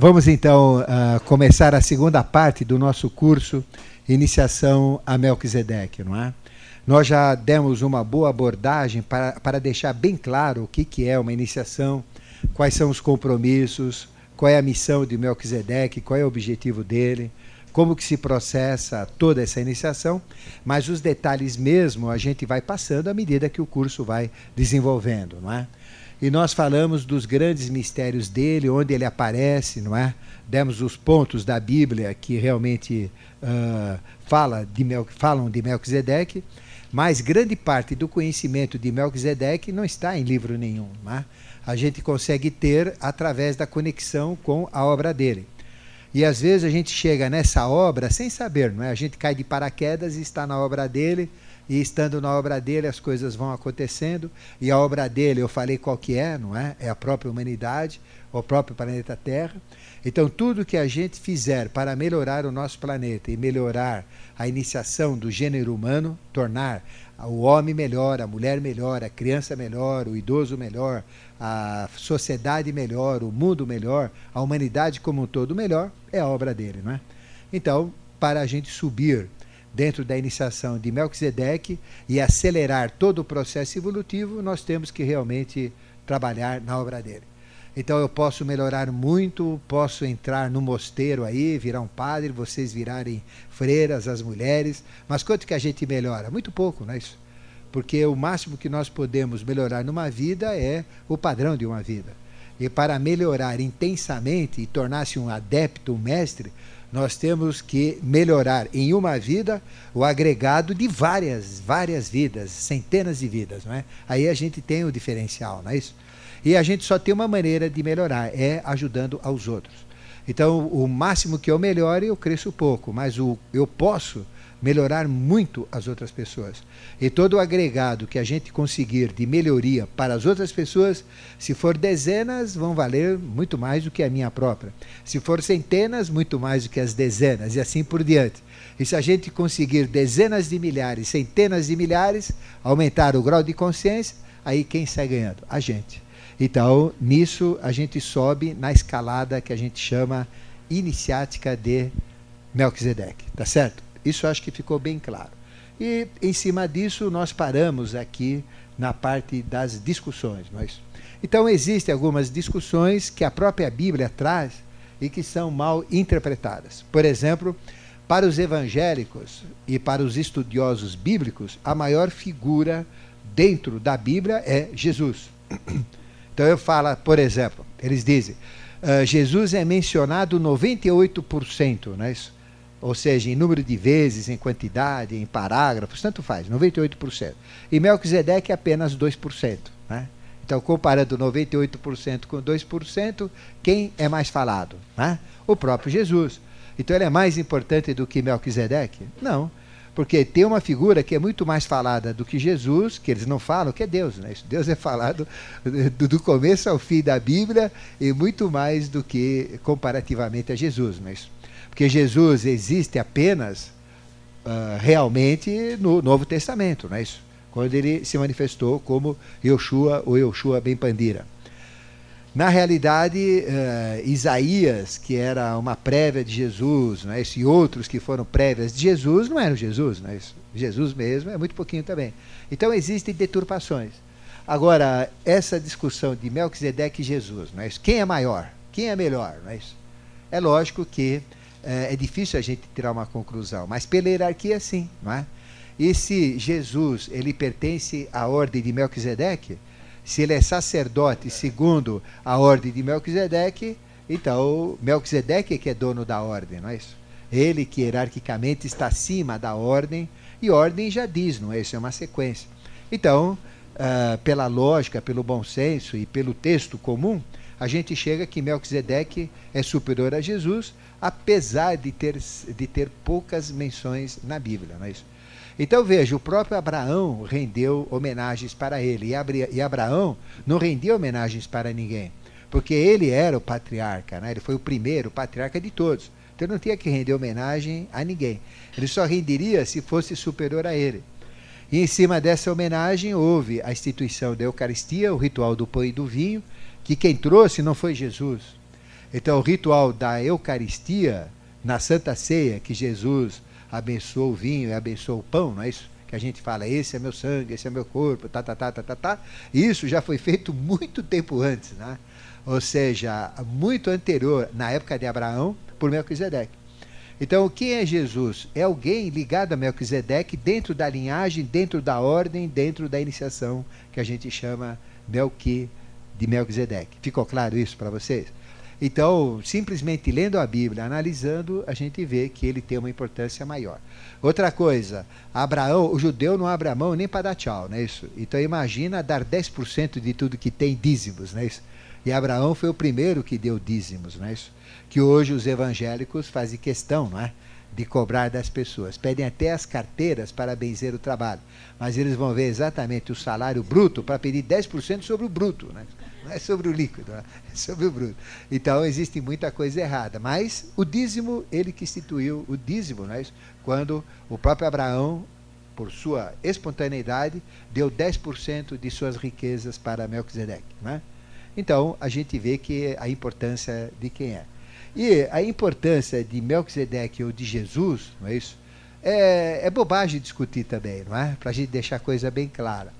Vamos então uh, começar a segunda parte do nosso curso Iniciação a Melquisedeque, não é? Nós já demos uma boa abordagem para, para deixar bem claro o que, que é uma iniciação, quais são os compromissos, qual é a missão de Melquisedeque, qual é o objetivo dele, como que se processa toda essa iniciação, mas os detalhes mesmo a gente vai passando à medida que o curso vai desenvolvendo, não é? E nós falamos dos grandes mistérios dele, onde ele aparece, não é? Demos os pontos da Bíblia que realmente uh, fala de Mel, falam de Melquisedeque, mas grande parte do conhecimento de Melquisedeque não está em livro nenhum. Não é? A gente consegue ter através da conexão com a obra dele. E às vezes a gente chega nessa obra sem saber, não é? A gente cai de paraquedas e está na obra dele e estando na obra dele as coisas vão acontecendo. E a obra dele eu falei qual que é não é? É a própria humanidade o próprio planeta Terra. Então tudo que a gente fizer para melhorar o nosso planeta e melhorar a iniciação do gênero humano tornar o homem melhor a mulher melhor a criança melhor o idoso melhor a sociedade melhor o mundo melhor a humanidade como um todo melhor é a obra dele não é? Então para a gente subir dentro da iniciação de Melquisedeque e acelerar todo o processo evolutivo, nós temos que realmente trabalhar na obra dele. Então eu posso melhorar muito, posso entrar no mosteiro aí, virar um padre, vocês virarem freiras, as mulheres, mas quanto que a gente melhora? Muito pouco, não é isso? Porque o máximo que nós podemos melhorar numa vida é o padrão de uma vida. E para melhorar intensamente e tornar-se um adepto, um mestre, nós temos que melhorar em uma vida o agregado de várias, várias vidas, centenas de vidas, não é? Aí a gente tem o diferencial, não é isso? E a gente só tem uma maneira de melhorar, é ajudando aos outros. Então, o máximo que eu melhore, eu cresço pouco, mas o eu posso melhorar muito as outras pessoas. E todo o agregado que a gente conseguir de melhoria para as outras pessoas, se for dezenas, vão valer muito mais do que a minha própria. Se for centenas, muito mais do que as dezenas, e assim por diante. E se a gente conseguir dezenas de milhares, centenas de milhares, aumentar o grau de consciência, aí quem sai ganhando? A gente. Então, nisso, a gente sobe na escalada que a gente chama iniciática de Melquisedeque. Tá certo? Isso acho que ficou bem claro. E em cima disso nós paramos aqui na parte das discussões. Nós. Então existem algumas discussões que a própria Bíblia traz e que são mal interpretadas. Por exemplo, para os evangélicos e para os estudiosos bíblicos, a maior figura dentro da Bíblia é Jesus. Então eu falo, por exemplo, eles dizem, uh, Jesus é mencionado 98%, não é isso? Ou seja, em número de vezes, em quantidade, em parágrafos, tanto faz, 98%. E Melquisedeque é apenas 2%. Né? Então, comparando 98% com 2%, quem é mais falado? Né? O próprio Jesus. Então, ele é mais importante do que Melquisedeque? Não, porque tem uma figura que é muito mais falada do que Jesus, que eles não falam, que é Deus. Né? Deus é falado do, começo ao fim da Bíblia e muito mais do que comparativamente a Jesus. Não é isso? Porque Jesus existe apenas uh, realmente no Novo Testamento, não é isso? Quando ele se manifestou como Yoshua ou Yoshua Ben Pandira. Na realidade, uh, Isaías, que era uma prévia de Jesus, não é isso? e outros que foram prévias de Jesus, não eram Jesus. Não é isso? Jesus mesmo é muito pouquinho também. Então existem deturpações. Agora, essa discussão de Melquisedeque e Jesus, não é isso? quem é maior? Quem é melhor? Não é, isso? é lógico que é, é difícil a gente tirar uma conclusão, mas pela hierarquia sim, não é? E se Jesus ele pertence à ordem de Melquisedeque, se ele é sacerdote segundo a ordem de Melquisedeque, então Melquisedeque é que é dono da ordem, não é isso? Ele que hierarquicamente está acima da ordem, e ordem já diz, não é isso? É uma sequência. Então, uh, pela lógica, pelo bom senso e pelo texto comum, a gente chega que Melquisedeque é superior a Jesus, apesar de ter, de ter poucas menções na Bíblia. Não é isso? Então veja, o próprio Abraão rendeu homenagens para ele, e Abraão não rendia homenagens para ninguém, porque ele era o patriarca, né? ele foi o primeiro patriarca de todos. Então não tinha que render homenagem a ninguém. Ele só renderia se fosse superior a ele. E em cima dessa homenagem houve a instituição da Eucaristia, o ritual do pão e do vinho, que quem trouxe não foi Jesus, Então, o ritual da Eucaristia, na Santa Ceia, que Jesus abençoou o vinho e abençoou o pão, não é isso? Que a gente fala, esse é meu sangue, esse é meu corpo, tá, tá, tá, tá, tá, tá. Isso já foi feito muito tempo antes, né? Ou seja, muito anterior, na época de Abraão, por Melquisedeque. Então, quem é Jesus? É alguém ligado a Melquisedeque dentro da linhagem, dentro da ordem, dentro da iniciação, que a gente chama Melqui, de Melquisedeque. Ficou claro isso para vocês? Então, simplesmente lendo a Bíblia, analisando, a gente vê que ele tem uma importância maior. Outra coisa, Abraão, o judeu não abre a mão nem para dar tchau, não é isso? Então imagina dar 10% de tudo que tem dízimos, não é isso? E Abraão foi o primeiro que deu dízimos, não é isso? Que hoje os evangélicos fazem questão, não é? De cobrar das pessoas. Pedem até as carteiras para benzer o trabalho. Mas eles vão ver exatamente o salário bruto para pedir 10% sobre o bruto, né? Não é sobre o líquido, é sobre o bruto. Então existe muita coisa errada. Mas o dízimo, ele que instituiu o dízimo, não é isso? quando o próprio Abraão, por sua espontaneidade, deu 10% de suas riquezas para Melquisedeque. Não é? Então a gente vê que a importância de quem é. E a importância de Melquisedeque ou de Jesus, não é isso? É, é bobagem discutir também, não é? Para a gente deixar a coisa bem clara.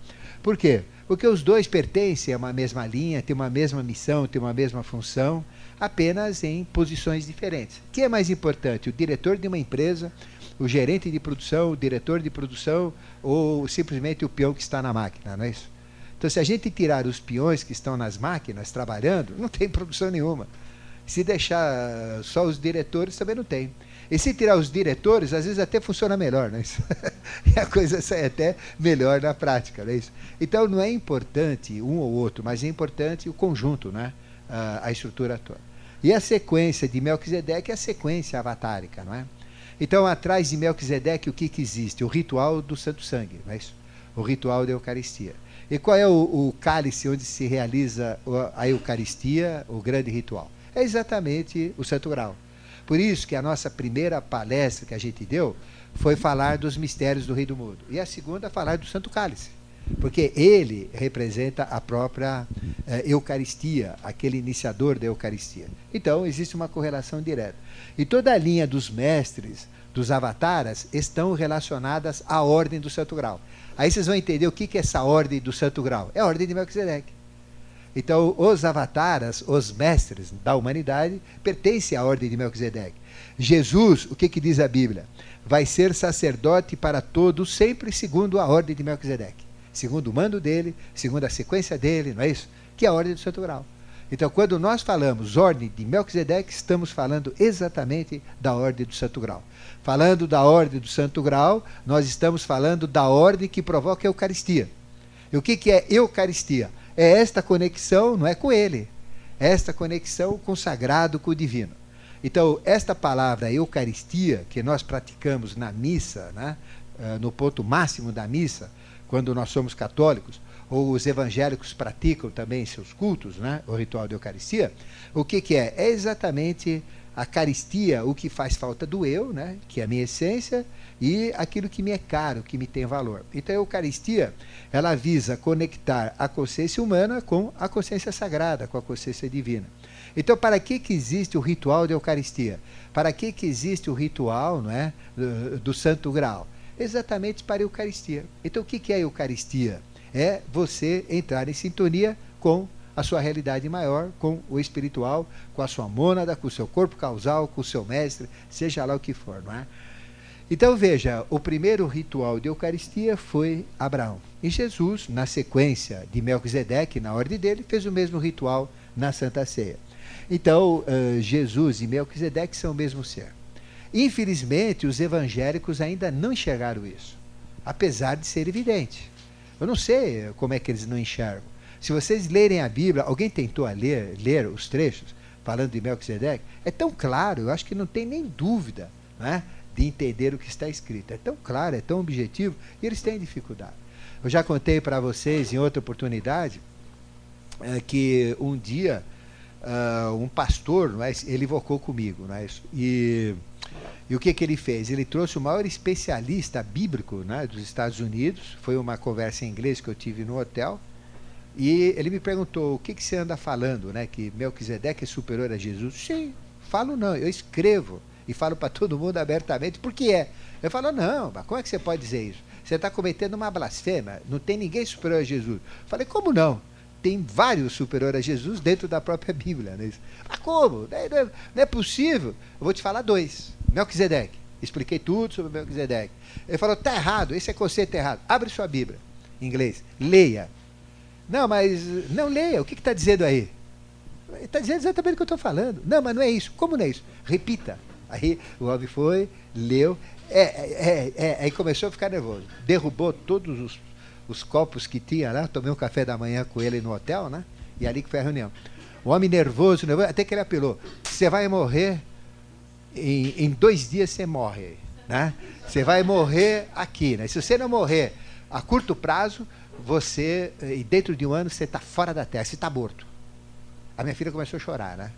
Por quê? Porque os dois pertencem a uma mesma linha, têm uma mesma missão, têm uma mesma função, apenas em posições diferentes. Quem é mais importante? O diretor de uma empresa, o gerente de produção, o diretor de produção ou simplesmente o peão que está na máquina, não é isso? Então, se a gente tirar os peões que estão nas máquinas trabalhando, não tem produção nenhuma. Se deixar só os diretores, também não tem. E se tirar os diretores, às vezes até funciona melhor, né? e a coisa sai até melhor na prática, né? Então não é importante um ou outro, mas é importante o conjunto, né? A, a estrutura toda. E a sequência de Melquisedeque é a sequência avatárica, não é? Então, atrás de Melquisedeque, o que, que existe? O ritual do Santo Sangue, não é isso? O ritual da Eucaristia. E qual é o, o cálice onde se realiza a Eucaristia, o grande ritual? É exatamente o Santo Grau. Por isso que a nossa primeira palestra que a gente deu foi falar dos mistérios do Rei do Mundo. E a segunda, falar do Santo Cálice. Porque ele representa a própria eh, Eucaristia, aquele iniciador da Eucaristia. Então, existe uma correlação direta. E toda a linha dos mestres, dos avataras, estão relacionadas à ordem do Santo Grau. Aí vocês vão entender o que é essa ordem do Santo Grau. É a ordem de Melquisedeque. Então, os avataras, os mestres da humanidade, pertencem à ordem de Melquisedeque. Jesus, o que, que diz a Bíblia? Vai ser sacerdote para todos, sempre segundo a ordem de Melquisedeque. Segundo o mando dele, segundo a sequência dele, não é isso? Que é a ordem do Santo Grau. Então, quando nós falamos ordem de Melquisedeque, estamos falando exatamente da ordem do Santo Grau. Falando da ordem do Santo Grau, nós estamos falando da ordem que provoca a Eucaristia. E o que, que é Eucaristia? É esta conexão, não é com ele, é esta conexão com o sagrado, com o divino. Então, esta palavra Eucaristia, que nós praticamos na missa, né, eh, no ponto máximo da missa, quando nós somos católicos, ou os evangélicos praticam também seus cultos, né, o ritual de Eucaristia, o que, que é? É exatamente a caristia, o que faz falta do eu, né, que é a minha essência, e aquilo que me é caro, que me tem valor. Então a Eucaristia, ela visa conectar a consciência humana com a consciência sagrada, com a consciência divina. Então, para que, que existe o ritual de Eucaristia? Para que, que existe o ritual não é, do, do Santo Grau? Exatamente para a Eucaristia. Então, o que, que é a Eucaristia? É você entrar em sintonia com a sua realidade maior, com o espiritual, com a sua mônada, com o seu corpo causal, com o seu mestre, seja lá o que for, não é? Então veja, o primeiro ritual de Eucaristia foi Abraão. E Jesus, na sequência de Melquisedeque, na ordem dele, fez o mesmo ritual na Santa Ceia. Então, uh, Jesus e Melquisedeque são o mesmo ser. Infelizmente, os evangélicos ainda não enxergaram isso, apesar de ser evidente. Eu não sei como é que eles não enxergam. Se vocês lerem a Bíblia, alguém tentou ler, ler os trechos falando de Melquisedeque? É tão claro, eu acho que não tem nem dúvida. Não é? De entender o que está escrito. É tão claro, é tão objetivo, e eles têm dificuldade. Eu já contei para vocês em outra oportunidade é, que um dia uh, um pastor, não é, ele invocou comigo, não é isso? E, e o que, que ele fez? Ele trouxe o maior especialista bíblico né, dos Estados Unidos. Foi uma conversa em inglês que eu tive no hotel. E ele me perguntou, o que, que você anda falando, né? Que Melquisedeque é superior a Jesus? Sim, falo não, eu escrevo e falo para todo mundo abertamente, por que é? Eu falo, não, mas como é que você pode dizer isso? Você está cometendo uma blasfêmia, não tem ninguém superior a Jesus. Falei, como não? Tem vários superiores a Jesus dentro da própria Bíblia. Né? Mas como? Não é, não é possível. Eu vou te falar dois. Melquisedeque. Expliquei tudo sobre Melquisedeque. Ele falou, está errado, esse é conceito errado. Abre sua Bíblia, em inglês. Leia. Não, mas não leia. O que está dizendo aí? Está dizendo exatamente o que eu estou falando. Não, mas não é isso. Como não é isso? Repita. Aí o homem foi, leu. É, é, é, aí começou a ficar nervoso. Derrubou todos os, os copos que tinha lá. Tomei um café da manhã com ele no hotel, né? E ali que foi a reunião. O homem nervoso, nervoso, até que ele apelou. Você vai morrer em, em dois dias você morre, né? Você vai morrer aqui, né? Se você não morrer a curto prazo, você, e dentro de um ano, você está fora da terra, você está morto. A minha filha começou a chorar, né?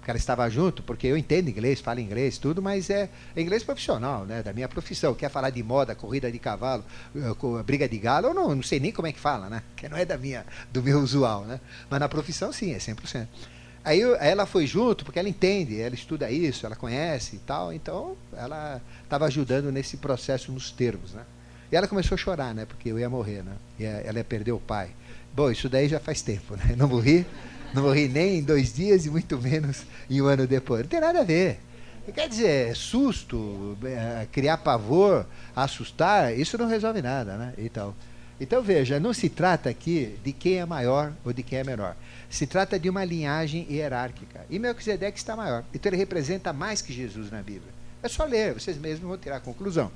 Porque ela estava junto, porque eu entendo inglês, falo inglês, tudo, mas é, inglês profissional, né? Da minha profissão. Quer falar de moda, corrida de cavalo, eh, briga de galo, eu não, não sei nem como é que fala, né? Que não é da minha, do meu usual, né? Mas na profissão, sim, é 100%. Aí ela foi junto, porque ela entende, ela estuda isso, ela conhece e tal, então ela estava ajudando nesse processo nos termos, né? E ela começou a chorar, né? Porque eu ia morrer, né? E ela ia perder o pai. Bom, isso daí já faz tempo, né? Não morri, não morri nem em dois dias e muito menos em um ano depois. Não tem nada a ver. Quer dizer, susto, é, criar pavor, assustar, isso não resolve nada, né? Então, então veja, não se trata aqui de quem é maior ou de quem é menor. Se trata de uma linhagem hierárquica. E Melquisedeque está maior. Então ele representa mais que Jesus na Bíblia. É só ler, vocês mesmos vão tirar a conclusão.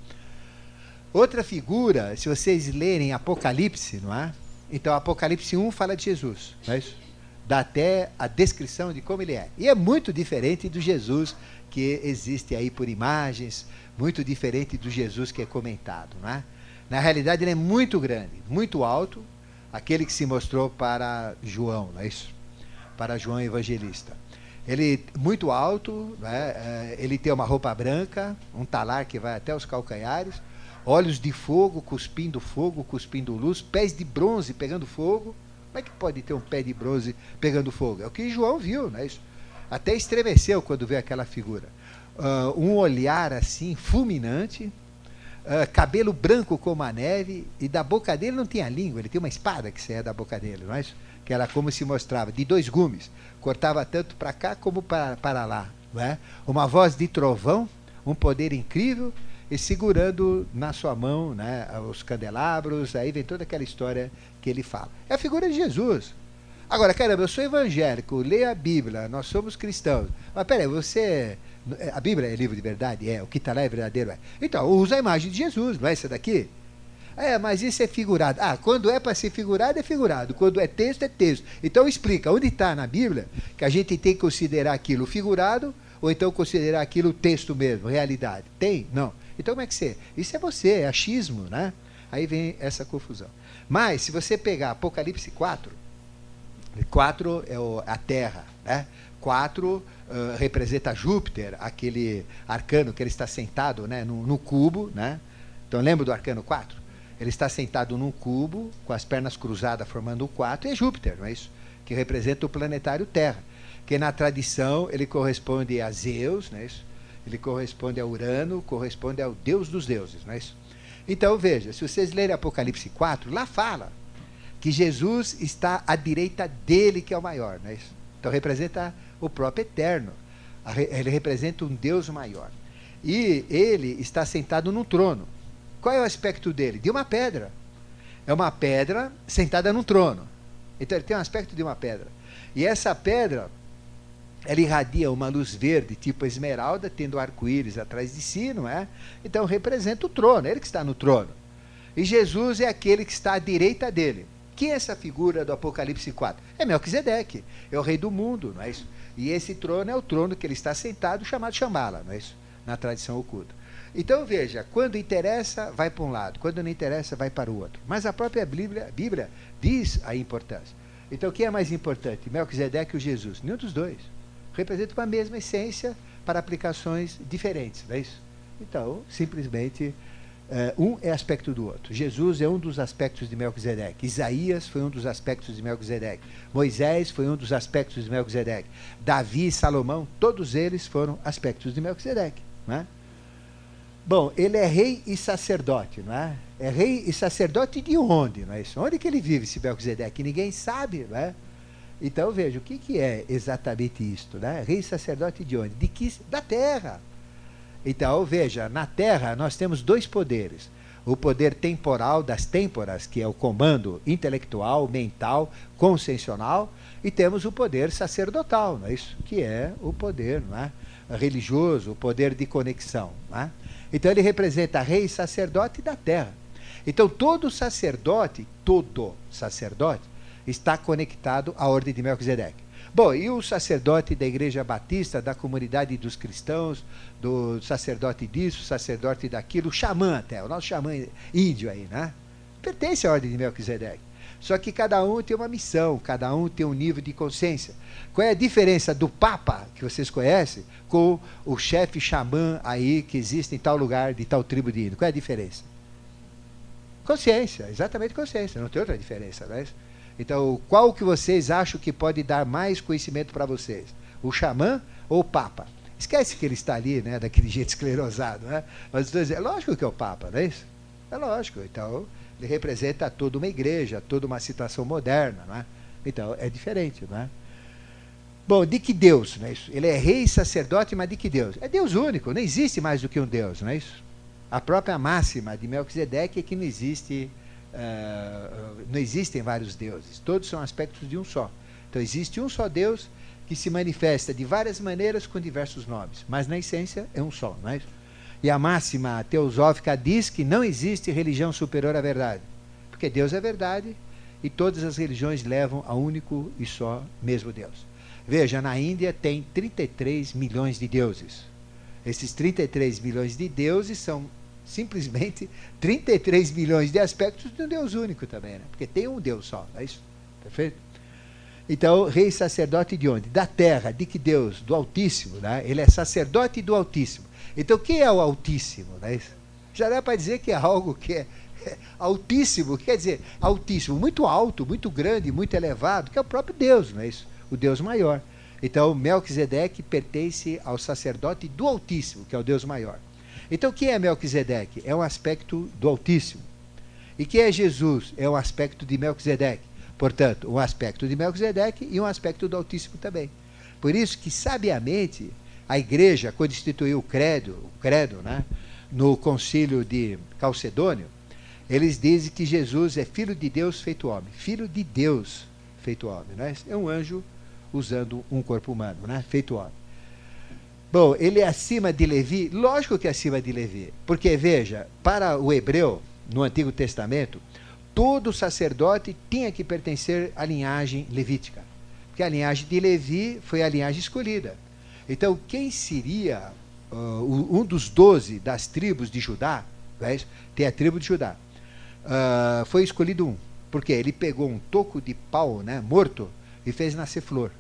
Outra figura, se vocês lerem Apocalipse, não é? Então, Apocalipse 1 fala de Jesus, não é isso? Dá até a descrição de como ele é. E é muito diferente do Jesus que existe aí por imagens, muito diferente do Jesus que é comentado, não é? Na realidade, ele é muito grande, muito alto, aquele que se mostrou para João, não é isso? Para João Evangelista. Ele muito alto, né? É, ele tem uma roupa branca, um talar que vai até os calcanhares, olhos de fogo, cuspindo fogo, cuspindo luz, pés de bronze pegando fogo. Como é que pode ter um pé de bronze pegando fogo? É o que João viu, né? Isso. Até estremeceu quando vê aquela figura. Uh, um olhar assim, fulminante, uh, cabelo branco como a neve, e da boca dele não tinha língua, ele tinha uma espada que saía da boca dele, não é isso? Que era como se mostrava, de dois gumes, cortava tanto para cá como para, para lá. Não é? Uma voz de trovão, um poder incrível, e segurando na sua mão né, os candelabros, aí vem toda aquela história que ele fala. É a figura de Jesus. Agora, caramba, eu sou evangélico, leio a Bíblia, nós somos cristãos. Mas peraí, você. A Bíblia é livro de verdade? É. O que está lá é verdadeiro? É. Então, usa a imagem de Jesus, não é essa daqui? É, mas isso é figurado. Ah, quando é para ser figurado, é figurado. Quando é texto, é texto. Então explica, onde está na Bíblia que a gente tem que considerar aquilo figurado ou então considerar aquilo texto mesmo, realidade? Tem? Não. Então como é que você? Isso é você, é achismo, né? Aí vem essa confusão. Mas se você pegar Apocalipse 4, 4 é o, a Terra, né? 4 uh, representa Júpiter, aquele arcano que ele está sentado né, no, no cubo, né? Então lembra do arcano 4? Ele está sentado num cubo, com as pernas cruzadas formando o 4, e é Júpiter, não é isso? Que representa o planetário Terra. Que na tradição ele corresponde a Zeus, não é isso? Ele corresponde a Urano, corresponde ao Deus dos deuses, não é isso? Então veja, se vocês lerem Apocalipse 4, lá fala que Jesus está à direita dele, que é o maior, não é isso? Então representa o próprio Eterno. Ele representa um Deus maior. E ele está sentado num trono. Qual é o aspecto dele? De uma pedra. É uma pedra sentada num trono. Então ele tem um aspecto de uma pedra. E essa pedra ela irradia uma luz verde, tipo esmeralda, tendo arco-íris atrás de si, não é? Então representa o trono, ele que está no trono. E Jesus é aquele que está à direita dele. Quem é essa figura do Apocalipse 4? É Melquisedeque, é o rei do mundo, não é isso? E esse trono é o trono que ele está sentado, chamado Chamala, não é isso? Na tradição oculta. Então veja, quando interessa, vai para um lado, quando não interessa, vai para o outro. Mas a própria Bíblia, Bíblia diz a importância. Então quem é mais importante, Melquisedeque ou Jesus? Nenhum dos dois representam a mesma essência para aplicações diferentes, não é isso? Então, simplesmente Uh, um é aspecto do outro. Jesus é um dos aspectos de Melquisedeque. Isaías foi um dos aspectos de Melquisedeque. Moisés foi um dos aspectos de Melquisedeque. Davi, Salomão, todos eles foram aspectos de Melquisedeque. Não é? Bom, ele é rei e sacerdote, não é? É rei e sacerdote de onde, não é isso? Onde que ele vive, esse Melquisedeque? Ninguém sabe, não é? Então veja, o que, que é exatamente isto, né? Rei sacerdote de onde? De que? Da terra. Então, veja, na Terra nós temos dois poderes. O poder temporal das têmporas, que é o comando intelectual, mental, consciencial, e temos o poder sacerdotal, não é isso? que é o poder não é? religioso, o poder de conexão. Não é? Então ele representa rei e sacerdote da terra. Então todo sacerdote, todo sacerdote, está conectado à ordem de Melquisedeque. Bom, e o sacerdote da Igreja Batista, da comunidade dos cristãos, do sacerdote disso, sacerdote daquilo, xamã até, o nosso xamã índio aí, né? Pertence à ordem de Melquisedeque. Só que cada um tem uma missão, cada um tem um nível de consciência. Qual é a diferença do Papa, que vocês conhecem, com o chefe xamã aí que existe em tal lugar, de tal tribo de índio? Qual é a diferença? Consciência, exatamente consciência, não tem outra diferença, não é isso? Então, qual que vocês acham que pode dar mais conhecimento para vocês? O xamã ou o papa? Esquece que ele está ali, né, daquele jeito esclerosado, né? Mas é lógico que é o papa, não é isso? É lógico. Então, ele representa toda uma igreja, toda uma situação moderna, não é? Então, é diferente, não é? Bom, de que Deus, não é isso? Ele é rei sacerdote, mas de que Deus? É Deus único, não existe mais do que um Deus, não é isso? A própria máxima de Melquisedeque é que não existe Uh, não existem vários deuses, todos são aspectos de um só. Então existe um só Deus que se manifesta de várias maneiras com diversos nomes, mas na essência é um só, não é? E a máxima teosófica diz que não existe religião superior à verdade, porque Deus é verdade e todas as religiões levam a único e só mesmo Deus. Veja, na Índia tem 33 milhões de deuses. Esses 33 milhões de deuses são simplesmente 33 milhões de aspectos de um Deus único também, né? porque tem um Deus só, não é isso? Perfeito? Então, rei sacerdote de onde? Da terra, de que Deus? Do Altíssimo, né? ele é sacerdote do Altíssimo. Então, quem é o Altíssimo? Não é isso? Já dá para dizer que é algo que é, altíssimo, quer dizer, altíssimo, muito alto, muito grande, muito elevado, que é o próprio Deus, não é isso? O Deus maior. Então, Melquisedeque pertence ao sacerdote do Altíssimo, que é o Deus maior. Então, quem é Melquisedeque? É um aspecto do Altíssimo. E quem é Jesus? É um aspecto de Melquisedeque. Portanto, um aspecto de Melquisedeque e um aspecto do Altíssimo também. Por isso que, sabiamente, a igreja, quando instituiu o credo, o credo né, no concílio de Calcedônio, eles dizem que Jesus é filho de Deus feito homem. Filho de Deus feito homem. Né? É um anjo usando um corpo humano, né? feito homem. Bom, ele é acima de Levi? Lógico que é acima de Levi. Porque, veja, para o hebreu, no Antigo Testamento, todo sacerdote tinha que pertencer à linhagem levítica. Porque a linhagem de Levi foi a linhagem escolhida. Então, quem seria uh, um dos doze das tribos de Judá? É tem a tribo de Judá. Uh, foi escolhido um. Porque ele pegou um toco de pau né, morto e fez nascer flor.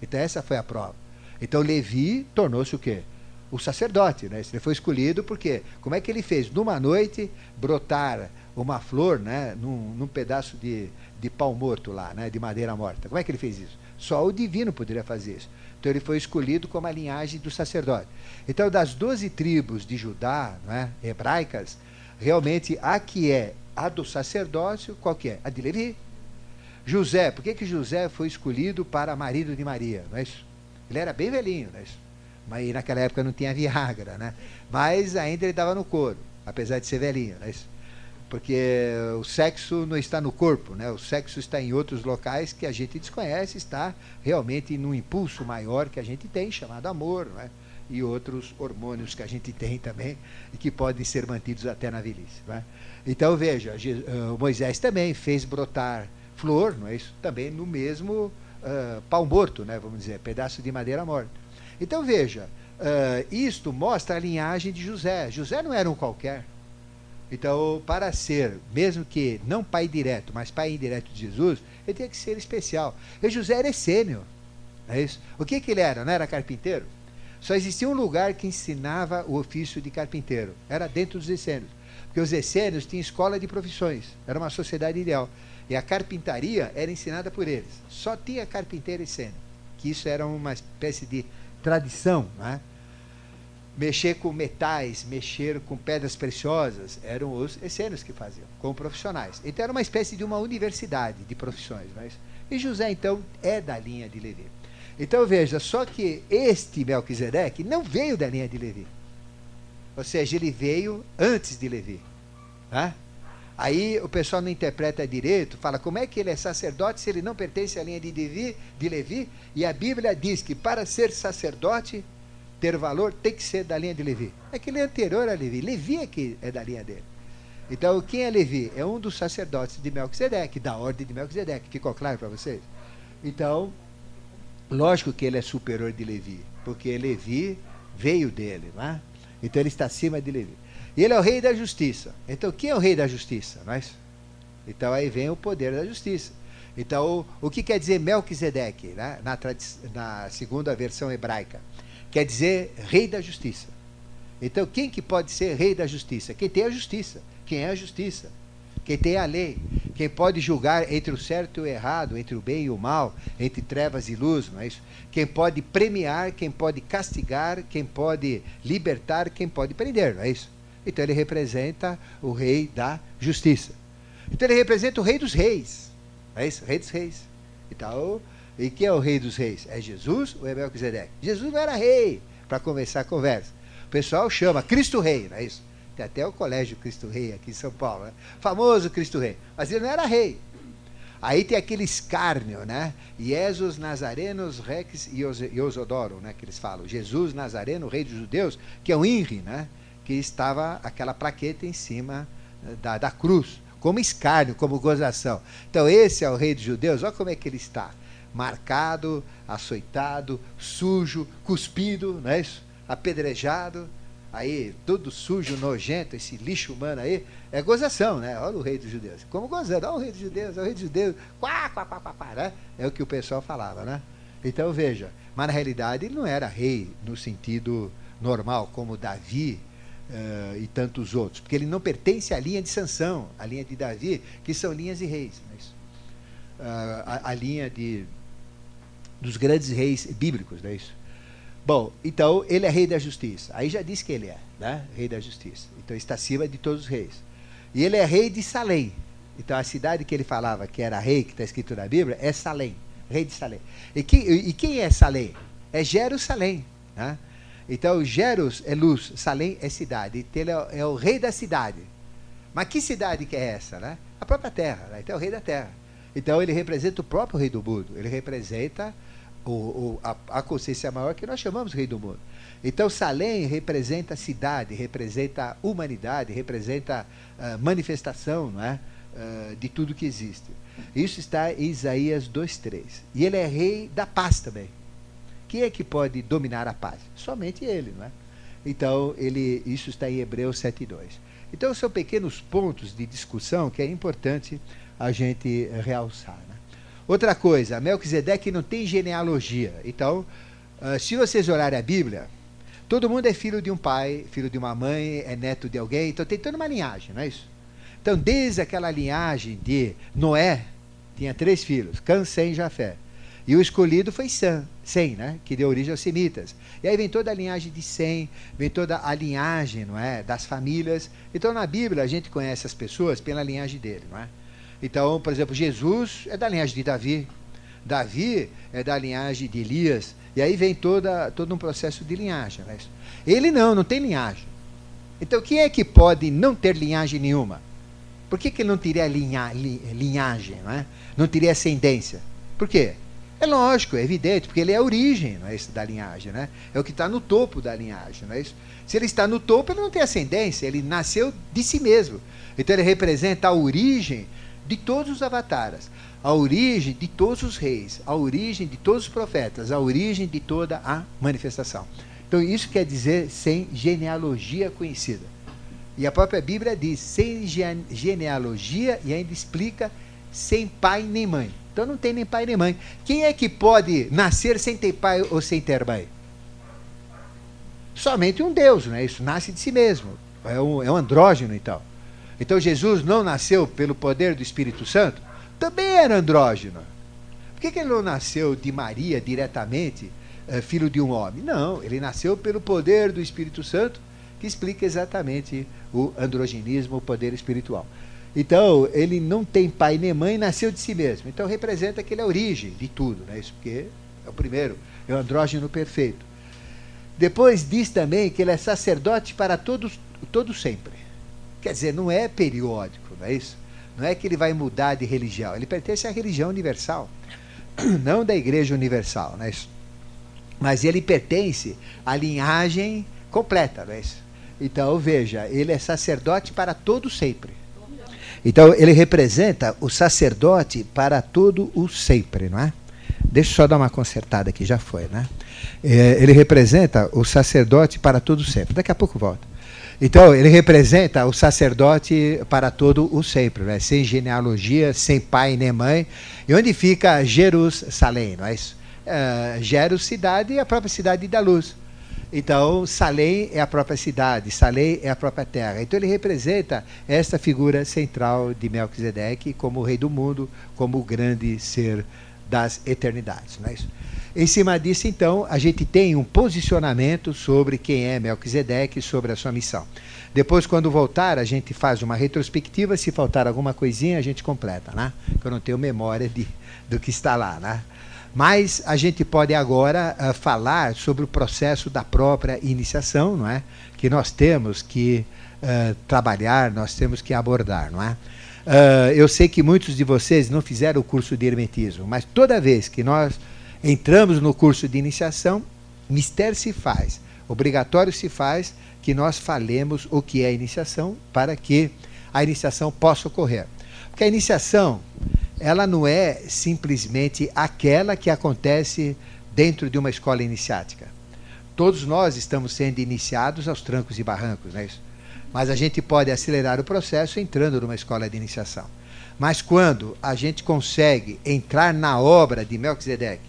Então, essa foi a prova. Então Levi tornou-se o quê? O sacerdote, né? Ele foi escolhido porque como é que ele fez numa noite brotar uma flor, né, num, num pedaço de, de pau morto lá, né, de madeira morta? Como é que ele fez isso? Só o divino poderia fazer isso. Então ele foi escolhido como a linhagem do sacerdote. Então das doze tribos de Judá, né, hebraicas, realmente a que é a do sacerdócio, qual que é? A de Levi. José, por que, que José foi escolhido para marido de Maria? Não é isso? Ele era bem velhinho, né? mas naquela época não tinha Viagra, né? Mas ainda ele estava no couro, apesar de ser velhinho, né? Porque o sexo não está no corpo, né? O sexo está em outros locais que a gente desconhece, está realmente num impulso maior que a gente tem, chamado amor, né? E outros hormônios que a gente tem também e que podem ser mantidos até na velhice. Né? Então veja, Moisés também fez brotar flor, não é isso? Também no mesmo uh, pau morto, né, vamos dizer, pedaço de madeira morta. Então veja, uh, isto mostra a linhagem de José. José não era um qualquer. Então, para ser, mesmo que não pai direto, mas pai indireto de Jesus, ele tinha que ser especial. E José era essênio. É isso? O que, que ele era? Não era carpinteiro? Só existia um lugar que ensinava o ofício de carpinteiro. Era dentro dos essênios. Porque os essênios tinham escola de profissões, era uma sociedade ideal. E a carpintaria era ensinada por eles. Só tinha carpinteiro essênio, que isso era uma espécie de tradição. Né? Mexer com metais, mexer com pedras preciosas, eram os essênios que faziam, como profissionais. Então era uma espécie de uma universidade de profissões. Mas... E José, então, é da linha de Levi. Então veja, só que este Melquisedeque não veio da linha de Levi. Ou seja, ele veio antes de Levi. Tá? Aí o pessoal não interpreta direito, fala como é que ele é sacerdote se ele não pertence à linha de Levi, de Levi? E a Bíblia diz que para ser sacerdote, ter valor, tem que ser da linha de Levi. É que ele é anterior a Levi. Levi é que é da linha dele. Então, quem é Levi? É um dos sacerdotes de Melquisedeque, da ordem de Melquisedeque. Ficou claro para vocês? Então, Lógico que ele é superior de Levi, porque Levi veio dele, não é? Então ele está acima de Levi. E ele é o rei da justiça. Então quem é o rei da justiça? Não é? Então aí vem o poder da justiça. Então o, o que quer dizer Melquisedeque, né? na, na segunda versão hebraica? Quer dizer rei da justiça. Então quem que pode ser rei da justiça? Quem tem a justiça. Quem é a justiça? Quem tem a lei, quem pode julgar entre o certo e o errado, entre o bem e o mal, entre trevas e luz, não é isso? Quem pode premiar, quem pode castigar, quem pode libertar, quem pode prender, não é isso? Então ele representa o rei da justiça. Então ele representa o rei dos reis, não é isso? Rei dos reis. Então, e quem é o rei dos reis? É Jesus ou é Melquisedeque? Jesus não era rei, para começar a conversa. O pessoal chama Cristo Rei, não é isso? Tem até o Colégio Cristo Rei aqui em São Paulo, né? famoso Cristo Rei. Mas ele não era rei. Aí tem aquele escárnio, né? Jesus Nazarenos Rex e Osodoro, né? Que eles falam. Jesus Nazareno, rei dos judeus, que é o INRI, né? Que estava aquela plaqueta em cima eh, da, da cruz, como escárnio, como gozação. Então esse é o rei dos judeus, olha como é que ele está. Marcado, açoitado, sujo, cuspido, não é isso? Apedrejado aí, tudo sujo, nojento, esse lixo humano aí, é gozação, né? Olha o rei dos judeus. Como gozando, olha o rei dos judeus, olha o rei dos judeus, quá, quá, quá, quá, quá, né? É o que o pessoal falava, né? Então veja, mas na realidade ele não era rei no sentido normal, como Davi uh, e tantos outros, porque ele não pertence à linha de Sansão, à linha de Davi, que são linhas de reis. Uh, a, a linha de, dos grandes reis bíblicos, não é isso? Bom, então ele é rei da justiça. Aí já disse que ele é, né? Rei da justiça. Então está acima de todos os reis. E ele é rei de Salém. Então a cidade que ele falava que era rei, que está escrito na Bíblia, é Salém, rei de Salém. E, que, e quem é Salém? É Jerusalém. Né? Então Jerus é luz, Salém é cidade. Então ele é, é, o rei da cidade. Mas que cidade que é essa? Né? A própria terra. Né? Então é o rei da terra. Então ele representa o próprio rei do mundo. Ele representa a, a, consciência maior que nós chamamos rei do mundo. Então, Salém representa a cidade, representa a humanidade, representa a manifestação não é? Uh, de tudo que existe. Isso está em Isaías 2,3. E ele é rei da paz também. Quem é que pode dominar a paz? Somente ele, não é? Então, ele, isso está em Hebreus 7,2. Então, são pequenos pontos de discussão que é importante a gente realçar. Outra coisa, Melquisedeque não tem genealogia. Então, uh, se vocês olharem a Bíblia, todo mundo é filho de um pai, filho de uma mãe, é neto de alguém, então tem toda uma linhagem, não é isso? Então, desde aquela linhagem de Noé, tinha três filhos, Cã, Sem e Jafé. E o escolhido foi Sam, Sem, né? que deu origem aos semitas. E aí vem toda a linhagem de Sem, vem toda a linhagem não é? das famílias. Então, na Bíblia, a gente conhece as pessoas pela linhagem dele. Não é? Então, por exemplo, Jesus é da linhagem de Davi. Davi é da linhagem de Elias. E aí vem toda, todo um processo de linhagem. Né? Ele não, não tem linhagem. Então, quem é que pode não ter linhagem nenhuma? Por que, que ele não teria linha, linhagem? Não, é? não teria ascendência? Por quê? É lógico, é evidente, porque ele é a origem não é isso, da linhagem. Né? É o que está no topo da linhagem. Não é isso? Se ele está no topo, ele não tem ascendência, ele nasceu de si mesmo. Então, ele representa a origem de todos os avataras, a origem de todos os reis, a origem de todos os profetas, a origem de toda a manifestação. Então, isso quer dizer sem genealogia conhecida. E a própria Bíblia diz sem genealogia e ainda explica sem pai nem mãe. Então não tem nem pai nem mãe. Quem é que pode nascer sem ter pai ou sem ter mãe? Somente um Deus, né? Isso nasce de si mesmo. É um, é um andrógeno e então. tal. Então Jesus não nasceu pelo poder do Espírito Santo? Também era andrógeno. Por que, que ele não nasceu de Maria diretamente, é, filho de um homem? Não, ele nasceu pelo poder do Espírito Santo, que explica exatamente o androgenismo, o poder espiritual. Então, ele não tem pai nem mãe, nasceu de si mesmo. Então, representa que ele é a origem de tudo, né? Isso porque é o primeiro, é o andrógeno perfeito. Depois diz também que ele é sacerdote para todos, todo sempre. Quer dizer, não é periódico, não é isso? Não é que ele vai mudar de religião, ele pertence à religião universal, não da igreja universal, não é isso? Mas ele pertence à linhagem completa, não é isso? Então, veja, ele é sacerdote para todo sempre. Então, ele representa o sacerdote para todo o sempre, não é? Deixa eu só dar uma consertada aqui, já foi, né? É, ele representa o sacerdote para todo sempre. Daqui a pouco volta. Então, ele representa o sacerdote para todo o sempre, né? sem genealogia, sem pai nem mãe. E onde fica Jerusalém, não é isso? Jeru, cidade, e a própria cidade da luz. Então, Salém é a própria cidade, Salém é a própria terra. Então, ele representa esta figura central de Melquisedeque como o rei do mundo, como o grande ser das eternidades. Não é isso? Em cima disso, então, a gente tem um posicionamento sobre quem é Melquisedeque, sobre a sua missão. Depois, quando voltar, a gente faz uma retrospectiva. Se faltar alguma coisinha, a gente completa, né? Eu não tenho memória de, do que está lá, né? Mas a gente pode agora uh, falar sobre o processo da própria iniciação, não é? Que nós temos que uh, trabalhar, nós temos que abordar, não é? Uh, eu sei que muitos de vocês não fizeram o curso de hermetismo, mas toda vez que nós entramos no curso de iniciação, mistério se faz, obrigatório se faz que nós falemos o que é iniciação para que a iniciação possa ocorrer. Porque a iniciação ela não é simplesmente aquela que acontece dentro de uma escola iniciática. Todos nós estamos sendo iniciados aos trancos e barrancos, não é isso? Mas a gente pode acelerar o processo entrando numa escola de iniciação. Mas quando a gente consegue entrar na obra de Melquisedeque,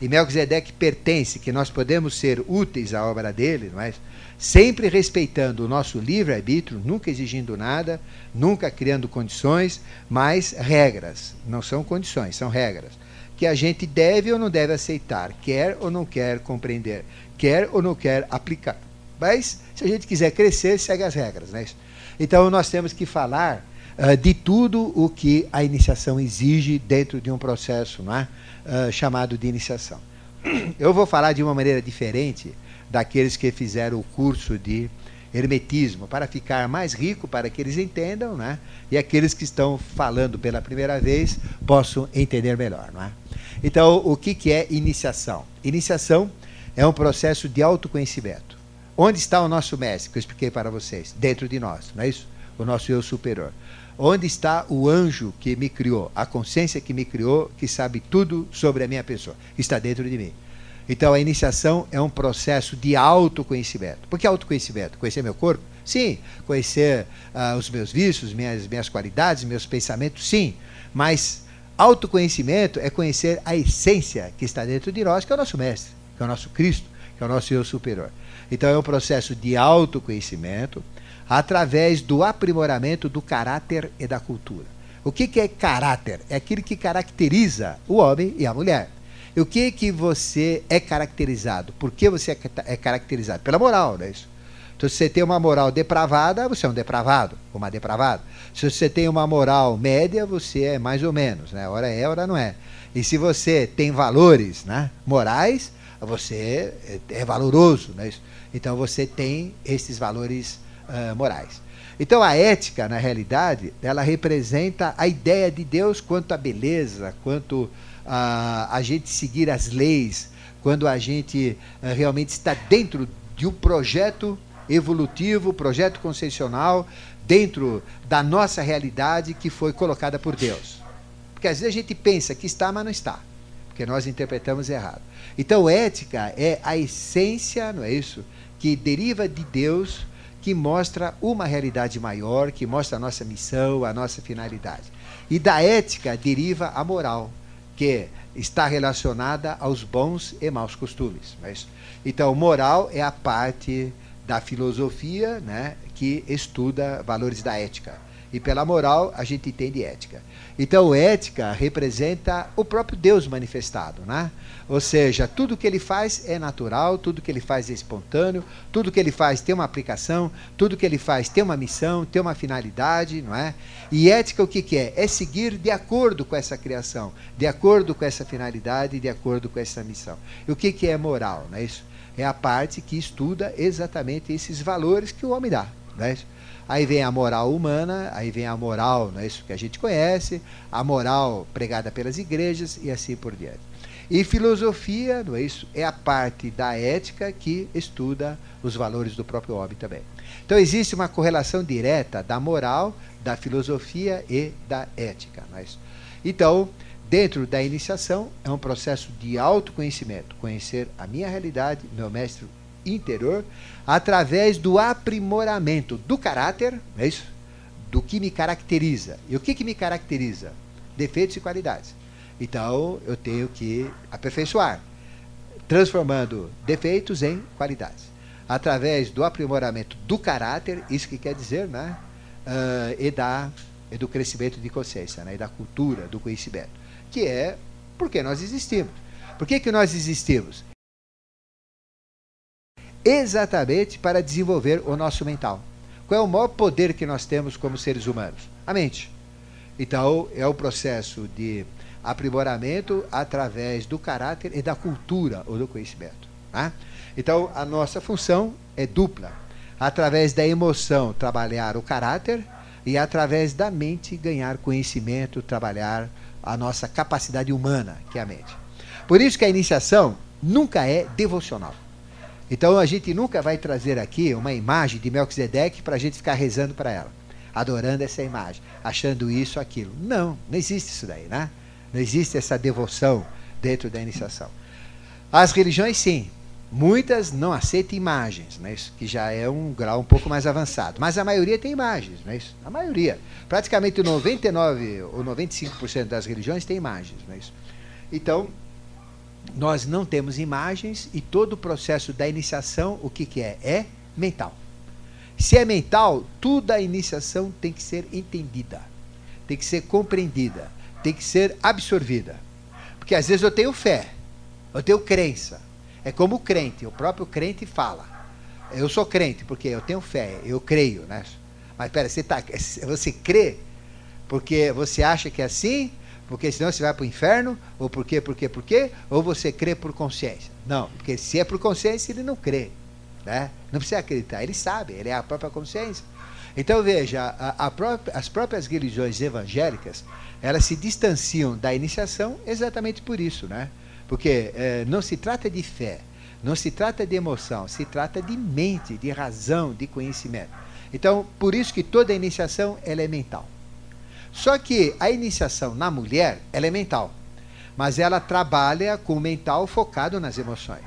e Melquisedeque pertence, que nós podemos ser úteis à obra dele, não é? sempre respeitando o nosso livre-arbítrio, nunca exigindo nada, nunca criando condições, mas regras. Não são condições, são regras. Que a gente deve ou não deve aceitar, quer ou não quer compreender, quer ou não quer aplicar. Mas, se a gente quiser crescer, segue as regras. Né? Então, nós temos que falar uh, de tudo o que a iniciação exige dentro de um processo não é? Uh, chamado de iniciação. Eu vou falar de uma maneira diferente daqueles que fizeram o curso de hermetismo, para ficar mais rico, para que eles entendam, né? e aqueles que estão falando pela primeira vez possam entender melhor. Não é? Então, o que, que é iniciação? Iniciação é um processo de autoconhecimento. Onde está o nosso mestre, que eu expliquei para vocês? Dentro de nós, não é isso? O nosso eu superior. Onde está o anjo que me criou, a consciência que me criou, que sabe tudo sobre a minha pessoa? Está dentro de mim. Então a iniciação é um processo de autoconhecimento. Por que autoconhecimento? Conhecer meu corpo? Sim. Conhecer uh, os meus vícios, minhas, minhas qualidades, meus pensamentos? Sim. Mas autoconhecimento é conhecer a essência que está dentro de nós, que é o nosso mestre, que é o nosso Cristo, que é o nosso eu superior. Então é um processo de autoconhecimento através do aprimoramento do caráter e da cultura. O que, que é caráter? É aquilo que caracteriza o homem e a mulher. E o que que você é caracterizado? Por que você é, é caracterizado? Pela moral, não é isso? Então, se você tem uma moral depravada, você é um depravado, uma depravada. Se você tem uma moral média, você é mais ou menos, né? Hora é, hora não é. E se você tem valores né, morais, você é, é valoroso, não é isso? Então, você tem esses valores uh, morais. Então, a ética, na realidade, ela representa a ideia de Deus quanto à beleza, quanto a, a gente seguir as leis, quando a gente eh, realmente está dentro de um projeto evolutivo, projeto conceitual, dentro da nossa realidade que foi colocada por Deus. Porque às vezes a gente pensa que está, mas não está, porque nós interpretamos errado. Então, ética é a essência, não é isso? Que deriva de Deus, que mostra uma realidade maior, que mostra a nossa missão, a nossa finalidade. E da ética deriva a moral, que está relacionada aos bons e maus costumes. Mas, então, moral é a parte da filosofia né, que estuda valores da ética. E pela moral a gente entende ética. Então, ética representa o próprio Deus manifestado, né? Ou seja, tudo que ele faz é natural, tudo que ele faz é espontâneo, tudo que ele faz tem uma aplicação, tudo que ele faz tem uma missão, tem uma finalidade, não é? E ética o que, que é? É seguir de acordo com essa criação, de acordo com essa finalidade, de acordo com essa missão. E o que, que é moral, não é isso? É a parte que estuda exatamente esses valores que o homem dá, não é isso? Aí vem a moral humana, aí vem a moral, não é isso que a gente conhece, a moral pregada pelas igrejas e assim por diante. E filosofia, não é isso? É a parte da ética que estuda os valores do próprio homem também. Então existe uma correlação direta da moral, da filosofia e da ética, não é isso? Então, dentro da iniciação é um processo de autoconhecimento, conhecer a minha realidade, meu mestre interior através do aprimoramento do caráter, é isso? Do que me caracteriza. E o que, que me caracteriza? Defeitos e qualidades. Então, eu tenho que aperfeiçoar, transformando defeitos em qualidades. Através do aprimoramento do caráter, isso que quer dizer, né? Uh, e, da, e do crescimento de consciência, né? e da cultura, do conhecimento. Que é porque nós existimos. Por que, que nós existimos? exatamente para desenvolver o nosso mental. Qual é o maior poder que nós temos como seres humanos? A mente. Então, é o processo de aprimoramento através do caráter e da cultura ou do conhecimento. Tá? Então, a nossa função é dupla. Através da emoção, trabalhar o caráter e através da mente, ganhar conhecimento, trabalhar a nossa capacidade humana, que é a mente. Por isso que a iniciação nunca é devocional. Então a gente nunca vai trazer aqui uma imagem de Melquisedeque para a gente ficar rezando para ela, adorando essa imagem, achando isso, aquilo. Não, não existe isso daí, né? Não existe essa devoção dentro da iniciação. As religiões, sim. Muitas não aceitam imagens, né? isso que já é um grau um pouco mais avançado. Mas a maioria tem imagens, não é isso? A maioria. Praticamente 99 ou 95% das religiões tem imagens. Não é isso? Então, nós não temos imagens e todo o processo da iniciação, o que, que é? É mental. Se é mental, toda a iniciação tem que ser entendida, tem que ser compreendida, tem que ser absorvida. Porque às vezes eu tenho fé, eu tenho crença. É como o crente, o próprio crente fala. Eu sou crente porque eu tenho fé, eu creio, né? Mas pera, você, tá, você crê porque você acha que é assim porque senão você vai para o inferno, ou por quê, por quê, por quê, ou você crê por consciência. Não, porque se é por consciência, ele não crê. Né? Não precisa acreditar, ele sabe, ele é a própria consciência. Então veja, a, a própria, as próprias religiões evangélicas, elas se distanciam da iniciação exatamente por isso, né? Porque é, não se trata de fé, não se trata de emoção, se trata de mente, de razão, de conhecimento. Então, por isso que toda iniciação ela é mental. Só que a iniciação na mulher ela é mental, mas ela trabalha com o mental focado nas emoções.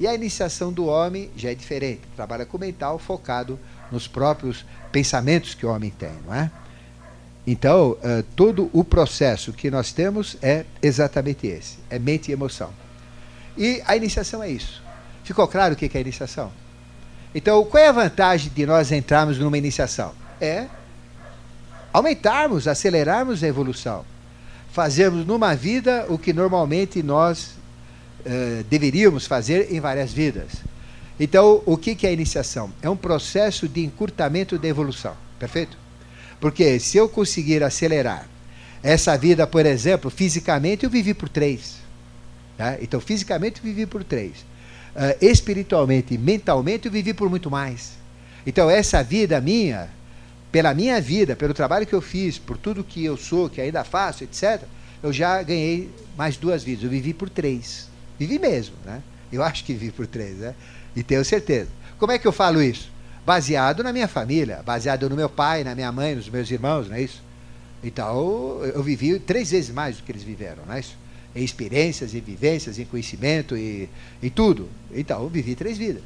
E a iniciação do homem já é diferente, trabalha com o mental focado nos próprios pensamentos que o homem tem, não é? Então, uh, todo o processo que nós temos é exatamente esse: é mente e emoção. E a iniciação é isso. Ficou claro o que é iniciação? Então, qual é a vantagem de nós entrarmos numa iniciação? É aumentarmos, acelerarmos a evolução. Fazermos numa vida o que normalmente nós uh, deveríamos fazer em várias vidas. Então, o que, que é a iniciação? É um processo de encurtamento da evolução. Perfeito? Porque se eu conseguir acelerar essa vida, por exemplo, fisicamente eu vivi por três. Tá? Então, fisicamente eu vivi por três. Uh, espiritualmente e mentalmente eu vivi por muito mais. Então, essa vida minha, pela minha vida, pelo trabalho que eu fiz, por tudo que eu sou, que ainda faço, etc., eu já ganhei mais duas vidas. Eu vivi por três. Vivi mesmo, né? Eu acho que vivi por três, né? E tenho certeza. Como é que eu falo isso? Baseado na minha família, baseado no meu pai, na minha mãe, nos meus irmãos, não é isso? Então, eu vivi três vezes mais do que eles viveram, não é isso? Em experiências, em vivências, em conhecimento e, e tudo. Então, eu vivi três vidas.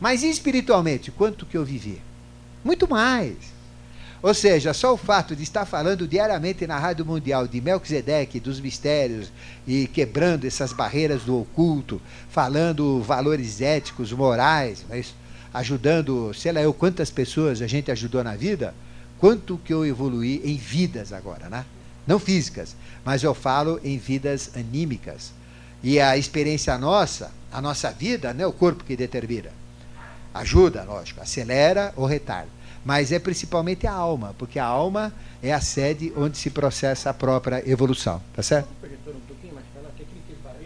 Mas espiritualmente, quanto que eu vivi? Muito mais. Ou seja, só o fato de estar falando diariamente na Rádio Mundial de Melquisedeque, dos mistérios e quebrando essas barreiras do oculto, falando valores éticos, morais, mas ajudando, sei lá eu quantas pessoas a gente ajudou na vida, quanto que eu evoluí em vidas agora, né? Não físicas, mas eu falo em vidas anímicas. E a experiência nossa, a nossa vida, não é o corpo que determina. Ajuda, lógico, acelera ou retarda. Mas é principalmente a alma, porque a alma é a sede onde se processa a própria evolução. Tá certo?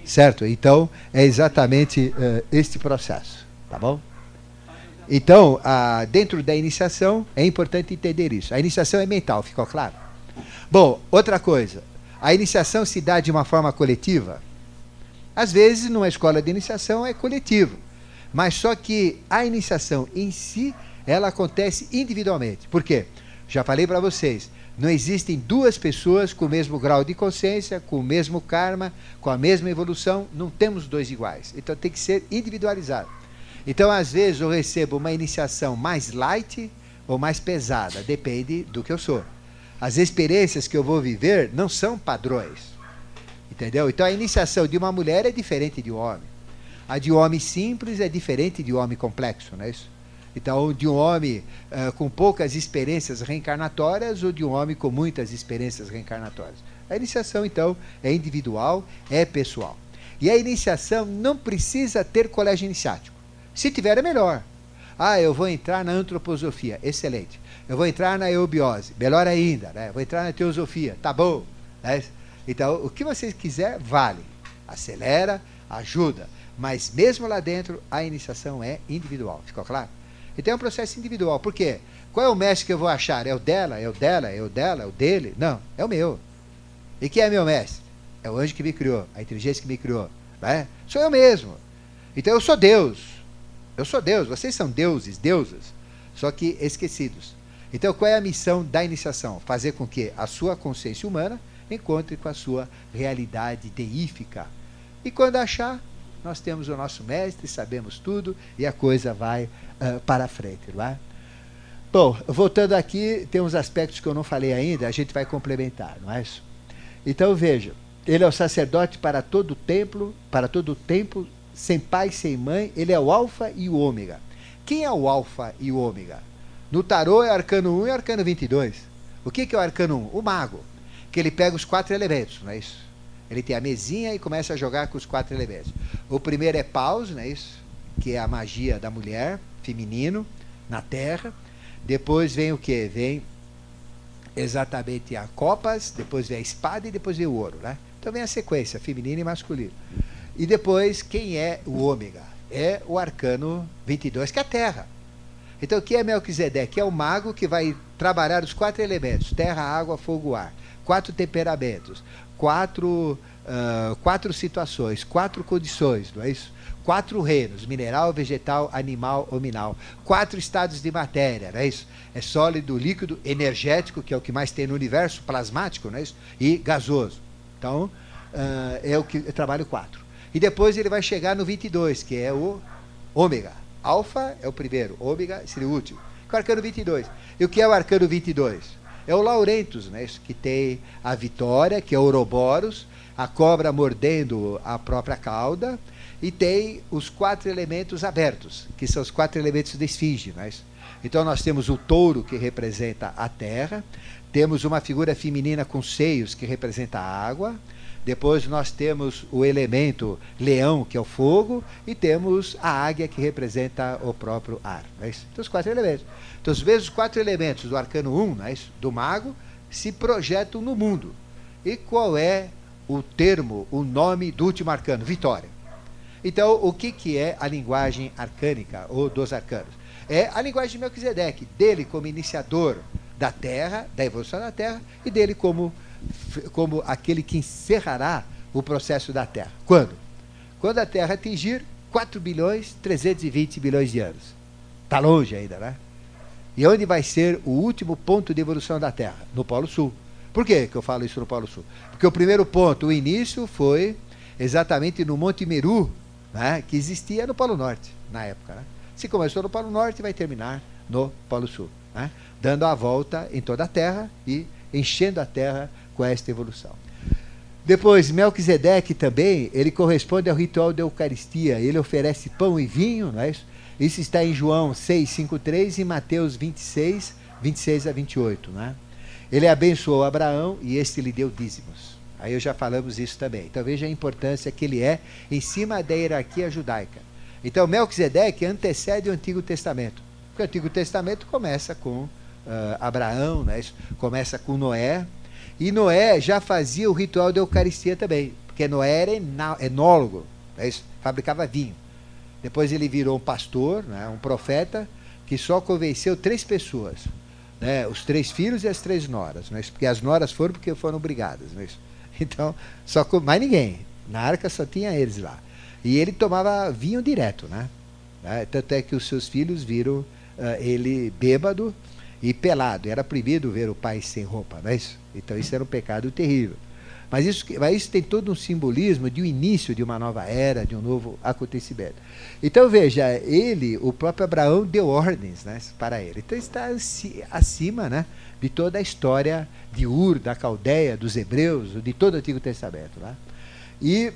Certo? Então, é exatamente uh, este processo. Tá bom? Então, a, dentro da iniciação, é importante entender isso. A iniciação é mental, ficou claro? Bom, outra coisa. A iniciação se dá de uma forma coletiva? Às vezes, numa escola de iniciação, é coletivo. Mas só que a iniciação em si, ela acontece individualmente. Por quê? Já falei para vocês. Não existem duas pessoas com o mesmo grau de consciência, com o mesmo karma, com a mesma evolução. Não temos dois iguais. Então tem que ser individualizado. Então, às vezes, eu recebo uma iniciação mais light ou mais pesada. Depende do que eu sou. As experiências que eu vou viver não são padrões. Entendeu? Então, a iniciação de uma mulher é diferente de um homem. A de um homem simples é diferente de um homem complexo, não é isso? Então, de um homem uh, com poucas experiências reencarnatórias ou de um homem com muitas experiências reencarnatórias. A iniciação, então, é individual, é pessoal. E a iniciação não precisa ter colégio iniciático. Se tiver, é melhor. Ah, eu vou entrar na antroposofia, excelente. Eu vou entrar na eubiose, melhor ainda. Né? Vou entrar na teosofia, tá bom. Né? Então, o que você quiser, vale. Acelera, ajuda. Mas mesmo lá dentro, a iniciação é individual. Ficou claro? Então é um processo individual. Por quê? Qual é o mestre que eu vou achar? É o dela? É o dela? É o dela? É o dele? Não, é o meu. E quem é meu mestre? É o anjo que me criou, a inteligência que me criou. Né? Sou eu mesmo. Então eu sou Deus. Eu sou Deus, vocês são deuses, deusas, só que esquecidos. Então qual é a missão da iniciação? Fazer com que a sua consciência humana encontre com a sua realidade deífica. E quando achar, nós temos o nosso mestre, sabemos tudo e a coisa vai uh, para frente, não é? Bom, voltando aqui, tem uns aspectos que eu não falei ainda, a gente vai complementar, não é isso? Então veja, ele é o sacerdote para todo o templo, para todo o templo, sem pai, sem mãe, ele é o alfa e o ômega. Quem é o alfa e o ômega? No tarô é arcano 1 e arcano 22. O que, que é o arcano 1? O mago, que ele pega os quatro elementos, não é isso? Ele tem a mesinha e começa a jogar com os quatro elementos. O primeiro é paus, não é isso? Que é a magia da mulher, feminino, na terra. Depois vem o que? Vem exatamente a copas, depois vem a espada e depois vem o ouro, né? Então vem a sequência, feminino e masculino. E depois, quem é o ômega? É o arcano 22, que é a terra. Então, o que é Melquisedeque? É o mago que vai trabalhar os quatro elementos: terra, água, fogo, ar. Quatro temperamentos quatro, uh, quatro situações, quatro condições, não é isso? Quatro reinos, mineral, vegetal, animal, hominal. Quatro estados de matéria, não é isso? É sólido, líquido, energético, que é o que mais tem no universo, plasmático, não é isso? E gasoso. Então, uh, é o que eu trabalho quatro. E depois ele vai chegar no 22, que é o ômega. Alfa é o primeiro, ômega seria o último. Que é o arcano 22. E o que é o arcano 22? é o Laurentus, né, que tem a vitória, que é o Ouroboros, a cobra mordendo a própria cauda, e tem os quatro elementos abertos, que são os quatro elementos da esfinge. Né? Então nós temos o touro, que representa a terra, temos uma figura feminina com seios, que representa a água, depois nós temos o elemento leão, que é o fogo, e temos a águia, que representa o próprio ar. É isso? Então, os quatro elementos. Então, às vezes, os quatro elementos do arcano 1, não é isso? do mago, se projetam no mundo. E qual é o termo, o nome do último arcano? Vitória. Então, o que, que é a linguagem arcânica, ou dos arcanos? É a linguagem de Melquisedeque, dele como iniciador da Terra, da evolução da Terra, e dele como como aquele que encerrará o processo da Terra. Quando? Quando a Terra atingir 4 bilhões 320 bilhões de anos. Está longe ainda, né? E onde vai ser o último ponto de evolução da Terra? No Polo Sul. Por que, que eu falo isso no Polo Sul? Porque o primeiro ponto, o início, foi exatamente no Monte Meru, né, que existia no Polo Norte, na época. Né? Se começou no Polo Norte, vai terminar no Polo Sul. Né? Dando a volta em toda a Terra e enchendo a Terra com esta evolução. Depois, Melquisedeque também, ele corresponde ao ritual da Eucaristia. Ele oferece pão e vinho, não é isso? Isso está em João 6, 5, 3 e Mateus 26, 26 a 28, né? Ele abençoou Abraão e este lhe deu dízimos. Aí já falamos isso também. Então veja a importância que ele é em cima da hierarquia judaica. Então Melquisedeque antecede o Antigo Testamento. Porque o Antigo Testamento começa com uh, Abraão, né? começa com Noé. E Noé já fazia o ritual da Eucaristia também. Porque Noé era enólogo, né? fabricava vinho. Depois ele virou um pastor, né? um profeta, que só convenceu três pessoas. Né? Os três filhos e as três noras. Né? Porque as noras foram porque foram obrigadas. Né? Então, só com mais ninguém. Na arca só tinha eles lá. E ele tomava vinho direto, né? né? Tanto é que os seus filhos viram uh, ele bêbado e pelado. Era proibido ver o pai sem roupa, não é isso? Então isso era um pecado terrível. Mas isso, mas isso tem todo um simbolismo de um início de uma nova era, de um novo acontecimento. Então veja, ele, o próprio Abraão, deu ordens né, para ele. Então está acima né, de toda a história de Ur, da Caldeia, dos Hebreus, de todo o Antigo Testamento. Né? E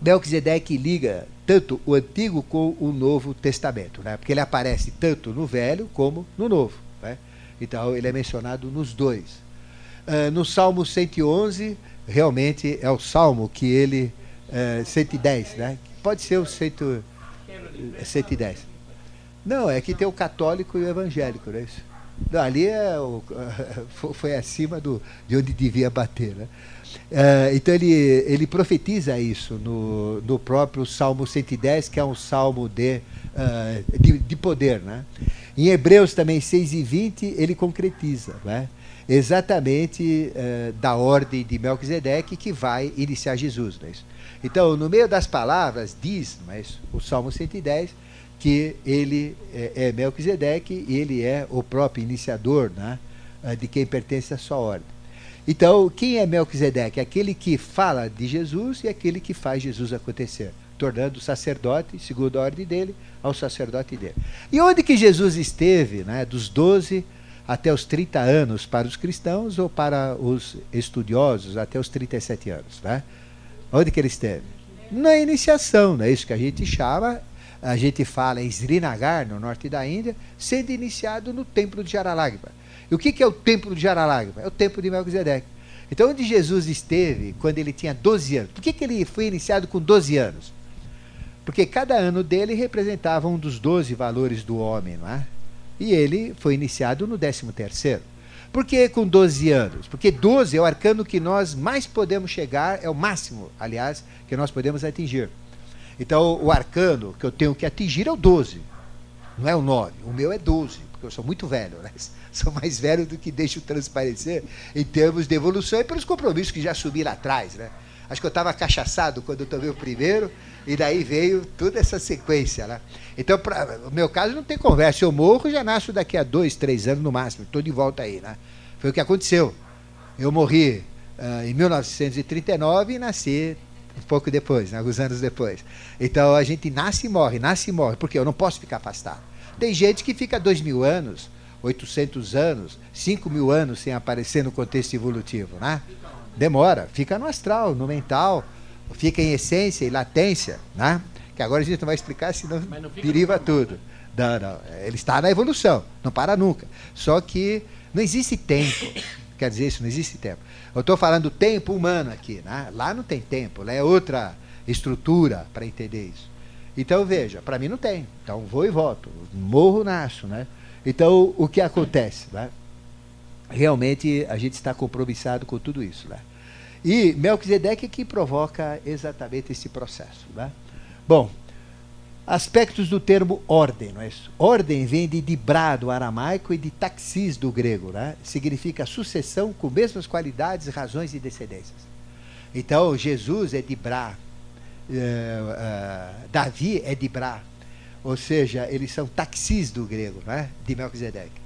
Melquisedeque liga tanto o Antigo com o Novo Testamento, né? porque ele aparece tanto no Velho como no Novo. Né? Então ele é mencionado nos dois. Uh, no Salmo 111, realmente é o salmo que ele. Uh, 110, né? Pode ser o cento, 110. Não, é que tem o católico e o evangélico, não é isso? Não, ali é o, foi acima do, de onde devia bater. Né? Uh, então ele, ele profetiza isso no, no próprio Salmo 110, que é um salmo de, uh, de, de, poder. Né? Em Hebreus também 6 e 20, ele concretiza né? exatamente uh, da ordem de Melquisedeque que vai iniciar Jesus. Né? Então, no meio das palavras, diz mas, o Salmo 110 que ele é, é Melquisedeque e ele é o próprio iniciador né? de quem pertence à sua ordem. Então, quem é Melquisedeque? Aquele que fala de Jesus e aquele que faz Jesus acontecer, tornando o sacerdote, segundo a ordem dele, ao sacerdote dele. E onde que Jesus esteve, né, dos 12 até os 30 anos para os cristãos ou para os estudiosos até os 37 anos, né? Onde que ele esteve? Na iniciação, é isso que a gente chama, a gente fala em Srinagar, no norte da Índia, sendo iniciado no templo de Jaralagba. E o que, que é o templo de Jaralagma? É o templo de Melquisedeque. Então, onde Jesus esteve quando ele tinha 12 anos? Por que, que ele foi iniciado com 12 anos? Porque cada ano dele representava um dos 12 valores do homem, não é? E ele foi iniciado no 13 terceiro. Por que com 12 anos? Porque 12 é o arcano que nós mais podemos chegar, é o máximo, aliás, que nós podemos atingir. Então, o arcano que eu tenho que atingir é o 12, não é o 9. O meu é 12, porque eu sou muito velho, né? sou mais velho do que deixo transparecer em termos de evolução e pelos compromissos que já assumi lá atrás, né? Acho que eu estava cachaçado quando eu tomei o primeiro, e daí veio toda essa sequência. Né? Então, pra, no meu caso, não tem conversa. Eu morro já nasço daqui a dois, três anos no máximo. Estou de volta aí. Né? Foi o que aconteceu. Eu morri uh, em 1939 e nasci um pouco depois, né? alguns anos depois. Então, a gente nasce e morre, nasce e morre, porque eu não posso ficar afastado. Tem gente que fica dois mil anos 800 anos, 5 mil anos sem aparecer no contexto evolutivo, né? Demora, fica no astral, no mental, fica em essência e latência, né? Que agora a gente não vai explicar, senão deriva tudo. Não, não, ele está na evolução, não para nunca. Só que não existe tempo. Quer dizer isso, não existe tempo. Eu estou falando tempo humano aqui, né? Lá não tem tempo, lá é outra estrutura para entender isso. Então veja, para mim não tem. Então vou e volto, morro, nasço, né? Então, o que acontece? Né? Realmente, a gente está compromissado com tudo isso. Né? E Melquisedeque é que provoca exatamente esse processo. Né? Bom, aspectos do termo ordem, não é isso? Ordem vem de dibrá do aramaico e de taxis do grego, né? Significa sucessão com mesmas qualidades, razões e descendências. Então, Jesus é dibrá, uh, Davi é dibrá, ou seja, eles são taxis do grego, né? de Melquisedeque.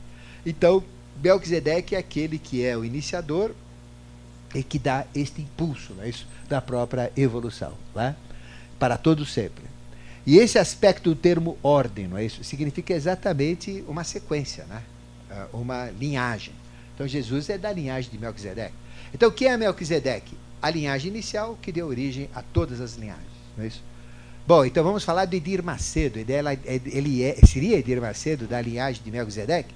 Então, Melquisedeque é aquele que é o iniciador e que dá este impulso né? Isso, da própria evolução, né? para todo sempre. E esse aspecto do termo ordem, não é isso? Significa exatamente uma sequência, né? Uma linhagem. Então Jesus é da linhagem de Melquisedeque. Então quem é Melquisedeque? A linhagem inicial que deu origem a todas as linhagens, não é isso? Bom, então vamos falar do Edir Macedo. Ele, é, ele é, seria Edir Macedo da linhagem de Melquisedeque?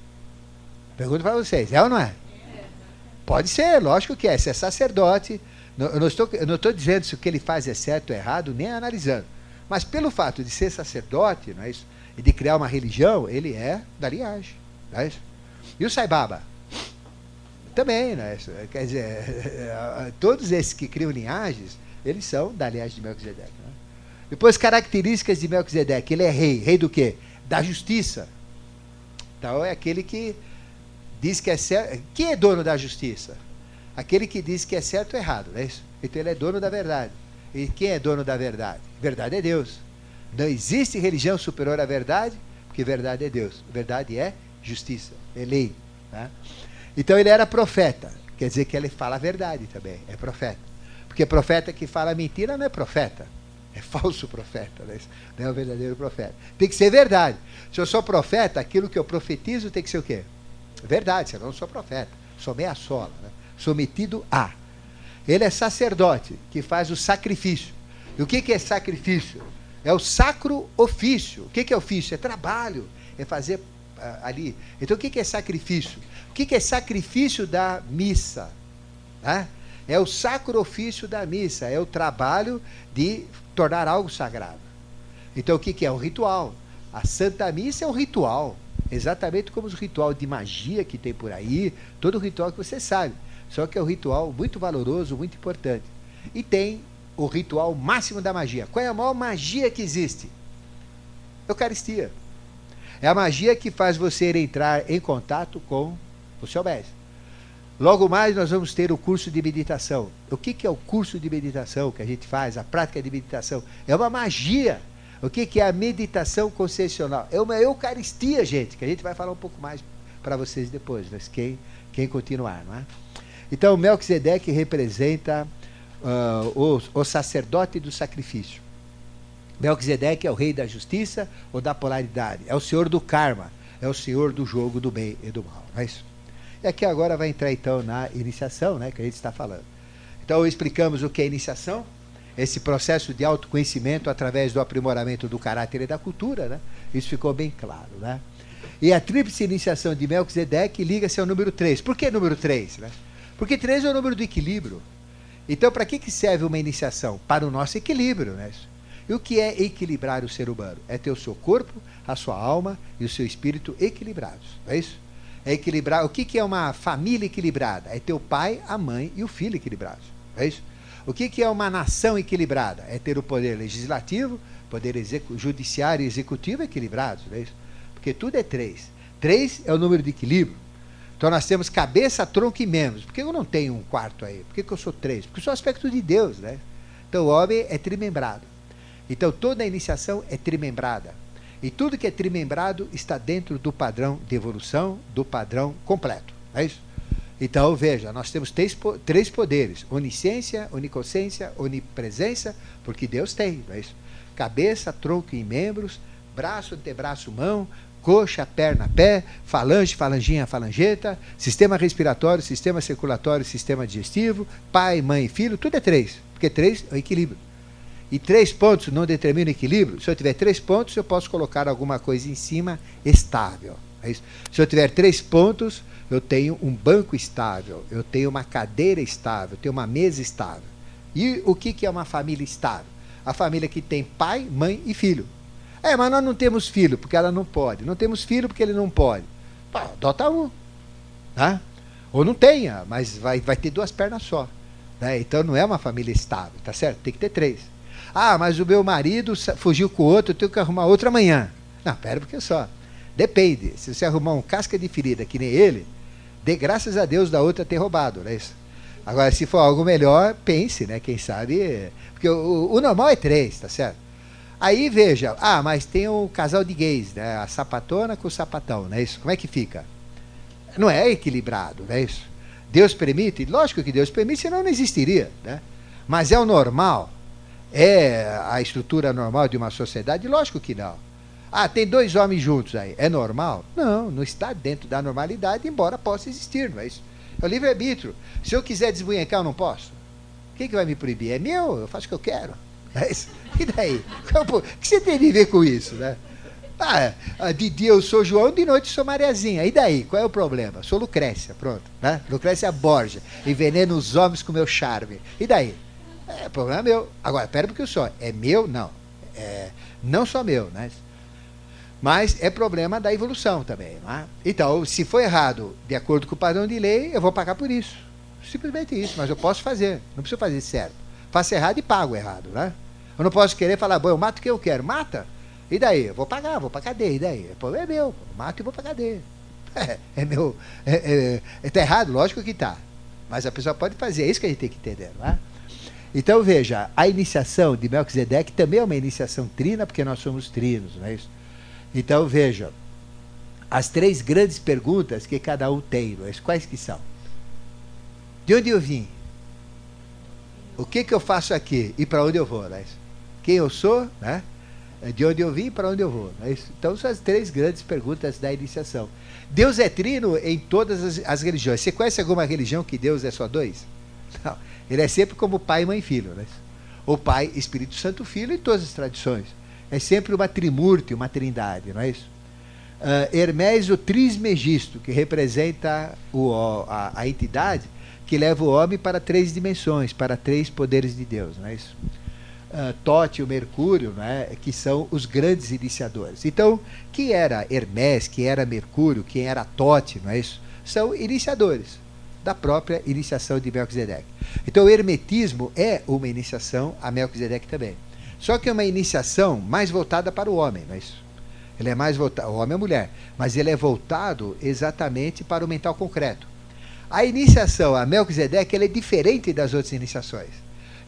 Pergunto para vocês, é ou não é? Pode ser, lógico que é. Se é sacerdote, eu não estou, eu não estou dizendo se o que ele faz é certo ou errado, nem analisando. Mas pelo fato de ser sacerdote, não é isso? E de criar uma religião, ele é da linhagem. Não é isso? E o Saibaba? Também, né? Quer dizer, todos esses que criam linhagens, eles são da linhagem de Melquisedeque. Né? Depois, características de Melquisedeque. Ele é rei. Rei do quê? Da justiça. Então, é aquele que diz que é certo. Quem é dono da justiça? Aquele que diz que é certo ou errado, não é isso? Então, ele é dono da verdade. E quem é dono da verdade? Verdade é Deus. Não existe religião superior à verdade, porque verdade é Deus. Verdade é justiça, é lei. Tá? Então ele era profeta, quer dizer que ele fala a verdade também, é profeta. Porque profeta que fala mentira não é profeta, é falso profeta, né? não é o verdadeiro profeta. Tem que ser verdade. Se eu sou profeta, aquilo que eu profetizo tem que ser o quê? Verdade, senão eu não sou profeta, sou meia sola, né? sou metido a. Ele é sacerdote, que faz o sacrifício. E o que, que é sacrifício? É o sacro ofício. O que, que é ofício? É trabalho, é fazer uh, ali. Então o que, que é sacrifício? O que, que é sacrifício da missa? Né? É o sacro ofício da missa, é o trabalho de tornar algo sagrado. Então o que, é? O ritual. A Santa Missa é um ritual, exatamente como os ritual de magia que tem por aí, todo ritual que você sabe. Só que é um ritual muito valoroso, muito importante. E tem o ritual máximo da magia. Qual é a maior magia que existe? Eucaristia. É a magia que faz você entrar em contato com o seu mestre. Logo mais nós vamos ter o curso de meditação. O que, que é o curso de meditação que a gente faz, a prática de meditação? É uma magia. O que, que é a meditação concessional? É uma Eucaristia, gente, que a gente vai falar um pouco mais para vocês depois, mas quem, quem continuar, não é? Então, Melquisedeque representa uh, o, o sacerdote do sacrifício. Melquisedeque é o rei da justiça ou da polaridade, é o senhor do karma, é o senhor do jogo do bem e do mal. Não é isso? E aqui agora vai entrar então na iniciação, né, que a gente está falando. Então explicamos o que é iniciação, esse processo de autoconhecimento através do aprimoramento do caráter e da cultura, né? Isso ficou bem claro, né? E a tríplice iniciação de Melquisedeque liga-se ao número 3. Por que número 3? Né? Porque 3 é o número do equilíbrio. Então, para que, que serve uma iniciação? Para o nosso equilíbrio, né? E o que é equilibrar o ser humano? É ter o seu corpo, a sua alma e o seu espírito equilibrados. Não é isso? É equilibrar. O que, que é uma família equilibrada? É ter o pai, a mãe e o filho equilibrados. É? O que, que é uma nação equilibrada? É ter o poder legislativo, poder judiciário e executivo equilibrados. É? Porque tudo é três. Três é o número de equilíbrio. Então nós temos cabeça, tronco e membros. Por que eu não tenho um quarto aí? Por que, que eu sou três? Porque eu sou aspecto de Deus, né? Então o homem é trimembrado. Então toda a iniciação é trimembrada. E tudo que é trimembrado está dentro do padrão de evolução, do padrão completo. É isso? Então, veja, nós temos três, três poderes: onisciência, oniconsciência, onipresença, porque Deus tem, é isso? Cabeça, tronco e membros, braço, antebraço, mão, coxa, perna, pé, falange, falanginha, falangeta, sistema respiratório, sistema circulatório, sistema digestivo, pai, mãe, filho, tudo é três, porque três é o equilíbrio. E três pontos não determinam equilíbrio. Se eu tiver três pontos, eu posso colocar alguma coisa em cima estável. É. Se eu tiver três pontos, eu tenho um banco estável, eu tenho uma cadeira estável, eu tenho uma mesa estável. E o que, é uma família estável? A família que tem pai, mãe e filho. É, mas nós não temos filho, porque ela não pode. Não temos filho porque ele não pode. Pô, adota um. Tá? Ou não tenha, mas vai, vai ter duas pernas só. Né? Então não é uma família estável, tá certo? Tem que ter três. Ah, mas o meu marido fugiu com o outro, eu tenho que arrumar outro amanhã. Não, pera porque só. Depende. Se você arrumar um casca de ferida que nem ele, dê graças a Deus da outra ter roubado, não é isso? Agora, se for algo melhor, pense, né? Quem sabe. Porque o, o normal é três, tá certo? Aí veja, ah, mas tem um casal de gays, né? A sapatona com o sapatão, não é isso? Como é que fica? Não é equilibrado, não é isso? Deus permite? Lógico que Deus permite, senão não existiria, né? Mas é o normal? É a estrutura normal de uma sociedade? Lógico que não. Ah, tem dois homens juntos aí. É normal? Não, não está dentro da normalidade, embora possa existir, não é isso? É o livre-arbítrio. Se eu quiser desbunhecar, eu não posso. Quem que vai me proibir? É meu, eu faço o que eu quero. É isso. E daí? O que você tem a ver com isso, né? Ah, de dia eu sou João, de noite sou Mariazinha. E daí? Qual é o problema? Sou Lucrécia, pronto. Né? Lucrécia Borgia. Envenena os homens com meu charme. E daí? É problema meu. Agora, pera porque eu sou. É meu? Não. É, não só meu, né? Mas é problema da evolução também. É? Então, se for errado de acordo com o padrão de lei, eu vou pagar por isso. Simplesmente isso, mas eu posso fazer. Não preciso fazer certo. Faço errado e pago errado, né? Eu não posso querer falar, bom, eu mato o que eu quero. Mata. E daí? Eu vou pagar, vou pra cadeia. E daí? O problema é meu. Eu mato e vou pra cadeia. É, é meu. É, é, é, tá errado? Lógico que tá. Mas a pessoa pode fazer. É isso que a gente tem que entender, não é? Então veja, a iniciação de Melquisedeque também é uma iniciação trina, porque nós somos trinos, não é isso? Então veja, as três grandes perguntas que cada um tem, não é? quais que são? De onde eu vim? O que, que eu faço aqui? E para onde eu vou? Não é isso? Quem eu sou? Né? De onde eu vim e para onde eu vou? Não é isso? Então são as três grandes perguntas da iniciação. Deus é trino em todas as, as religiões. Você conhece alguma religião que Deus é só dois? Não. Ele é sempre como pai, mãe e filho. Né? O pai, Espírito Santo, Filho em todas as tradições. É sempre uma trimurte, uma trindade, não é isso? Uh, Hermes, o trismegisto, que representa o, a, a, entidade que leva o homem para três dimensões, para três poderes de Deus, não é isso? Uh, Tote e o Mercúrio, não é? que são os grandes iniciadores. Então, quem era Hermes, quem era Mercúrio, quem era Tote, não é isso? São iniciadores da própria iniciação de Melquisedeque. Então o hermetismo é uma iniciação a Melquisedeque também. Só que é uma iniciação mais voltada para o homem, é isso? Ele é mais voltado, o homem é mulher, mas ele é voltado exatamente para o mental concreto. A iniciação a Melquisedeque é diferente das outras iniciações.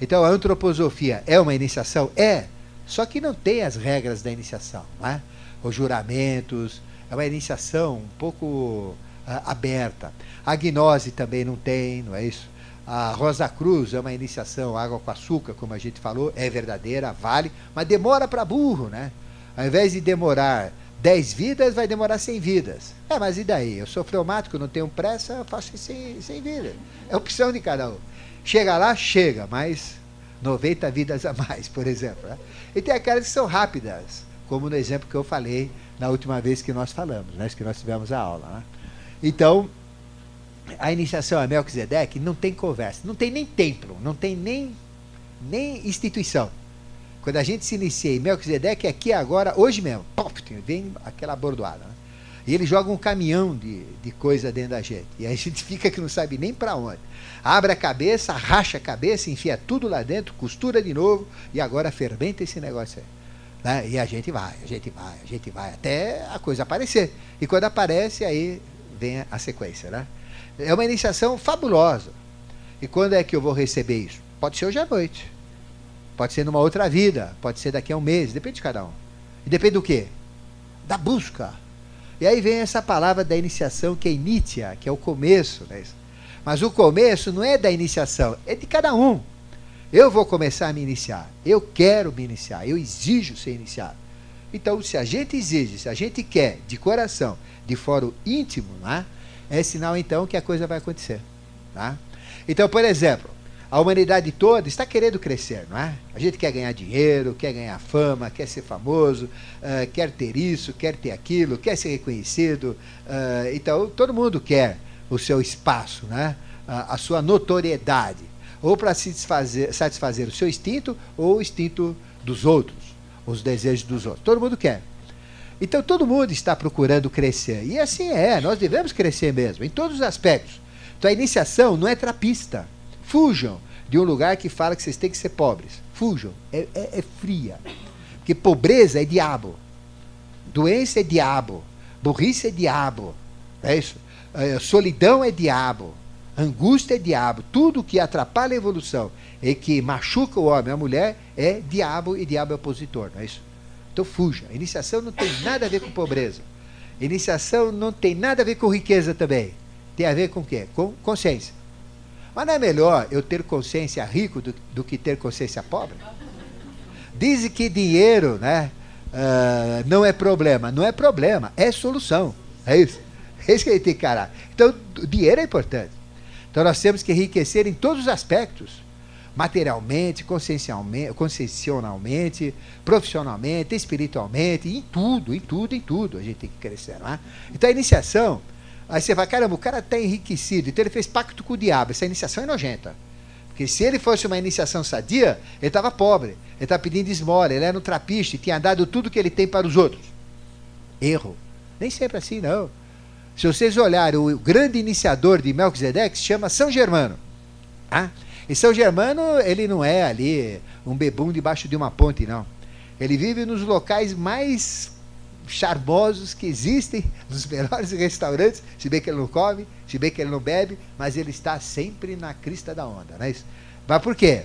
Então a antroposofia é uma iniciação? É, só que não tem as regras da iniciação, é? Os juramentos, é uma iniciação um pouco aberta. A gnose também não tem, não é isso? A Rosa Cruz é uma iniciação água com açúcar, como a gente falou, é verdadeira, vale, mas demora para burro, né? Ao invés de demorar 10 vidas, vai demorar 100 vidas. É, mas e daí? Eu sou fleumático, não tenho pressa, eu faço 100, 100 vidas. É opção de cada um. Chega lá, chega, mas 90 vidas a mais, por exemplo. Né? E tem aquelas que são rápidas, como no exemplo que eu falei na última vez que nós falamos, né? que nós tivemos a aula. Né? Então, a iniciação a Melquisedeque não tem conversa, não tem nem templo, não tem nem, nem instituição. Quando a gente se inicia em Melquisedeque, aqui agora, hoje mesmo, pop, vem aquela bordoada. Né? E ele joga um caminhão de, de coisa dentro da gente. E a gente fica que não sabe nem para onde. Abre a cabeça, racha a cabeça, enfia tudo lá dentro, costura de novo e agora fermenta esse negócio aí. Né? E a gente vai, a gente vai, a gente vai, até a coisa aparecer. E quando aparece, aí vem a sequência, né? É uma iniciação fabulosa. E quando é que eu vou receber isso? Pode ser hoje à noite. Pode ser numa outra vida. Pode ser daqui a um mês. Depende de cada um. E depende do quê? Da busca. E aí vem essa palavra da iniciação que é initia, que é o começo. Né? Mas o começo não é da iniciação, é de cada um. Eu vou começar a me iniciar. Eu quero me iniciar. Eu exijo ser iniciado. Então, se a gente exige, se a gente quer de coração, de fórum íntimo, né, é sinal então que a coisa vai acontecer. Tá? Então, por exemplo, a humanidade toda está querendo crescer, não é? A gente quer ganhar dinheiro, quer ganhar fama, quer ser famoso, uh, quer ter isso, quer ter aquilo, quer ser reconhecido. Uh, então, todo mundo quer o seu espaço, né? Uh, a sua notoriedade, ou para satisfazer, satisfazer o seu instinto ou o instinto dos outros, os desejos dos outros. Todo mundo quer. Então todo mundo está procurando crescer. E assim é, nós devemos crescer mesmo, em todos os aspectos. Então a iniciação não é trapista. Fujam de um lugar que fala que vocês têm que ser pobres. Fujam. É, é, é fria. Porque pobreza é diabo. Doença é diabo. Burrice é diabo. É isso? É, solidão é diabo. Angústia é diabo. Tudo que atrapalha a evolução e que machuca o homem, a mulher, é diabo e diabo é opositor. Não é isso? Então fuja. Iniciação não tem nada a ver com pobreza. Iniciação não tem nada a ver com riqueza também. Tem a ver com o quê? Com consciência. Mas não é melhor eu ter consciência rico do, do que ter consciência pobre? Dizem que dinheiro né, uh, não é problema. Não é problema, é solução. É isso. É isso que a gente tem que encarar. Então, dinheiro é importante. Então, nós temos que enriquecer em todos os aspectos. Materialmente, consciencialmente, profissionalmente, espiritualmente, em tudo, em tudo, em tudo a gente tem que crescer, não é? Então a iniciação, aí você vai, caramba, o cara está enriquecido, então ele fez pacto com o diabo, essa iniciação é nojenta. Porque se ele fosse uma iniciação sadia, ele estava pobre, ele estava pedindo esmola, ele era um trapista e tinha dado tudo que ele tem para os outros. Erro. Nem sempre assim, não. Se vocês olharem, o grande iniciador de Melquisedeque se chama São Germano. Ah? E São Germano, ele não é ali um bebum debaixo de uma ponte, não. Ele vive nos locais mais charmosos que existem, nos melhores restaurantes, se bem que ele não come, se bem que ele não bebe, mas ele está sempre na crista da onda, não é isso? Mas por quê?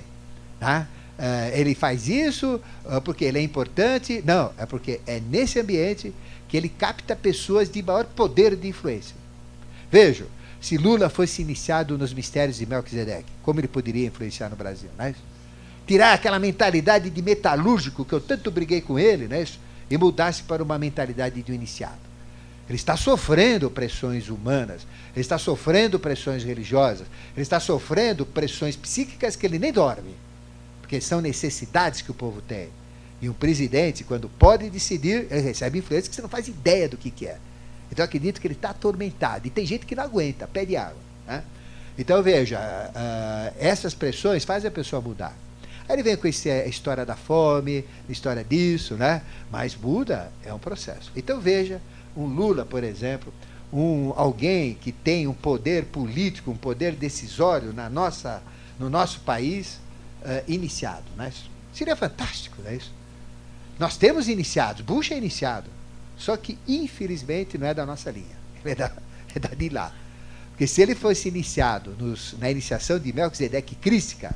Tá? Uh, ele faz isso uh, porque ele é importante? Não, é porque é nesse ambiente que ele capta pessoas de maior poder de influência. Veja, se Lula fosse iniciado nos mistérios de Melquisedeque, como ele poderia influenciar no Brasil? Né? Tirar aquela mentalidade de metalúrgico, que eu tanto briguei com ele, né? e mudar-se para uma mentalidade de um iniciado. Ele está sofrendo pressões humanas, ele está sofrendo pressões religiosas, ele está sofrendo pressões psíquicas que ele nem dorme, porque são necessidades que o povo tem. E um presidente, quando pode decidir, ele recebe influência que você não faz ideia do que, que é. Então acredito que ele está atormentado. E tem gente que não aguenta, pede água. Né? Então veja, uh, essas pressões fazem a pessoa mudar. Aí ele vem com esse, a história da fome, a história disso, né? Mas muda é um processo. Então veja, um Lula, por exemplo, um alguém que tem um poder político, um poder decisório na nossa, no nosso país uh, iniciado, né? Seria fantástico, não é isso? Nós temos iniciados, Bush é iniciado. Só que, infelizmente, não é da nossa linha. É da, é da de lá. Porque se ele fosse iniciado nos, na iniciação de Melquisedeque crística,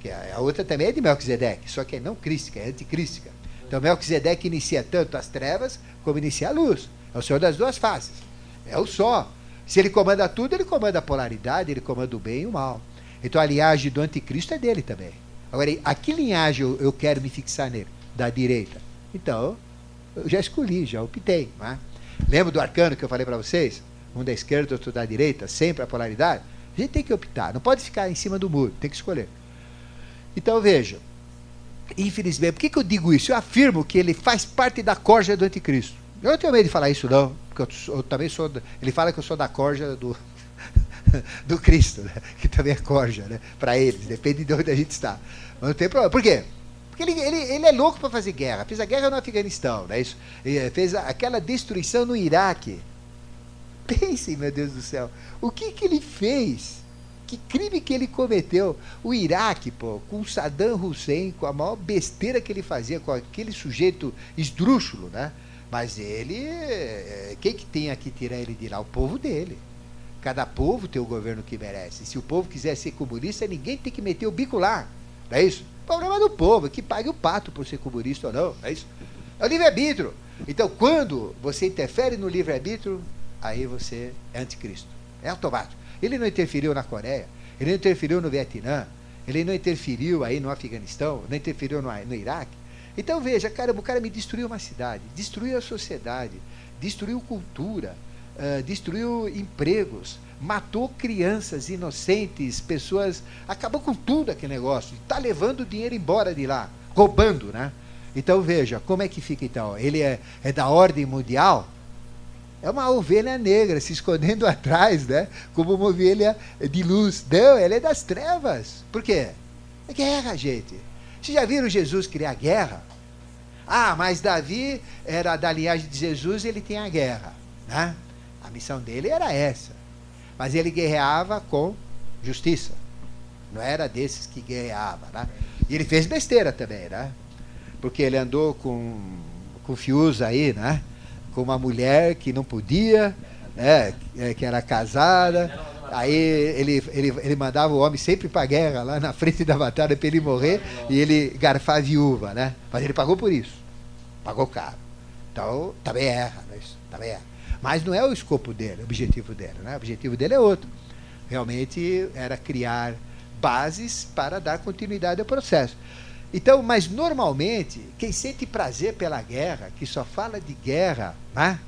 que a, a outra também é de Melquisedeque, só que é não crística, é anticrística. Então Melquisedeque inicia tanto as trevas como inicia a luz. É o senhor das duas faces. É o só. Se ele comanda tudo, ele comanda a polaridade, ele comanda o bem e o mal. Então a linhagem do anticristo é dele também. Agora, a que linhagem eu quero me fixar nele? Da direita. Então, eu já escolhi, já optei. Não é? Lembra do arcano que eu falei para vocês? Um da esquerda, outro da direita, sempre a polaridade? A gente tem que optar, não pode ficar em cima do muro, tem que escolher. Então veja, infelizmente, por que, que eu digo isso? Eu afirmo que ele faz parte da corja do anticristo. Eu não tenho medo de falar isso, não, porque eu, eu também sou. Ele fala que eu sou da corja do, do Cristo, né? que também é corja, né? para eles, depende de onde a gente está. Mas não tem problema. Por quê? Porque ele, ele, ele é louco para fazer guerra. Fez a guerra no Afeganistão, né? Isso, fez aquela destruição no Iraque. Pensem, meu Deus do céu, o que, que ele fez? Que crime que ele cometeu? O Iraque, pô, com Saddam Hussein, com a maior besteira que ele fazia, com aquele sujeito esdrúxulo, né? Mas ele, é, quem que tem aqui tirar ele de lá? O povo dele. Cada povo tem o governo que merece. Se o povo quiser ser comunista, ninguém tem que meter o bico lá. Não é isso? Problema do povo, que pague o pato por ser comunista ou não. É isso? É o livre-arbítrio. Então, quando você interfere no livre-arbítrio, aí você é anticristo. É automático. Ele não interferiu na Coreia, ele não interferiu no Vietnã, ele não interferiu aí no Afeganistão, não interferiu no, no Iraque. Então veja, cara, o cara me destruiu uma cidade, destruiu a sociedade, destruiu cultura, uh, destruiu empregos, matou crianças inocentes, pessoas. Acabou com tudo aquele negócio. Está levando o dinheiro embora de lá, roubando, né? Então veja, como é que fica então? Ele é, é da ordem mundial? É uma ovelha negra se escondendo atrás, né? Como uma ovelha de luz. Não, ele é das trevas. Por quê? É guerra, gente. Vocês já viram Jesus criar guerra? Ah, mas Davi era da linhagem de Jesus, ele tem a guerra. Né? A missão dele era essa. Mas ele guerreava com justiça. Não era desses que guerreava. Né? E ele fez besteira também, né? Porque ele andou com, com fios aí, né? Com uma mulher que não podia, né? que era casada. Aí ele, ele, ele mandava o homem sempre para a guerra, lá na frente da batalha, para ele morrer, e ele garfar a viúva, né? Mas ele pagou por isso. Pagou caro. Então, também erra, né? também erra. Mas não é o escopo dele, o objetivo dele. Né? O objetivo dele é outro. Realmente era criar bases para dar continuidade ao processo. Então, mas normalmente, quem sente prazer pela guerra, que só fala de guerra, né?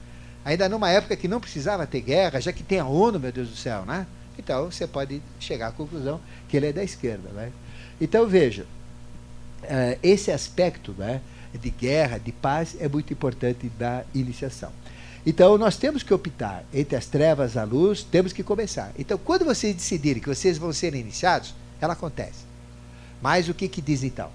ainda numa época que não precisava ter guerra, já que tem a ONU, meu Deus do céu, né? Então você pode chegar à conclusão que ele é da esquerda. Né? Então, veja, uh, esse aspecto né, de guerra, de paz, é muito importante da iniciação. Então, nós temos que optar entre as trevas e a luz, temos que começar. Então, quando vocês decidirem que vocês vão ser iniciados, ela acontece. Mas o que, que diz então?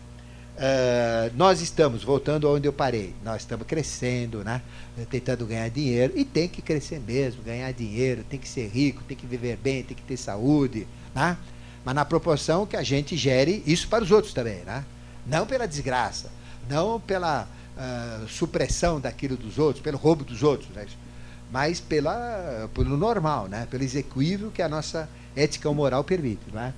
Uh, nós estamos, voltando onde eu parei, nós estamos crescendo, né? tentando ganhar dinheiro, e tem que crescer mesmo, ganhar dinheiro, tem que ser rico, tem que viver bem, tem que ter saúde, né? mas na proporção que a gente gere isso para os outros também, né? não pela desgraça, não pela supressão daquilo dos outros, pelo roubo dos outros, né? mas pela, pelo normal, né? pelo execuível que a nossa ética ou moral permite. Né?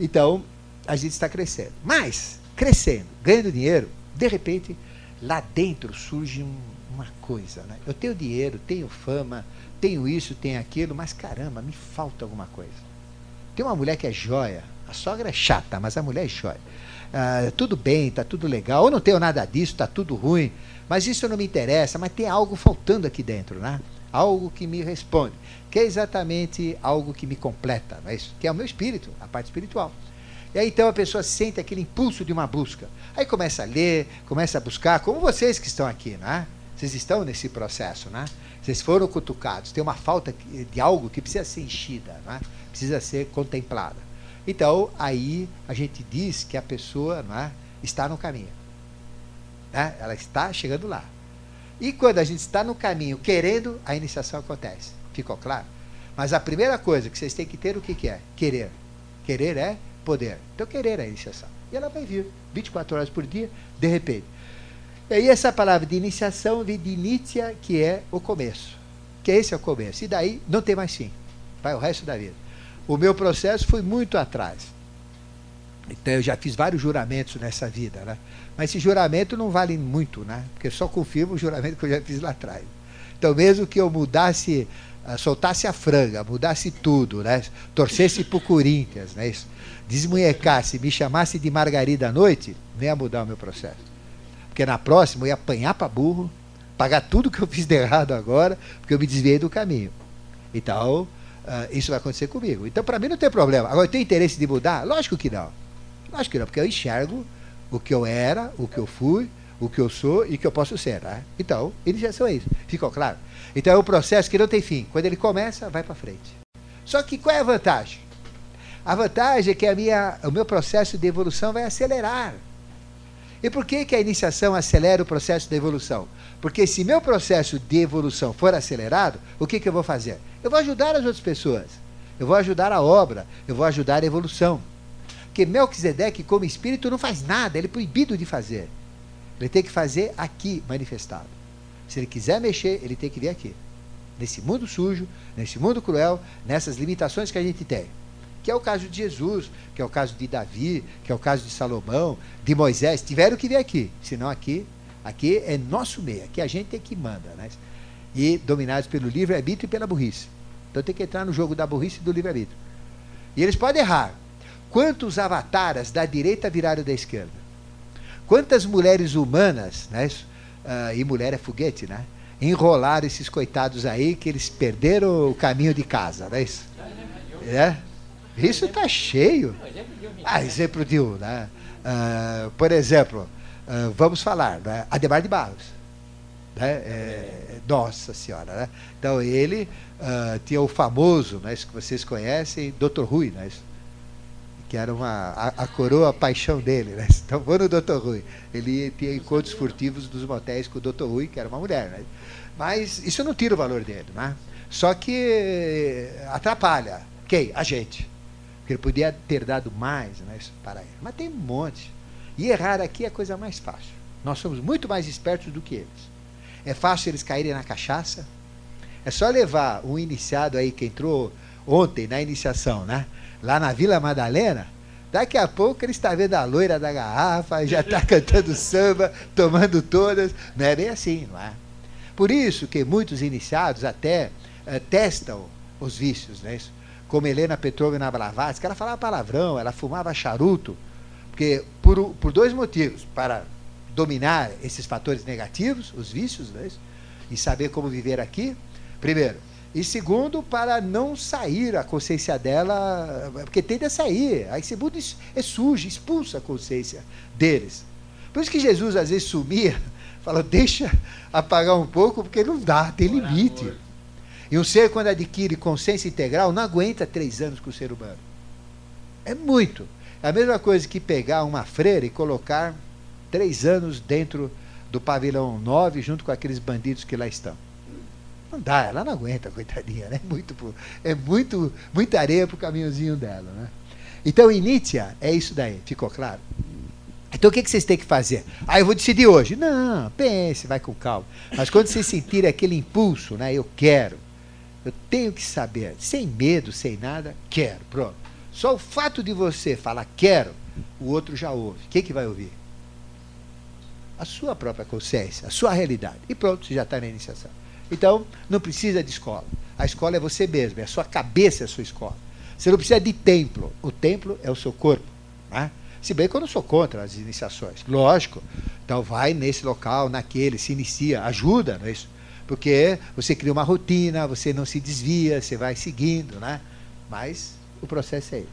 Então, a gente está crescendo. Mas, crescendo, ganhando dinheiro, de repente, lá dentro surge um, uma coisa. Né? Eu tenho dinheiro, tenho fama, tenho isso, tenho aquilo, mas caramba, me falta alguma coisa. Tem uma mulher que é joia, a sogra é chata, mas a mulher é joia. Ah, tudo bem, está tudo legal, ou não tenho nada disso, está tudo ruim, mas isso não me interessa, mas tem algo faltando aqui dentro, né? Algo que me responde, que é exatamente algo que me completa, não é isso? Que é o meu espírito, a parte espiritual. E aí então a pessoa sente aquele impulso de uma busca. Aí começa a ler, começa a buscar, como vocês que estão aqui, né? Vocês estão nesse processo, né? Vocês foram cutucados, tem uma falta de algo que precisa ser enchida, né? precisa ser contemplada. Então, aí a gente diz que a pessoa né, está no caminho. Né? Ela está chegando lá. E quando a gente está no caminho querendo, a iniciação acontece. Ficou claro? Mas a primeira coisa que vocês têm que ter, o que, que é? Querer. Querer é poder. Então, querer é a iniciação. E ela vai vir 24 horas por dia, de repente. E aí, essa palavra de iniciação vem de inicia, que é o começo. Que esse é o começo. E daí não tem mais fim. Vai o resto da vida. O meu processo foi muito atrás. Então, eu já fiz vários juramentos nessa vida, né? Mas esse juramento não vale muito, né? Porque só confirma o juramento que eu já fiz lá atrás. Então, mesmo que eu mudasse, ah, soltasse a franga, mudasse tudo, né? Torcesse para o Corinthians, né? Isso desmunhecasse, me chamasse de Margarida à noite, ia mudar o meu processo. Porque na próxima eu ia apanhar para burro, pagar tudo que eu fiz de errado agora, porque eu me desviei do caminho. Então, uh, isso vai acontecer comigo. Então, para mim não tem problema. Agora, eu tenho interesse de mudar? Lógico que não. Lógico que não, porque eu enxergo o que eu era, o que eu fui, o que eu sou e o que eu posso ser. Né? Então, iniciação é isso. Ficou claro? Então, é um processo que não tem fim. Quando ele começa, vai para frente. Só que qual é a vantagem? A vantagem é que a minha, o meu processo de evolução vai acelerar. E por que, que a iniciação acelera o processo de evolução? Porque se meu processo de evolução for acelerado, o que, que eu vou fazer? Eu vou ajudar as outras pessoas. Eu vou ajudar a obra. Eu vou ajudar a evolução. Porque Melquisedeque, como espírito, não faz nada. Ele é proibido de fazer. Ele tem que fazer aqui, manifestado. Se ele quiser mexer, ele tem que vir aqui. Nesse mundo sujo, nesse mundo cruel, nessas limitações que a gente tem que é o caso de Jesus, que é o caso de Davi, que é o caso de Salomão, de Moisés, tiveram que vir aqui. Senão aqui, aqui é nosso meio, aqui a gente é que manda, né? E dominados pelo livre-arbítrio e pela burrice. Então tem que entrar no jogo da burrice e do livre-arbítrio. E eles podem errar. Quantos avataras da direita viraram da esquerda? Quantas mulheres humanas, né? Uh, e mulher é foguete, né? Enrolaram esses coitados aí que eles perderam o caminho de casa, não é isso? É? Isso está cheio. Ah, exemplo de um. Né? Uh, por exemplo, uh, vamos falar, né? Ademar de Barros. Né? É, nossa Senhora. Né? Então, ele uh, tinha o famoso, né, isso que vocês conhecem, Dr. Rui, né? que era uma, a, a, coroa a paixão dele. Né? Então, vou no Dr. Rui. Ele tinha encontros furtivos dos motéis com o Dr. Rui, que era uma mulher. Né? Mas isso não tira o valor dele. Né? Só que atrapalha. Quem? A gente. Porque ele podia ter dado mais né, para ele. Mas tem um monte. E errar aqui é a coisa mais fácil. Nós somos muito mais espertos do que eles. É fácil eles caírem na cachaça. É só levar um iniciado aí que entrou ontem na iniciação, né? Lá na Vila Madalena. Daqui a pouco ele está vendo a loira da garrafa, já está cantando samba, tomando todas. Não é bem assim, não é? Por isso que muitos iniciados até uh, testam os vícios, né? Como Helena Petrovna Blavatsky, ela falava palavrão, ela fumava charuto, porque por, por dois motivos, para dominar esses fatores negativos, os vícios, né, e saber como viver aqui. Primeiro, E segundo, para não sair a consciência dela, porque tende a sair. Aí segundo é sujo, expulsa a consciência deles. Por isso que Jesus às vezes sumia, fala, deixa apagar um pouco, porque não dá, tem limite. E um ser, quando adquire consciência integral, não aguenta três anos com o ser humano. É muito. É a mesma coisa que pegar uma freira e colocar três anos dentro do pavilhão 9, junto com aqueles bandidos que lá estão. Não dá, ela não aguenta, coitadinha, né? Muito, é muito, muita areia para o caminhozinho dela. Né? Então, Inícia é isso daí, ficou claro? Então, o que, que vocês têm que fazer? Ah, eu vou decidir hoje. Não, pense, vai com calma. Mas quando vocês sentirem aquele impulso, né? Eu quero, eu tenho que saber, sem medo, sem nada, quero, pronto. Só o fato de você falar quero, o outro já ouve. Quem que vai ouvir? A sua própria consciência, a sua realidade. E pronto, você já está na iniciação. Então, não precisa de escola. A escola é você mesmo, é a sua cabeça é a sua escola. Você não precisa de templo. O templo é o seu corpo. Né? Se bem que eu não sou contra as iniciações. Lógico. Então vai nesse local, naquele, se inicia, ajuda, não é isso? Porque você cria uma rotina, você não se desvia, você vai seguindo, né? Mas o processo é esse.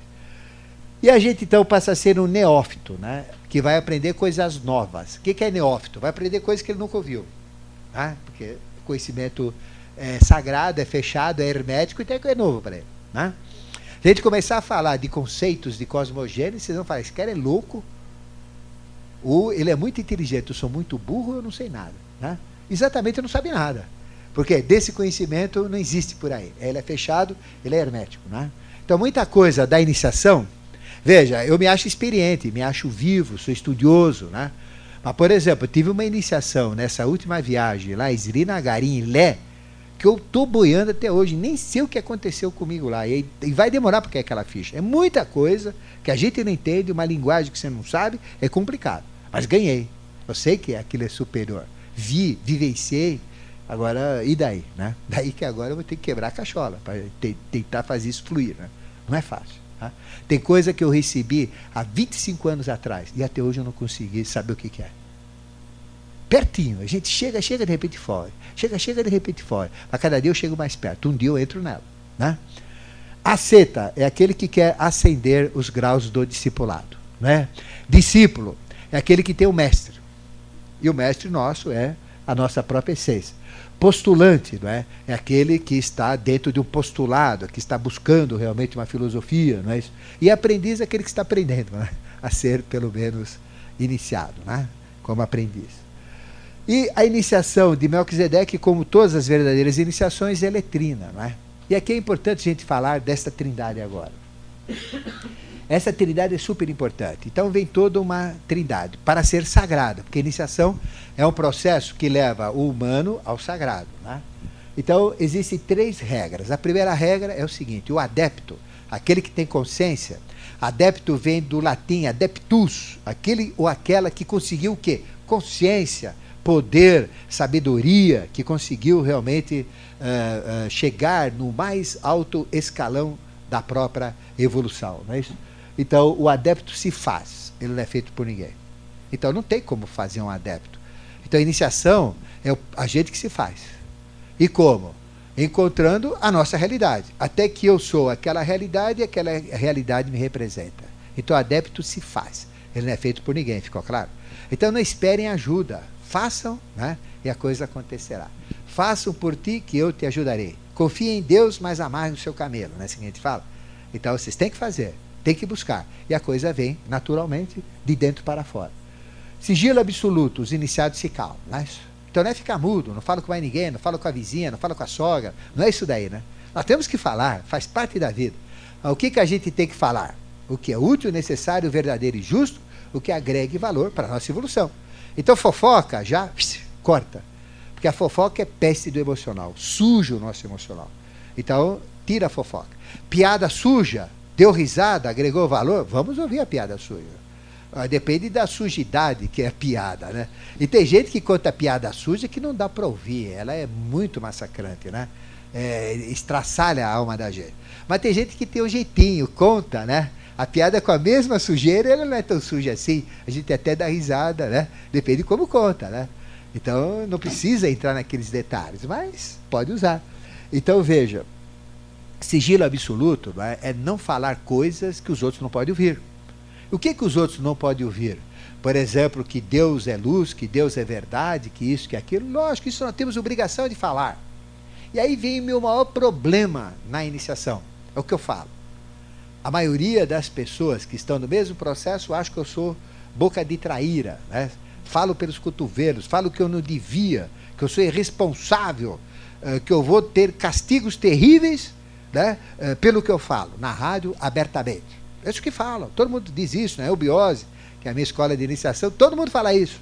E a gente então passa a ser um neófito, né? Que vai aprender coisas novas. O que é neófito? Vai aprender coisas que ele nunca ouviu. Né? Porque conhecimento é, sagrado, é fechado, é hermético, então é novo para ele. Né? Se a gente começar a falar de conceitos de cosmogênese, vocês vão falar, esse cara é louco, ou ele é muito inteligente, eu sou muito burro, eu não sei nada. Né? Exatamente, não sabe nada. Porque desse conhecimento não existe por aí. Ele é fechado, ele é hermético. Né? Então, muita coisa da iniciação, veja, eu me acho experiente, me acho vivo, sou estudioso, né? Mas, por exemplo, tive uma iniciação nessa última viagem lá em Srinagar, em Lé, que eu estou boiando até hoje, nem sei o que aconteceu comigo lá. E, e vai demorar para cair aquela ficha. É muita coisa que a gente não entende, uma linguagem que você não sabe, é complicado. Mas ganhei. Eu sei que aquilo é superior. Vi, vivenciei. Agora, e daí? Né? Daí que agora eu vou ter que quebrar a cachola para te, tentar fazer isso fluir. Né? Não é fácil. Tá? Tem coisa que eu recebi há 25 anos atrás e até hoje eu não consegui saber o que, que é. Pertinho, a gente chega, chega de repente fora. Chega, chega de repente fora. Mas cada dia eu chego mais perto. Um dia eu entro nela. Né? A seta é aquele que quer ascender os graus do discipulado. Né? Discípulo é aquele que tem o mestre. E o mestre nosso é a nossa própria essência. Postulante não é? é aquele que está dentro de um postulado, que está buscando realmente uma filosofia. Não é isso? E aprendiz é aquele que está aprendendo é? a ser, pelo menos, iniciado é? como aprendiz. E a iniciação de Melquisedeque, como todas as verdadeiras iniciações, é letrina. Não é? E aqui é importante a gente falar desta trindade agora. Essa trindade é super importante. Então vem toda uma trindade para ser sagrada, porque a iniciação é um processo que leva o humano ao sagrado. Né? Então existem três regras. A primeira regra é o seguinte: o adepto, aquele que tem consciência, adepto vem do latim adeptus, aquele ou aquela que conseguiu o quê? Consciência, poder, sabedoria, que conseguiu realmente uh, uh, chegar no mais alto escalão da própria evolução. Não é isso? Então, o adepto se faz, ele não é feito por ninguém. Então, não tem como fazer um adepto. Então, a iniciação é a gente que se faz. E como? Encontrando a nossa realidade. Até que eu sou aquela realidade e aquela realidade me representa. Então, o adepto se faz. Ele não é feito por ninguém, ficou claro? Então, não esperem ajuda. Façam, né? E a coisa acontecerá. Façam por ti que eu te ajudarei. Confie em Deus, mas amarre o seu camelo, não é assim que a gente fala? Então, vocês têm que fazer. Tem que buscar. E a coisa vem, naturalmente, de dentro para fora. Sigilo absoluto, os iniciados se calam. É isso? Então não é ficar mudo, não fala com mais ninguém, não fala com a vizinha, não fala com a sogra. Não é isso daí, né? Nós temos que falar, faz parte da vida. O que, que a gente tem que falar? O que é útil, necessário, verdadeiro e justo, o que agregue valor para a nossa evolução. Então fofoca já corta. Porque a fofoca é peste do emocional, suja o nosso emocional. Então, tira a fofoca. Piada suja, Deu risada, agregou valor? Vamos ouvir a piada suja. Ah, depende da sujidade que é a piada, né? E tem gente que conta piada suja que não dá para ouvir. Ela é muito massacrante, né? É, estraçalha a alma da gente. Mas tem gente que tem um jeitinho, conta, né? A piada com a mesma sujeira, ela não é tão suja assim. A gente até dá risada, né? Depende de como conta, né? Então não precisa entrar naqueles detalhes, mas pode usar. Então veja, sigilo absoluto é? não falar coisas que os outros não podem ouvir. O que, que os outros não podem ouvir? Por exemplo, que Deus é luz, que Deus é verdade, que isso, que aquilo. Lógico, isso nós temos obrigação de falar. E aí vem o meu maior problema na iniciação. É o que eu falo. A maioria das pessoas que estão no mesmo processo acham que eu sou boca de traíra. Né? Falo pelos cotovelos, falo que eu não devia, que eu sou irresponsável, eh, que eu vou ter castigos terríveis né, eh, pelo que eu falo, na rádio, abertamente. É isso que falam. Todo mundo diz isso, né? Eubiose, que é a minha escola de iniciação, todo mundo fala isso.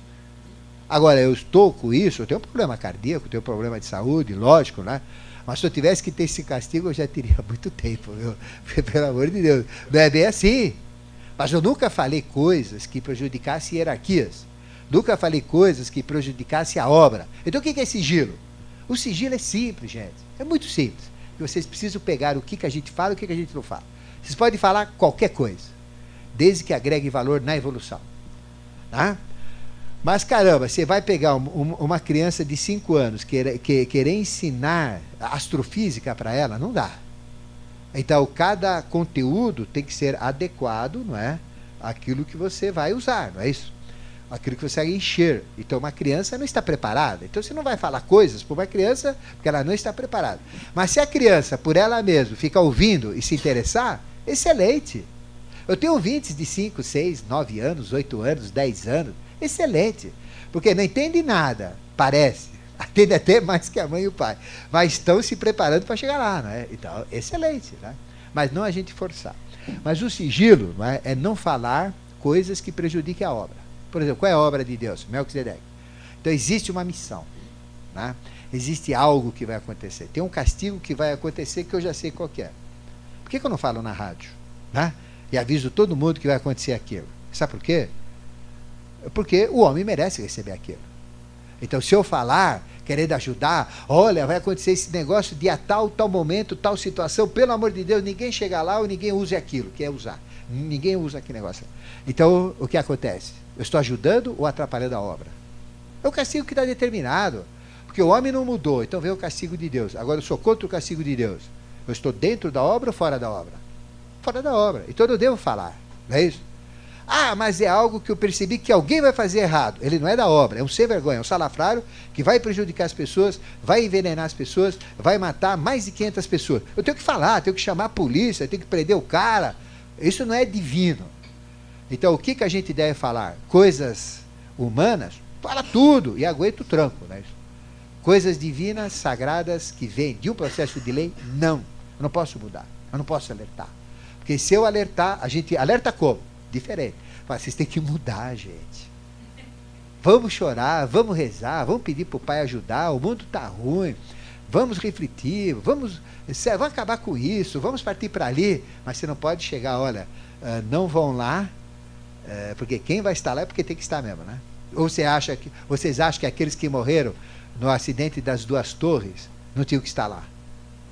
Agora, eu estou com isso, eu tenho um problema cardíaco, tenho um problema de saúde, lógico, né? Mas se eu tivesse que ter esse castigo, eu já teria muito tempo, viu? Pelo amor de Deus. Não é bem assim. Mas eu nunca falei coisas que prejudicassem hierarquias. Nunca falei coisas que prejudicassem a obra. Então o que é sigilo? O sigilo é simples, gente. É muito simples. Vocês precisam pegar o que, que a gente fala e o que, que a gente não fala. Vocês podem falar qualquer coisa, desde que agregue valor na evolução. Tá? Mas caramba, você vai pegar um, uma criança de 5 anos, querer, querer ensinar astrofísica para ela, não dá. Então, cada conteúdo tem que ser adequado, não é? Aquilo que você vai usar, não é isso? Aquilo que você vai encher. Então, uma criança não está preparada. Então, você não vai falar coisas para uma criança porque ela não está preparada. Mas se a criança, por ela mesma, fica ouvindo e se interessar, excelente. Eu tenho ouvintes de 5, 6, 9 anos, 8 anos, 10 anos. Excelente. Porque não entende nada, parece atende até mais que a mãe e o pai. Mas estão se preparando para chegar lá, não é? Então, excelente, né? Mas não a gente forçar. Mas o sigilo é? é não falar coisas que prejudiquem a obra. Por exemplo, qual é a obra de Deus? Melquisedeque. Então, existe uma missão. Né? Existe algo que vai acontecer. Tem um castigo que vai acontecer que eu já sei qual é. Por que, que eu não falo na rádio? Né? E aviso todo mundo que vai acontecer aquilo. Sabe por quê? Porque o homem merece receber aquilo. Então, se eu falar, querendo ajudar, olha, vai acontecer esse negócio dia tal, tal momento, tal situação, pelo amor de Deus, ninguém chega lá ou ninguém use aquilo, que é usar. Ninguém usa aquele negócio. Então, o que acontece? Eu estou ajudando ou atrapalhando a obra? É o castigo que está determinado. Porque o homem não mudou, então vem o castigo de Deus. Agora eu sou contra o castigo de Deus. Eu estou dentro da obra ou fora da obra? Fora da obra. Então eu devo falar. Não é isso? Ah, mas é algo que eu percebi que alguém vai fazer errado. Ele não é da obra, é um sem vergonha, é um salafrário que vai prejudicar as pessoas, vai envenenar as pessoas, vai matar mais de 500 pessoas. Eu tenho que falar, tenho que chamar a polícia, tenho que prender o cara. Isso não é divino. Então, o que, que a gente deve falar? Coisas humanas? Fala tudo e aguenta o tranco. Né? Coisas divinas, sagradas, que vêm de um processo de lei? Não. Eu não posso mudar. Eu não posso alertar. Porque se eu alertar, a gente alerta como? diferente. Fala, vocês têm que mudar, gente. Vamos chorar, vamos rezar, vamos pedir para o pai ajudar, o mundo está ruim. Vamos refletir, vamos, vamos acabar com isso, vamos partir para ali. Mas você não pode chegar, olha, uh, não vão lá, uh, porque quem vai estar lá é porque tem que estar mesmo, né? Ou você acha que, vocês acham que aqueles que morreram no acidente das duas torres não tinham que estar lá?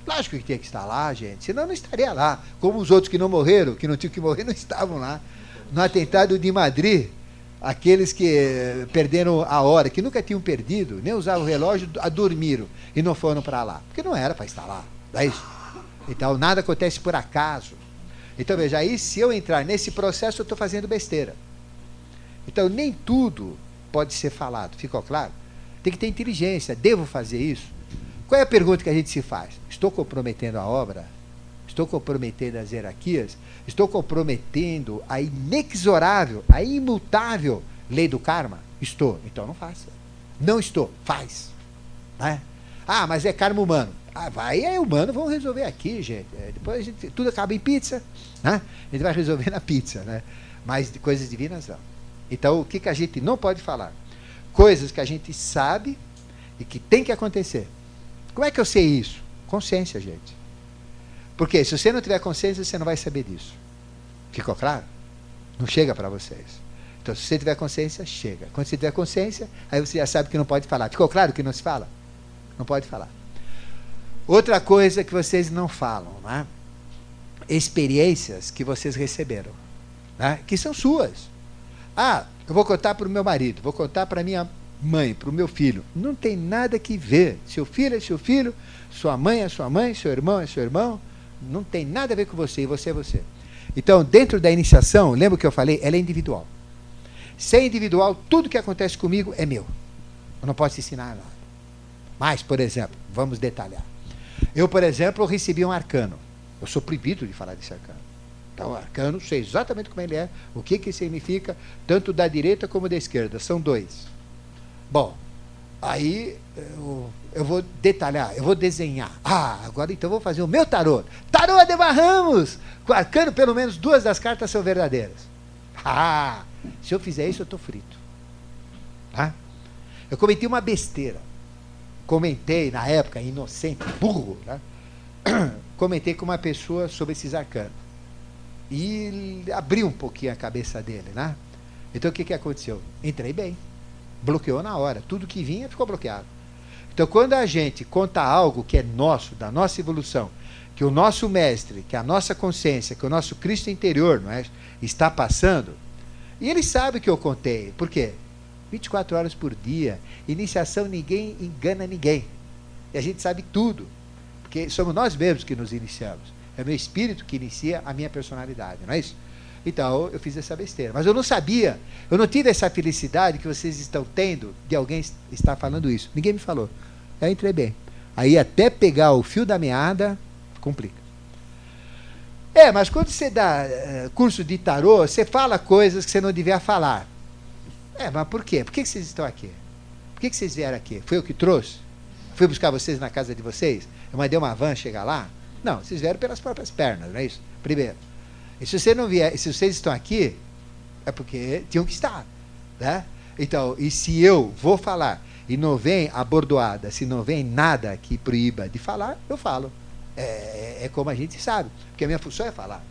Lógico que tinha que estar lá, gente, senão não estaria lá. Como os outros que não morreram, que não tinham que morrer, não estavam lá no atentado de Madrid, aqueles que eh, perderam a hora, que nunca tinham perdido, nem usavam o relógio, dormiram e não foram para lá. Porque não era para estar lá. É isso? Então, nada acontece por acaso. Então, veja, aí se eu entrar nesse processo, eu estou fazendo besteira. Então, nem tudo pode ser falado. Ficou claro? Tem que ter inteligência. Devo fazer isso? Qual é a pergunta que a gente se faz? Estou comprometendo a obra? Estou comprometendo as hierarquias? Estou comprometendo a inexorável, a imutável lei do karma? Estou. Então não faça. Não estou. Faz. Né? Ah, mas é karma humano. Ah, vai, é humano, vamos resolver aqui, gente. É, depois gente, tudo acaba em pizza. Né? A gente vai resolver na pizza, né? Mas de coisas divinas não. Então, o que, que a gente não pode falar? Coisas que a gente sabe e que tem que acontecer. Como é que eu sei isso? Consciência, gente. Porque se você não tiver consciência, você não vai saber disso. Ficou claro? Não chega para vocês. Então, se você tiver consciência, chega. Quando você tiver consciência, aí você já sabe que não pode falar. Ficou claro que não se fala? Não pode falar. Outra coisa que vocês não falam, né? experiências que vocês receberam, né? que são suas. Ah, eu vou contar para o meu marido, vou contar para minha mãe para o meu filho, não tem nada que ver. Seu filho é seu filho, sua mãe é sua mãe, seu irmão é seu irmão, não tem nada a ver com você e você é você. Então, dentro da iniciação, lembra que eu falei? Ela é individual. Se é individual, tudo que acontece comigo é meu. Eu não posso ensinar nada. Mas, por exemplo, vamos detalhar. Eu, por exemplo, recebi um arcano. Eu sou proibido de falar desse arcano. Então, o arcano, sei exatamente como ele é, o que, que significa, tanto da direita como da esquerda. São dois. Bom, aí eu, eu vou detalhar, eu vou desenhar. Ah, agora então vou fazer o meu tarô. Tarô de Barramos! Com arcano, pelo menos duas das cartas são verdadeiras. Ah, se eu fizer isso, eu estou frito. Tá? Eu cometi uma besteira. Comentei, na época, inocente, burro, né? comentei com uma pessoa sobre esses arcanos. E abri um pouquinho a cabeça dele, né? Então o que, que aconteceu? Entrei bem. Bloqueou na hora. Tudo que vinha ficou bloqueado. Então quando a gente conta algo que é nosso, da nossa evolução, que o nosso mestre, que a nossa consciência, que o nosso Cristo interior não é, está passando, e ele sabe que eu contei. Por quê? 24 horas por dia. Iniciação, ninguém engana ninguém. E a gente sabe tudo. Porque somos nós mesmos que nos iniciamos. É o meu espírito que inicia a minha personalidade, não é isso? Então eu fiz essa besteira. Mas eu não sabia, eu não tive essa felicidade que vocês estão tendo de alguém estar falando isso. Ninguém me falou. Aí entrei bem. Aí até pegar o fio da meada, complica. É, mas quando você dá uh, curso de tarô, você fala coisas que você não devia falar. É, mas por quê? Por que vocês estão aqui? Por que vocês vieram aqui? Foi eu que trouxe? Fui buscar vocês na casa de vocês? Eu mandei uma van chegar lá? Não, vocês vieram pelas próprias pernas, não é isso? Primeiro. E se você não vier, se vocês estão aqui, é porque tinham que estar. Né? Então, e se eu vou falar e não vem a bordoada, se não vem nada que proíba de falar, eu falo. É, é, como a gente sabe, porque a minha função é falar.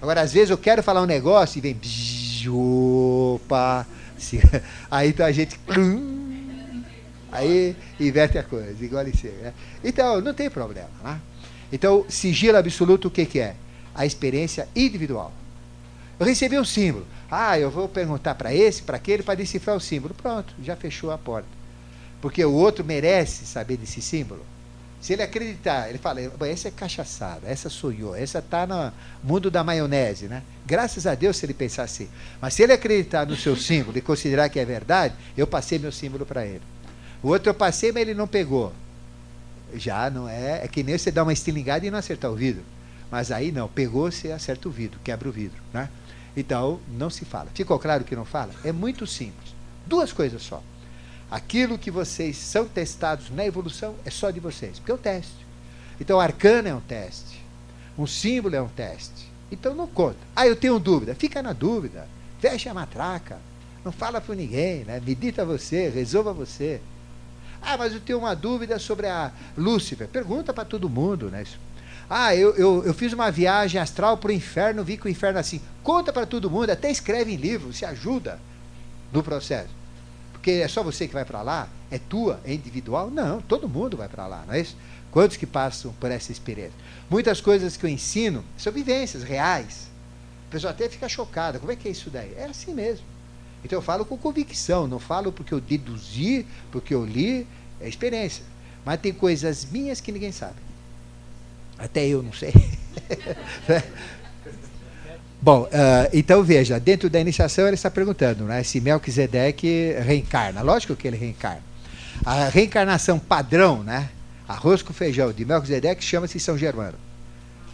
Agora, às vezes eu quero falar um negócio e vem. Opa! Aí então a gente. Aí inverte a coisa, igual isso. Né? Então, não tem problema. Né? Então, sigilo absoluto, o que, que é? A experiência individual. Eu recebi um símbolo. Ah, eu vou perguntar para esse, para aquele, para decifrar o símbolo. Pronto, já fechou a porta. Porque o outro merece saber desse símbolo. Se ele acreditar, ele fala, essa é cachaçada, essa sonhou, essa está no mundo da maionese, né? Graças a Deus se ele pensar assim. Mas se ele acreditar no seu símbolo e considerar que é verdade, eu passei meu símbolo para ele. O outro eu passei, mas ele não pegou. Já não é. É que nem você dar uma estilingada e não acertar o vidro. Mas aí não, pegou, você acerta o vidro, quebra o vidro. Né? Então, não se fala. Ficou claro que não fala? É muito simples. Duas coisas só. Aquilo que vocês são testados na evolução é só de vocês, porque é um teste. Então, arcana é um teste. Um símbolo é um teste. Então, não conta. Ah, eu tenho dúvida. Fica na dúvida. Fecha a matraca. Não fala para ninguém, né? Medita você, resolva você. Ah, mas eu tenho uma dúvida sobre a Lúcifer. Pergunta para todo mundo, né? Ah, eu, eu, eu fiz uma viagem astral para o inferno, vi que o inferno é assim. Conta para todo mundo, até escreve em livro, se ajuda no processo. Porque é só você que vai para lá? É tua? É individual? Não, todo mundo vai para lá, não é isso? Quantos que passam por essa experiência? Muitas coisas que eu ensino são vivências reais. A pessoa até fica chocada. Como é que é isso daí? É assim mesmo. Então eu falo com convicção, não falo porque eu deduzi, porque eu li, é experiência. Mas tem coisas minhas que ninguém sabe. Até eu não sei. Bom, uh, então veja, dentro da iniciação ele está perguntando né, se Melquisedeque reencarna. Lógico que ele reencarna. A reencarnação padrão, né, arroz com feijão de Melquisedeque chama-se São Germano.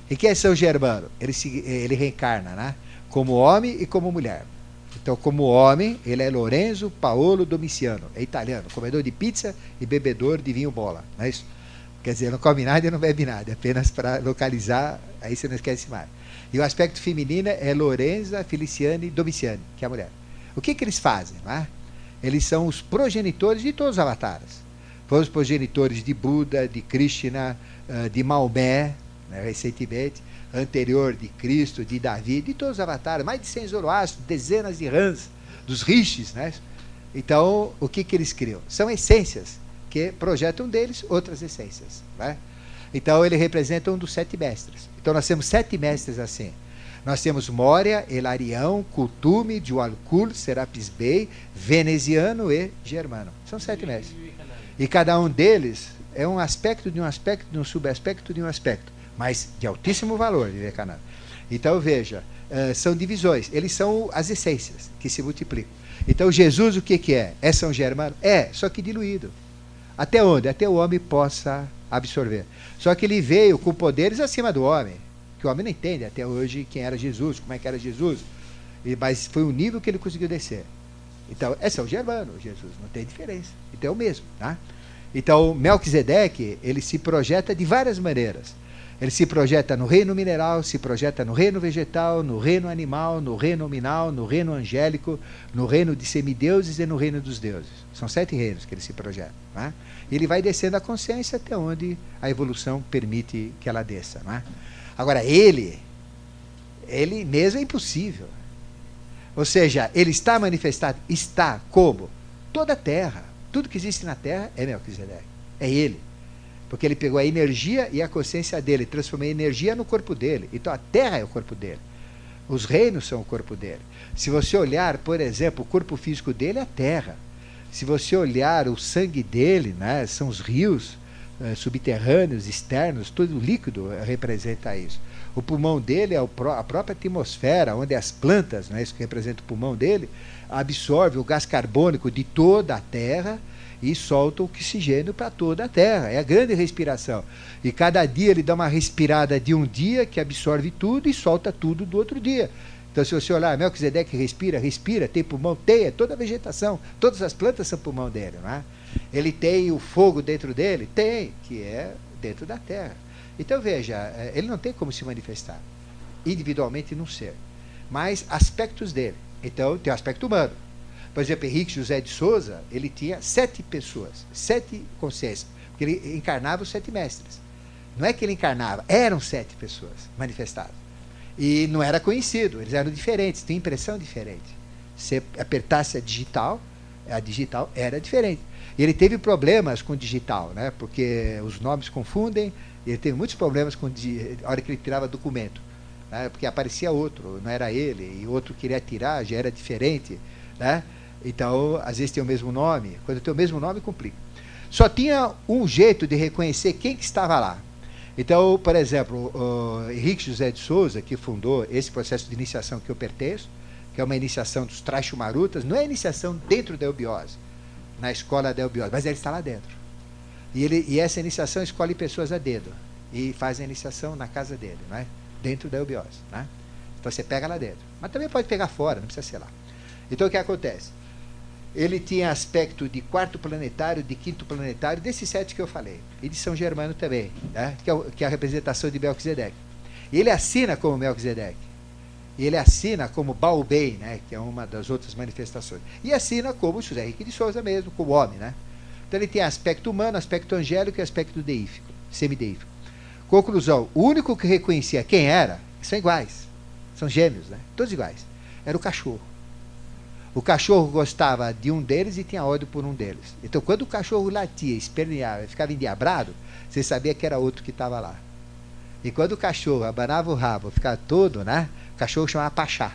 E quem é São Germano? Ele, se, ele reencarna né, como homem e como mulher. Então, como homem, ele é Lorenzo Paolo Domiciano, é italiano, comedor de pizza e bebedor de vinho bola. Não é isso? Quer dizer, não come nada e não bebe nada, apenas para localizar, aí você não esquece mais. E o aspecto feminino é Lorenza Feliciane Domiciani, que é a mulher. O que, que eles fazem? É? Eles são os progenitores de todos os avatares. Foram os progenitores de Buda, de Krishna, ah, de Maomé, né, recentemente, anterior de Cristo, de Davi, de todos os avatares, mais de 100 Zoroastro, dezenas de rãs, dos rishis. Né? Então, o que, que eles criam? São essências que projetam deles outras essências. Né? Então ele representa um dos sete mestres. Então nós temos sete mestres assim. Nós temos Mória, Elarião, Cultume, Jualcul, Serapis Bey, Veneziano e Germano. São sete mestres. E cada um deles é um aspecto de um aspecto, de um subaspecto de um aspecto, mas de altíssimo valor, Vivekananda. Então veja, uh, são divisões, eles são as essências que se multiplicam. Então Jesus o que, que é? É São Germano? É, só que diluído. Até onde? Até o homem possa absorver. Só que ele veio com poderes acima do homem, que o homem não entende até hoje quem era Jesus, como é que era Jesus. Mas foi o nível que ele conseguiu descer. Então, é São Germano, Jesus, não tem diferença. Então é o mesmo. Tá? Então, Melquisedeque, ele se projeta de várias maneiras. Ele se projeta no reino mineral, se projeta no reino vegetal, no reino animal, no reino nominal, no reino angélico, no reino de semideuses e no reino dos deuses. São sete reinos que ele se projeta. Né? Ele vai descendo a consciência até onde a evolução permite que ela desça. Né? Agora, ele, ele mesmo é impossível. Ou seja, ele está manifestado, está como? Toda a terra. Tudo que existe na terra é Melquisedeque. É ele. Porque ele pegou a energia e a consciência dele, transformou a energia no corpo dele. Então a terra é o corpo dele. Os reinos são o corpo dele. Se você olhar, por exemplo, o corpo físico dele é a terra. Se você olhar o sangue dele, né, são os rios eh, subterrâneos, externos, todo líquido representa isso. O pulmão dele é a própria atmosfera, onde as plantas, né, isso que representa o pulmão dele, absorve o gás carbônico de toda a Terra e solta oxigênio para toda a Terra. É a grande respiração. E cada dia ele dá uma respirada de um dia que absorve tudo e solta tudo do outro dia. Então, se você olhar, Melquisedeque respira, respira, tem pulmão, tem, é toda a vegetação, todas as plantas são pulmão dele. Não é? Ele tem o fogo dentro dele? Tem, que é dentro da terra. Então, veja, é, ele não tem como se manifestar individualmente num ser, mas aspectos dele. Então, tem o aspecto humano. Por exemplo, Henrique José de Souza, ele tinha sete pessoas, sete consciências, porque ele encarnava os sete mestres. Não é que ele encarnava, eram sete pessoas manifestadas. E não era conhecido, eles eram diferentes, tinham impressão diferente. Se apertasse a digital, a digital era diferente. E ele teve problemas com digital, né? porque os nomes confundem, ele teve muitos problemas com a hora que ele tirava documento. Né? Porque aparecia outro, não era ele, e outro queria tirar, já era diferente. Né? Então, às vezes tem o mesmo nome. Quando tem o mesmo nome, complica. Só tinha um jeito de reconhecer quem que estava lá. Então, por exemplo, o Henrique José de Souza, que fundou esse processo de iniciação que eu pertenço, que é uma iniciação dos Trachumarutas, não é iniciação dentro da eubiose, na escola da eubiose, mas ele está lá dentro. E, ele, e essa iniciação escolhe pessoas a dedo e faz a iniciação na casa dele, não é? dentro da eubiose. Né? Então você pega lá dentro. Mas também pode pegar fora, não precisa ser lá. Então o que acontece? Ele tinha aspecto de quarto planetário, de quinto planetário, desses sete que eu falei. E de São Germano também, né? que, é, que é a representação de Melquisedeque. Ele assina como Melquisedeque. Ele assina como Baubei, né? que é uma das outras manifestações. E assina como José Henrique de Souza mesmo, como homem. Né? Então ele tem aspecto humano, aspecto angélico e aspecto deífico, semideífico. Conclusão: o único que reconhecia quem era, são iguais, são gêmeos, né? todos iguais, era o cachorro. O cachorro gostava de um deles e tinha ódio por um deles. Então, quando o cachorro latia, esperneava, ficava endiabrado, você sabia que era outro que estava lá. E quando o cachorro abanava o rabo, ficava todo, né? O cachorro chamava Pachá.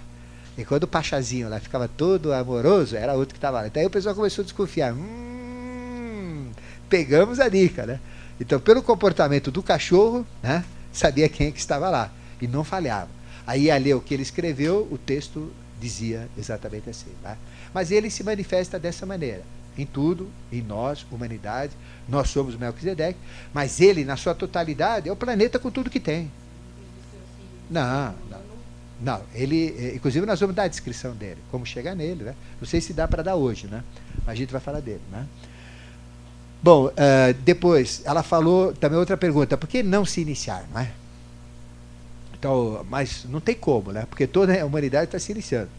E quando o Pachazinho lá ficava todo amoroso, era outro que estava lá. Então aí o pessoal começou a desconfiar. Hum, pegamos a dica, né? Então, pelo comportamento do cachorro, né, sabia quem é que estava lá. E não falhava. Aí ia ler o que ele escreveu, o texto dizia exatamente assim. Né? Mas ele se manifesta dessa maneira. Em tudo, em nós, humanidade, nós somos Melquisedeque, mas ele, na sua totalidade, é o planeta com tudo que tem. Não, não. Não, ele, eh, inclusive nós vamos dar a descrição dele, como chegar nele, né? Não sei se dá para dar hoje, né? Mas a gente vai falar dele, né? Bom, uh, depois, ela falou também outra pergunta, por que não se iniciar, não é? Então, mas não tem como, né? Porque toda a humanidade está se iniciando.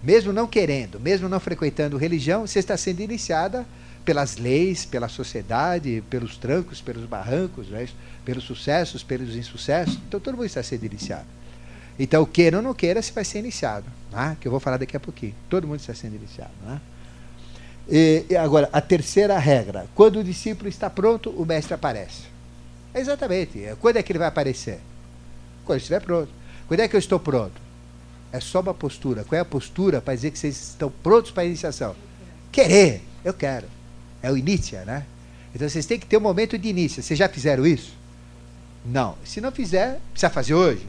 Mesmo não querendo, mesmo não frequentando religião, você está sendo iniciada pelas leis, pela sociedade, pelos trancos, pelos barrancos, né? pelos sucessos, pelos insucessos. Então todo mundo está sendo iniciado. Então, queira ou não queira, você vai ser iniciado. Né? Que eu vou falar daqui a pouquinho. Todo mundo está sendo iniciado. Né? E, e agora, a terceira regra: quando o discípulo está pronto, o mestre aparece. Exatamente. Quando é que ele vai aparecer? Quando estiver pronto. Quando é que eu estou pronto? É só uma postura. Qual é a postura para dizer que vocês estão prontos para a iniciação? Querer. Eu quero. É o inicia, né? Então vocês têm que ter um momento de início. Vocês já fizeram isso? Não. Se não fizer, precisa fazer hoje.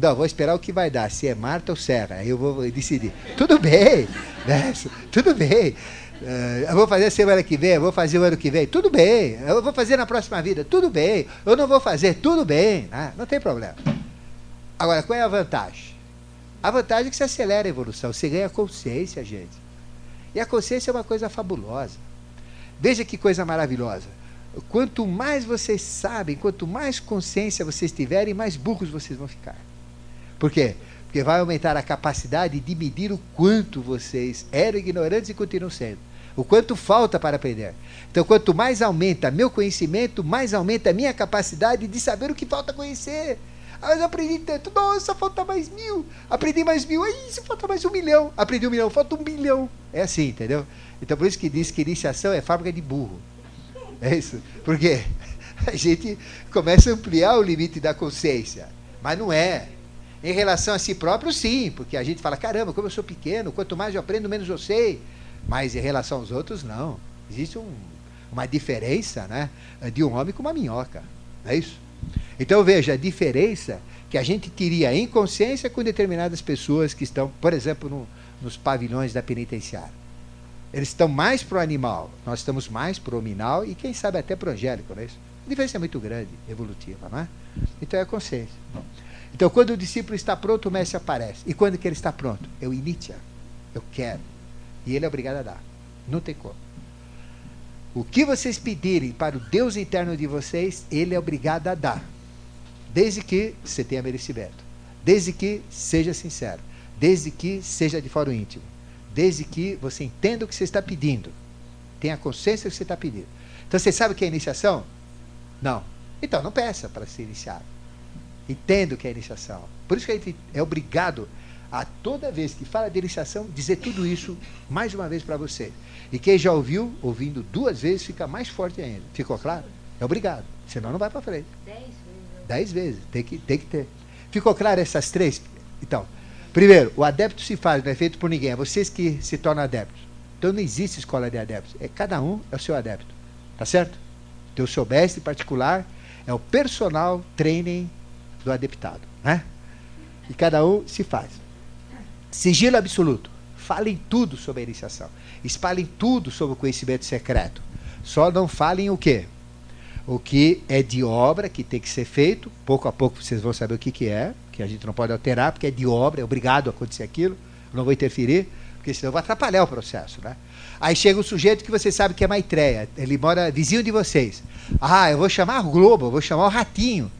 Não, vou esperar o que vai dar, se é Marta ou Serra, aí eu vou decidir. Tudo bem, né? tudo bem. Uh, eu vou fazer semana que vem, eu vou fazer o ano que vem, tudo bem. Eu vou fazer na próxima vida, tudo bem. Eu não vou fazer, tudo bem, né? não tem problema. Agora, qual é a vantagem? A vantagem é que você acelera a evolução, você ganha consciência, gente. E a consciência é uma coisa fabulosa. Veja que coisa maravilhosa. Quanto mais vocês sabem, quanto mais consciência vocês tiverem, mais burros vocês vão ficar. Por quê? Porque vai aumentar a capacidade de medir o quanto vocês eram ignorantes e continuam sendo. O quanto falta para aprender. Então, quanto mais aumenta meu conhecimento, mais aumenta a minha capacidade de saber o que falta conhecer. Ah, mas eu aprendi tanto. Nossa, falta mais mil. Aprendi mais mil. Aí, isso falta mais um milhão. Aprendi um milhão, falta um bilhão. É assim, entendeu? Então, por isso que diz que iniciação é fábrica de burro. É isso. Porque a gente começa a ampliar o limite da consciência. Mas não é. Em relação a si próprio, sim, porque a gente fala, caramba, como eu sou pequeno, quanto mais eu aprendo, menos eu sei. Mas em relação aos outros, não. Existe um, uma diferença né, de um homem com uma minhoca. Não é isso? Então veja a diferença que a gente teria em consciência com determinadas pessoas que estão, por exemplo, no, nos pavilhões da penitenciária. Eles estão mais para o animal, nós estamos mais para o hominal e quem sabe até para o angélico, não é isso? A diferença é muito grande, evolutiva, não é? Então é a consciência. Então, quando o discípulo está pronto, o mestre aparece. E quando que ele está pronto? Eu inicia. Eu quero. E ele é obrigado a dar. Não tem como. O que vocês pedirem para o Deus interno de vocês, ele é obrigado a dar. Desde que você tenha merecimento. Desde que seja sincero. Desde que seja de fora íntimo. Desde que você entenda o que você está pedindo. Tenha consciência do que você está pedindo. Então, você sabe o que é iniciação? Não. Então, não peça para ser iniciado. Entendo o que é iniciação. Por isso que a gente é obrigado a toda vez que fala de iniciação dizer tudo isso mais uma vez para você. E quem já ouviu, ouvindo duas vezes, fica mais forte ainda. Ficou claro? É obrigado. Senão não vai para frente. Dez vezes. Dez vezes. Tem que, tem que ter. Ficou claro essas três? Então, primeiro, o adepto se faz, não é feito por ninguém. É vocês que se tornam adeptos. Então não existe escola de adeptos. É cada um é o seu adepto. Tá certo? Tem o seu mestre particular, é o personal training do adeptado. Né? E cada um se faz. Sigilo absoluto. Falem tudo sobre a iniciação. Espalhem tudo sobre o conhecimento secreto. Só não falem o quê? O que é de obra, que tem que ser feito. Pouco a pouco vocês vão saber o que, que é, que a gente não pode alterar, porque é de obra, é obrigado a acontecer aquilo. não vou interferir, porque senão vai atrapalhar o processo. Né? Aí chega um sujeito que você sabe que é Maitreya, ele mora vizinho de vocês. Ah, eu vou chamar o Globo, eu vou chamar o Ratinho.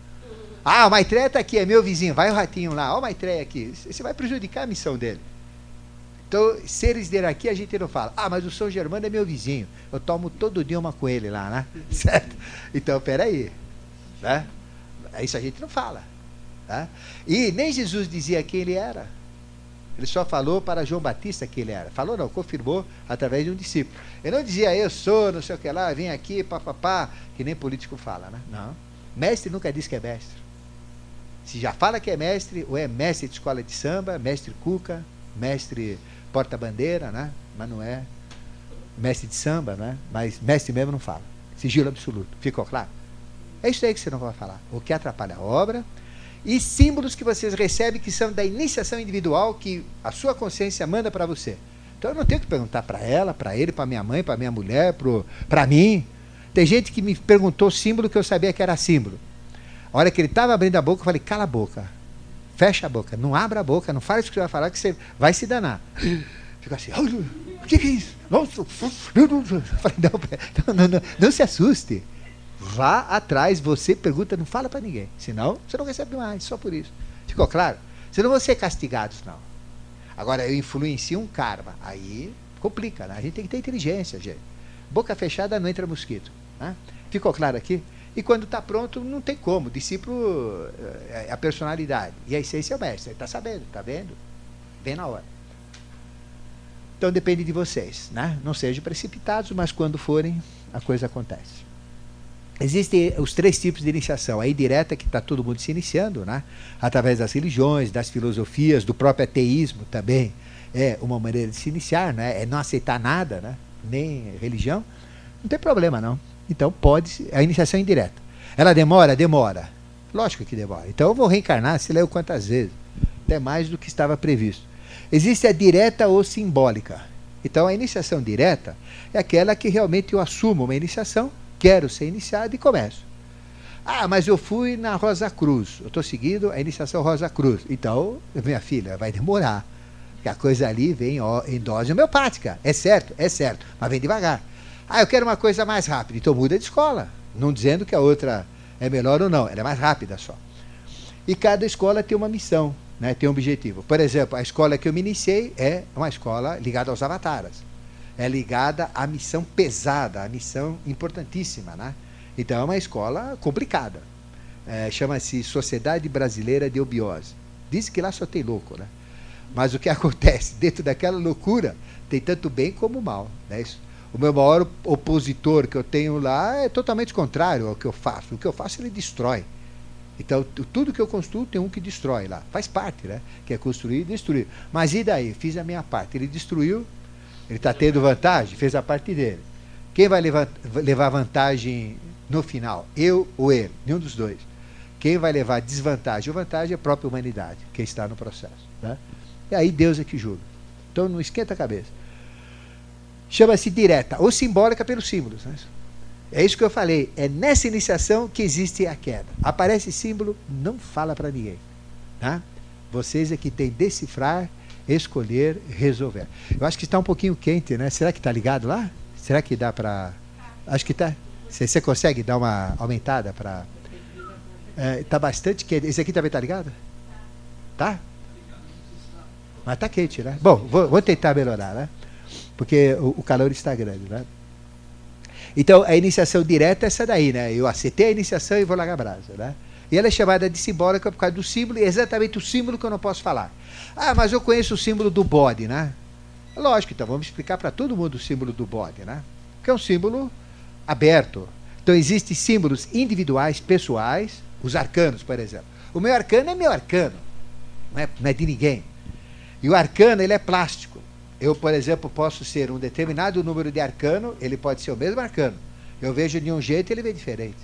Ah, o Maitreya está aqui, é meu vizinho, vai o ratinho lá, olha o Maitreya aqui. Você vai prejudicar a missão dele. Então, seres dele aqui a gente não fala. Ah, mas o São Germano é meu vizinho. Eu tomo todo dia uma com ele lá, né? Certo? Então, peraí. Né? Isso a gente não fala. Tá? E nem Jesus dizia quem ele era. Ele só falou para João Batista que ele era. Falou não, confirmou através de um discípulo. Ele não dizia eu sou, não sei o que lá, vem aqui, papapá, que nem político fala, né? Não. Mestre nunca diz que é mestre. Se já fala que é mestre, ou é mestre de escola de samba, mestre cuca, mestre porta-bandeira, né? Mas não é mestre de samba, né? Mas mestre mesmo não fala. Sigilo absoluto. Ficou claro? É isso aí que você não vai falar. O que atrapalha a obra e símbolos que vocês recebem que são da iniciação individual que a sua consciência manda para você. Então eu não tenho que perguntar para ela, para ele, para minha mãe, para minha mulher, para mim. Tem gente que me perguntou símbolo que eu sabia que era símbolo. A hora que ele estava abrindo a boca, eu falei, cala a boca. Fecha a boca. Não abra a boca, não fale isso que você vai falar, que você vai se danar. Fica assim, o que, que é isso? Nossa, falei, não, não, não, não se assuste. Vá atrás, você pergunta, não fala para ninguém. Senão, você não recebe mais, só por isso. Ficou claro? Senão vão ser castigados, não. Agora, eu influencio um karma. Aí complica, né? A gente tem que ter inteligência, gente. Boca fechada não entra mosquito. Né? Ficou claro aqui? E quando está pronto, não tem como. O discípulo é a personalidade. E a essência é o mestre. Está sabendo, está vendo? Vem na hora. Então depende de vocês. Né? Não sejam precipitados, mas quando forem, a coisa acontece. Existem os três tipos de iniciação. A indireta, que está todo mundo se iniciando, né? através das religiões, das filosofias, do próprio ateísmo também. É uma maneira de se iniciar, né? é não aceitar nada, né? nem religião. Não tem problema, não. Então, pode. A iniciação é indireta. Ela demora? Demora. Lógico que demora. Então, eu vou reencarnar, se leu quantas vezes. Até mais do que estava previsto. Existe a direta ou simbólica. Então, a iniciação direta é aquela que realmente eu assumo uma iniciação quero ser iniciado e começo. Ah, mas eu fui na Rosa Cruz, eu estou seguindo a iniciação Rosa Cruz. Então, minha filha, vai demorar. Porque a coisa ali vem em dose homeopática. É certo, é certo, mas vem devagar. Ah, eu quero uma coisa mais rápida. Então muda de escola. Não dizendo que a outra é melhor ou não, ela é mais rápida só. E cada escola tem uma missão, né, tem um objetivo. Por exemplo, a escola que eu me iniciei é uma escola ligada aos avatares é ligada à missão pesada, à missão importantíssima. Né? Então é uma escola complicada. É, Chama-se Sociedade Brasileira de Obiose. Diz que lá só tem louco, né? Mas o que acontece? Dentro daquela loucura, tem tanto bem como mal. Né? O meu maior opositor que eu tenho lá é totalmente contrário ao que eu faço. O que eu faço, ele destrói. Então, tudo que eu construo tem um que destrói lá. Faz parte, né? Que é construir e destruir. Mas e daí? Fiz a minha parte. Ele destruiu, ele está tendo vantagem, fez a parte dele. Quem vai levar, levar vantagem no final? Eu ou ele? Nenhum dos dois. Quem vai levar desvantagem ou vantagem é a própria humanidade, quem está no processo. Né? E aí Deus é que julga. Então não esquenta a cabeça. Chama-se direta ou simbólica pelos símbolos. Né? É isso que eu falei. É nessa iniciação que existe a queda. Aparece símbolo, não fala para ninguém. Tá? Vocês é que têm decifrar escolher, resolver. Eu acho que está um pouquinho quente, né? Será que está ligado lá? Será que dá para. Acho que está. Você consegue dar uma aumentada para. Está é, bastante quente. Esse aqui também está ligado? Tá? Mas está quente, né? Bom, vou, vou, tentar melhorar, né? Porque o, o calor está grande, né? Então, a iniciação direta é essa daí, né? Eu aceitei a iniciação e vou largar a brasa, né? E ela é chamada de simbólica por causa do símbolo, e é exatamente o símbolo que eu não posso falar. Ah, mas eu conheço o símbolo do bode, né? Lógico, então vamos explicar para todo mundo o símbolo do bode, né? Que é um símbolo aberto. Então existem símbolos individuais, pessoais, os arcanos, por exemplo. O meu arcano é meu arcano, não é, não é de ninguém. E o arcano, ele é plástico. Eu, por exemplo, posso ser um determinado número de arcano, ele pode ser o mesmo arcano. Eu vejo de um jeito, ele vê diferente.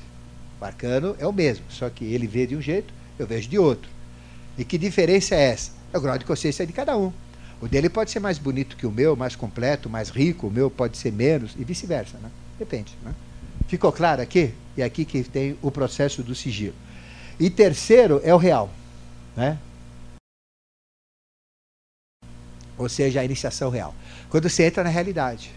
O arcano é o mesmo, só que ele vê de um jeito, eu vejo de outro. E que diferença é essa? É o grau de consciência de cada um. O dele pode ser mais bonito que o meu, mais completo, mais rico, o meu pode ser menos, e vice-versa. Né? Depende. Né? Ficou claro aqui? E aqui que tem o processo do sigilo. E terceiro é o real. Né? Ou seja, a iniciação real. Quando você entra na realidade.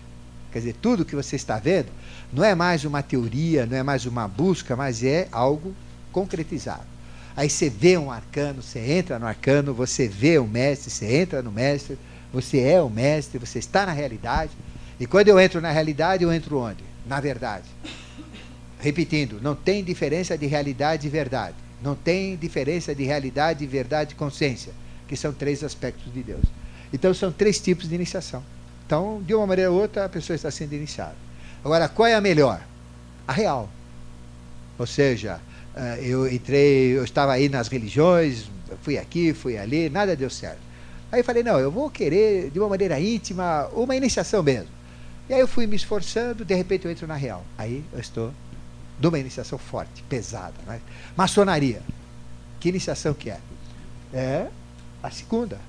Quer dizer, tudo que você está vendo não é mais uma teoria, não é mais uma busca, mas é algo concretizado. Aí você vê um arcano, você entra no arcano, você vê o mestre, você entra no mestre, você é o mestre, você está na realidade. E quando eu entro na realidade, eu entro onde? Na verdade. Repetindo, não tem diferença de realidade e verdade. Não tem diferença de realidade, verdade e consciência, que são três aspectos de Deus. Então são três tipos de iniciação. Então, de uma maneira ou outra, a pessoa está sendo iniciada. Agora, qual é a melhor? A real. Ou seja, eh, eu entrei, eu estava aí nas religiões, fui aqui, fui ali, nada deu certo. Aí falei, não, eu vou querer, de uma maneira íntima, uma iniciação mesmo. E aí eu fui me esforçando, de repente eu entro na real. Aí eu estou numa iniciação forte, pesada. Né? Maçonaria. Que iniciação que é? É a segunda.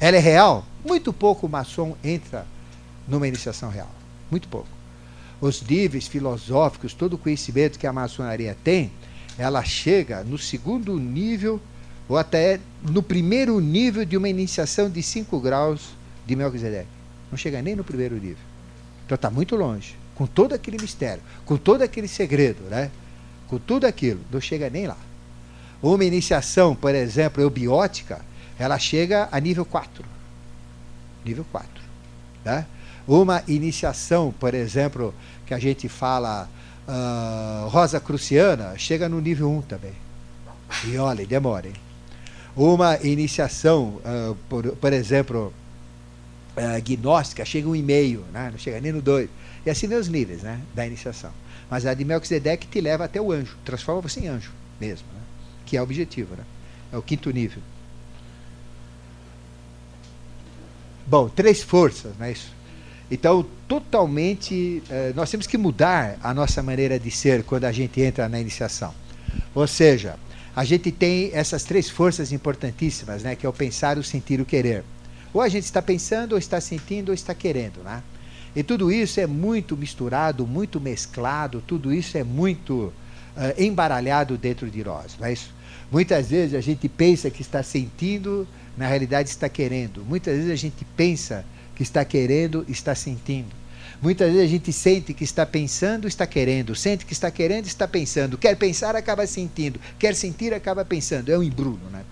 Ela é real? Muito pouco maçom entra numa iniciação real. Muito pouco. Os níveis filosóficos, todo o conhecimento que a maçonaria tem, ela chega no segundo nível, ou até no primeiro nível de uma iniciação de 5 graus de Melquisedeque. Não chega nem no primeiro nível. Então está muito longe. Com todo aquele mistério, com todo aquele segredo, né? com tudo aquilo, não chega nem lá. Uma iniciação, por exemplo, eubiótica, ela chega a nível 4. Nível 4. Né? Uma iniciação, por exemplo, que a gente fala uh, Rosa Cruciana, chega no nível 1 também. E olha, demora, hein? Uma iniciação, uh, por, por exemplo, uh, gnóstica, chega um e meio, né? não chega nem no 2. E assim os níveis né? da iniciação. Mas a de Melquisedeque te leva até o anjo, transforma você em anjo mesmo, né? que é o objetivo, né? é o quinto nível. Bom, três forças, não é isso? Então, totalmente, eh, nós temos que mudar a nossa maneira de ser quando a gente entra na iniciação. Ou seja, a gente tem essas três forças importantíssimas, né, que é o pensar, o sentir, o querer. Ou a gente está pensando, ou está sentindo, ou está querendo, né? E tudo isso é muito misturado, muito mesclado, tudo isso é muito uh, embaralhado dentro de nós, não é isso? Muitas vezes a gente pensa que está sentindo, na realidade está querendo. Muitas vezes a gente pensa que está querendo, está sentindo. Muitas vezes a gente sente que está pensando, está querendo. Sente que está querendo, está pensando. Quer pensar, acaba sentindo. Quer sentir, acaba pensando. É um embruno, né?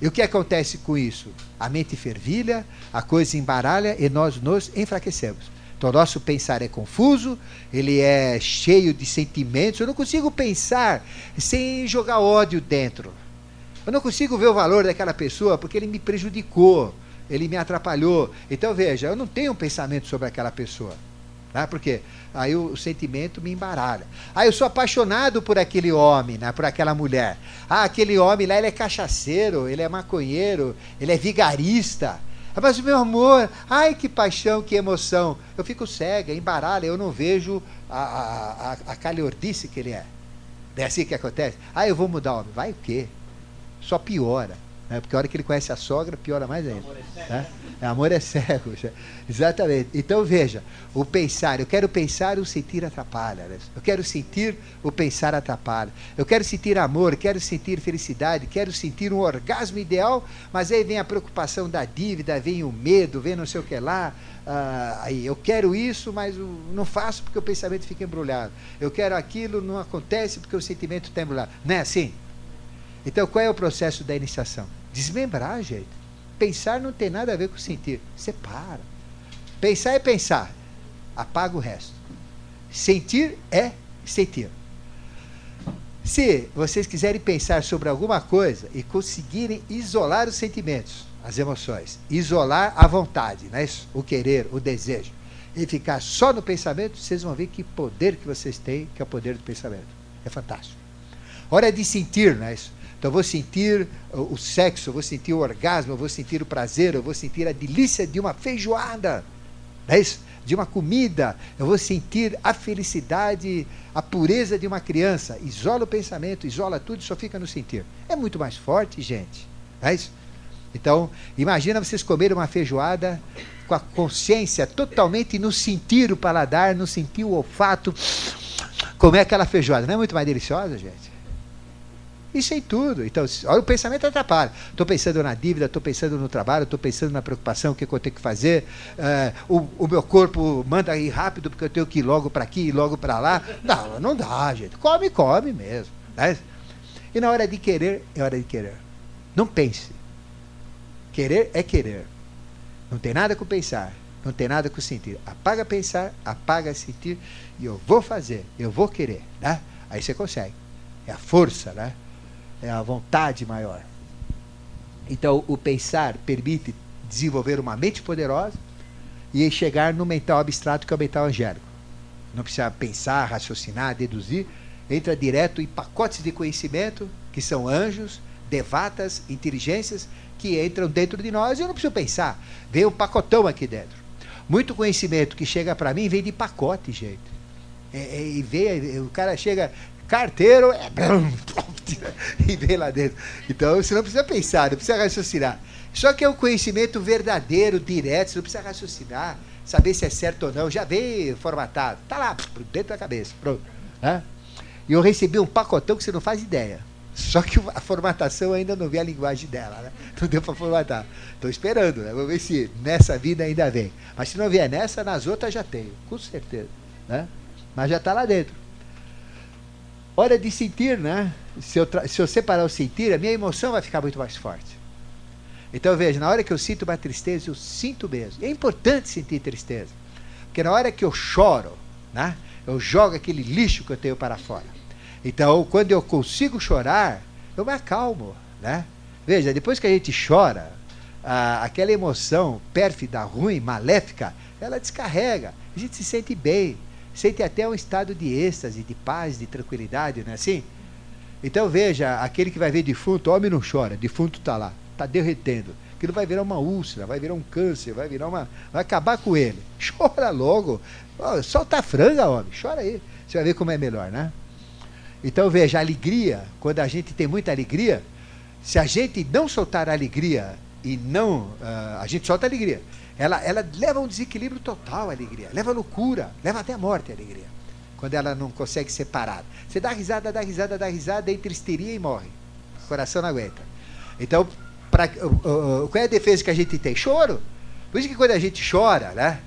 E o que acontece com isso? A mente fervilha, a coisa embaralha e nós nos enfraquecemos. Então, nosso pensar é confuso, ele é cheio de sentimentos. Eu não consigo pensar sem jogar ódio dentro. Eu não consigo ver o valor daquela pessoa porque ele me prejudicou ele me atrapalhou. Então, veja, eu não tenho um pensamento sobre aquela pessoa. Né? Porque aí o, o, sentimento me embaralha. Ah, eu sou apaixonado por aquele homem, né? por aquela mulher. Ah, aquele homem lá, ele é cachaceiro, ele é maconheiro, ele é vigarista. Ah, mas meu amor, ai que paixão, que emoção. Eu fico cega, embaralha, eu não vejo a, a, a, a calhordice que ele é. É assim que acontece. Ah, eu vou mudar o homem. Vai o quê? Só piora. Né? Porque a hora que ele conhece a sogra, piora mais ainda. Amor é cego. Né? Amor é cego. Exatamente. Então veja, o pensar, eu quero pensar, o sentir atrapalha. Né? Eu quero sentir, o pensar atrapalha. Eu quero sentir amor, quero sentir felicidade, quero sentir um orgasmo ideal, mas aí vem a preocupação da dívida, vem o medo, vem não sei o que lá. Ah, aí eu quero isso, mas não faço porque o pensamento fica embrulhado. Eu quero aquilo, não acontece porque o sentimento está embrulhado. Não é assim? Então, qual é o processo da iniciação? Desmembrar, gente. Pensar não tem nada a ver com sentir. Separa. Pensar é pensar. Apaga o resto. Sentir é sentir. Se vocês quiserem pensar sobre alguma coisa e conseguirem isolar os sentimentos, as emoções, isolar a vontade, né? o querer, o desejo, e ficar só no pensamento, vocês vão ver que poder que vocês têm, que é o poder do pensamento. É fantástico. Hora de sentir, não é isso? Então eu vou sentir o sexo, eu vou sentir o orgasmo, eu vou sentir o prazer, eu vou sentir a delícia de uma feijoada, é isso? de uma comida, eu vou sentir a felicidade, a pureza de uma criança. Isola o pensamento, isola tudo só fica no sentir. É muito mais forte, gente. É isso? Então, imagina vocês comerem uma feijoada com a consciência totalmente no sentir o paladar, no sentir o olfato, comer aquela feijoada. Não é muito mais deliciosa, gente? Isso em tudo. Então, olha, o pensamento atrapalha. Estou pensando na dívida, estou pensando no trabalho, estou pensando na preocupação, o que, eu tenho que fazer. Uh, o, o, meu corpo manda ir rápido porque eu tenho que ir logo para aqui e logo para lá. Não, não dá, gente. Come, come mesmo. Né? E na hora de querer, é hora de querer. Não pense. Querer é querer. Não tem nada com pensar. Não tem nada com sentir. Apaga pensar, apaga sentir. E eu vou fazer, eu vou querer. Né? Aí você consegue. É a força, né? É a vontade maior. Então, o pensar permite desenvolver uma mente poderosa e chegar no mental abstrato que é o mental angélico. Não precisa pensar, raciocinar, deduzir, entra direto em pacotes de conhecimento que são anjos, devatas, inteligências que entram dentro de nós e eu não preciso pensar. Vem um pacotão aqui dentro. Muito conhecimento que chega para mim vem de pacote, gente. É, é, e vê, o cara chega, carteiro, é, e vem lá dentro. Então você não precisa pensar, não precisa raciocinar. Só que é um conhecimento verdadeiro, direto, você não precisa raciocinar, saber se é certo ou não, já vem formatado. Tá lá, dentro da cabeça. Pronto. E eu recebi um pacotão que você não faz ideia. Só que a formatação ainda não vi a linguagem dela, né? Não deu para formatar. Estou esperando, né? Vamos ver se nessa vida ainda vem. Mas se não vier nessa, nas outras já tenho, com certeza. Né? Mas já está lá dentro. Hora de sentir, né? Se eu, se eu separar o sentir, a minha emoção vai ficar muito mais forte. Então veja, na hora que eu sinto uma tristeza, eu sinto mesmo. É importante sentir tristeza. Porque na hora que eu choro, né? Eu jogo aquele lixo que eu tenho para fora. Então, quando eu consigo chorar, eu me acalmo, né? Veja, depois que a gente chora, a, aquela emoção pérfida, ruim, maléfica, ela descarrega. A gente se sente bem, sente até um estado de êxtase, de paz, de tranquilidade, não é assim? Então veja, aquele que vai ver defunto, homem não chora, defunto está lá, está derretendo. Aquilo vai virar uma úlcera, vai virar um câncer, vai virar uma. vai acabar com ele. Chora logo. solta a franga, homem, chora aí. Você vai ver como é melhor, né? Então veja, a alegria, quando a gente tem muita alegria, se a gente não soltar a alegria e não. Uh, a gente solta a alegria. Ela, ela leva a um desequilíbrio total a alegria, leva a loucura, leva até a morte a alegria. Quando ela não consegue ser parada. Você dá risada, dá risada, dá risada, entra histeria e morre. O coração não aguenta. Então, pra, uh, uh, qual é a defesa que a gente tem? Choro. Por isso que quando a gente chora, né?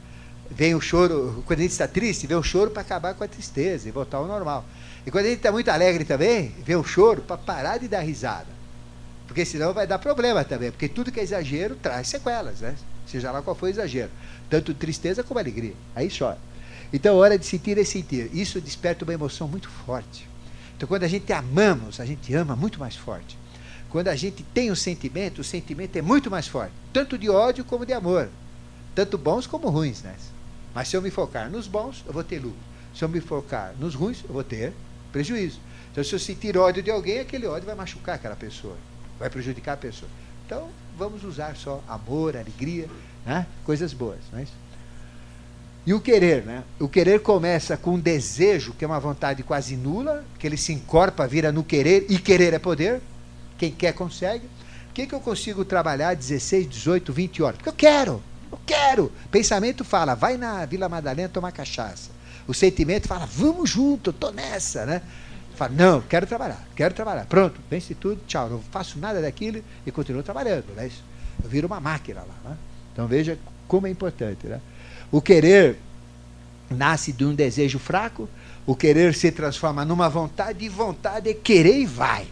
Vem o choro, quando a gente está triste, vem o choro para acabar com a tristeza e voltar ao normal. E quando a gente está muito alegre também, vem o choro para parar de dar risada. Porque senão vai dar problema também, porque tudo que é exagero traz sequelas, né? Seja lá qual for o exagero. Tanto tristeza como alegria. Aí chora. Então, hora de sentir é sentir. Isso desperta uma emoção muito forte. Então, quando a gente amamos, a gente ama muito mais forte. Quando a gente tem um sentimento, o sentimento é muito mais forte. Tanto de ódio como de amor. Tanto bons como ruins, né? Mas se eu me focar nos bons, eu vou ter lucro. Se eu me focar nos ruins, eu vou ter prejuízo. Então, se eu sentir ódio de alguém, aquele ódio vai machucar aquela pessoa, vai prejudicar a pessoa. Então, vamos usar só amor, alegria, né? coisas boas. Não é isso? E o querer, né? O querer começa com um desejo, que é uma vontade quase nula, que ele se encorpa, vira no querer, e querer é poder. Quem quer, consegue. O que, que eu consigo trabalhar 16, 18, 20 horas? Porque eu quero, eu quero. Pensamento fala, vai na Vila Madalena tomar cachaça. O sentimento fala, vamos junto, tô nessa, né? Fala, não, quero trabalhar, quero trabalhar. Pronto, vence tudo, tchau, não faço nada daquilo e continuo trabalhando. Né? Eu viro uma máquina lá. Né? Então veja como é importante. Né? O querer nasce de um desejo fraco, o querer se transforma numa vontade, e vontade é querer e vai.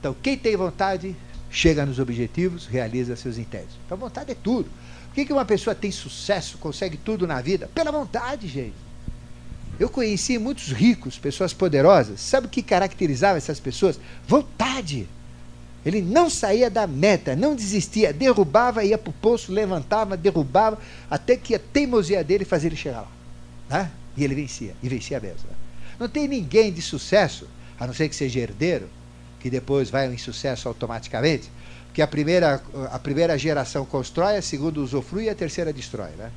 Então, quem tem vontade, chega nos objetivos, realiza seus intentos. Então, vontade é tudo. Por que, que uma pessoa tem sucesso, consegue tudo na vida? Pela vontade, gente. Eu conheci muitos ricos, pessoas poderosas. Sabe o que caracterizava essas pessoas? Vontade. Ele não saía da meta, não desistia, derrubava, ia para o poço, levantava, derrubava, até que a teimosia dele fazia ele chegar lá. Né? E ele vencia, e vencia mesmo. Né? Não tem ninguém de sucesso, a não ser que seja herdeiro, que depois vai em sucesso automaticamente, porque a primeira, a primeira geração constrói, a segunda usufrui e a terceira destrói. Né?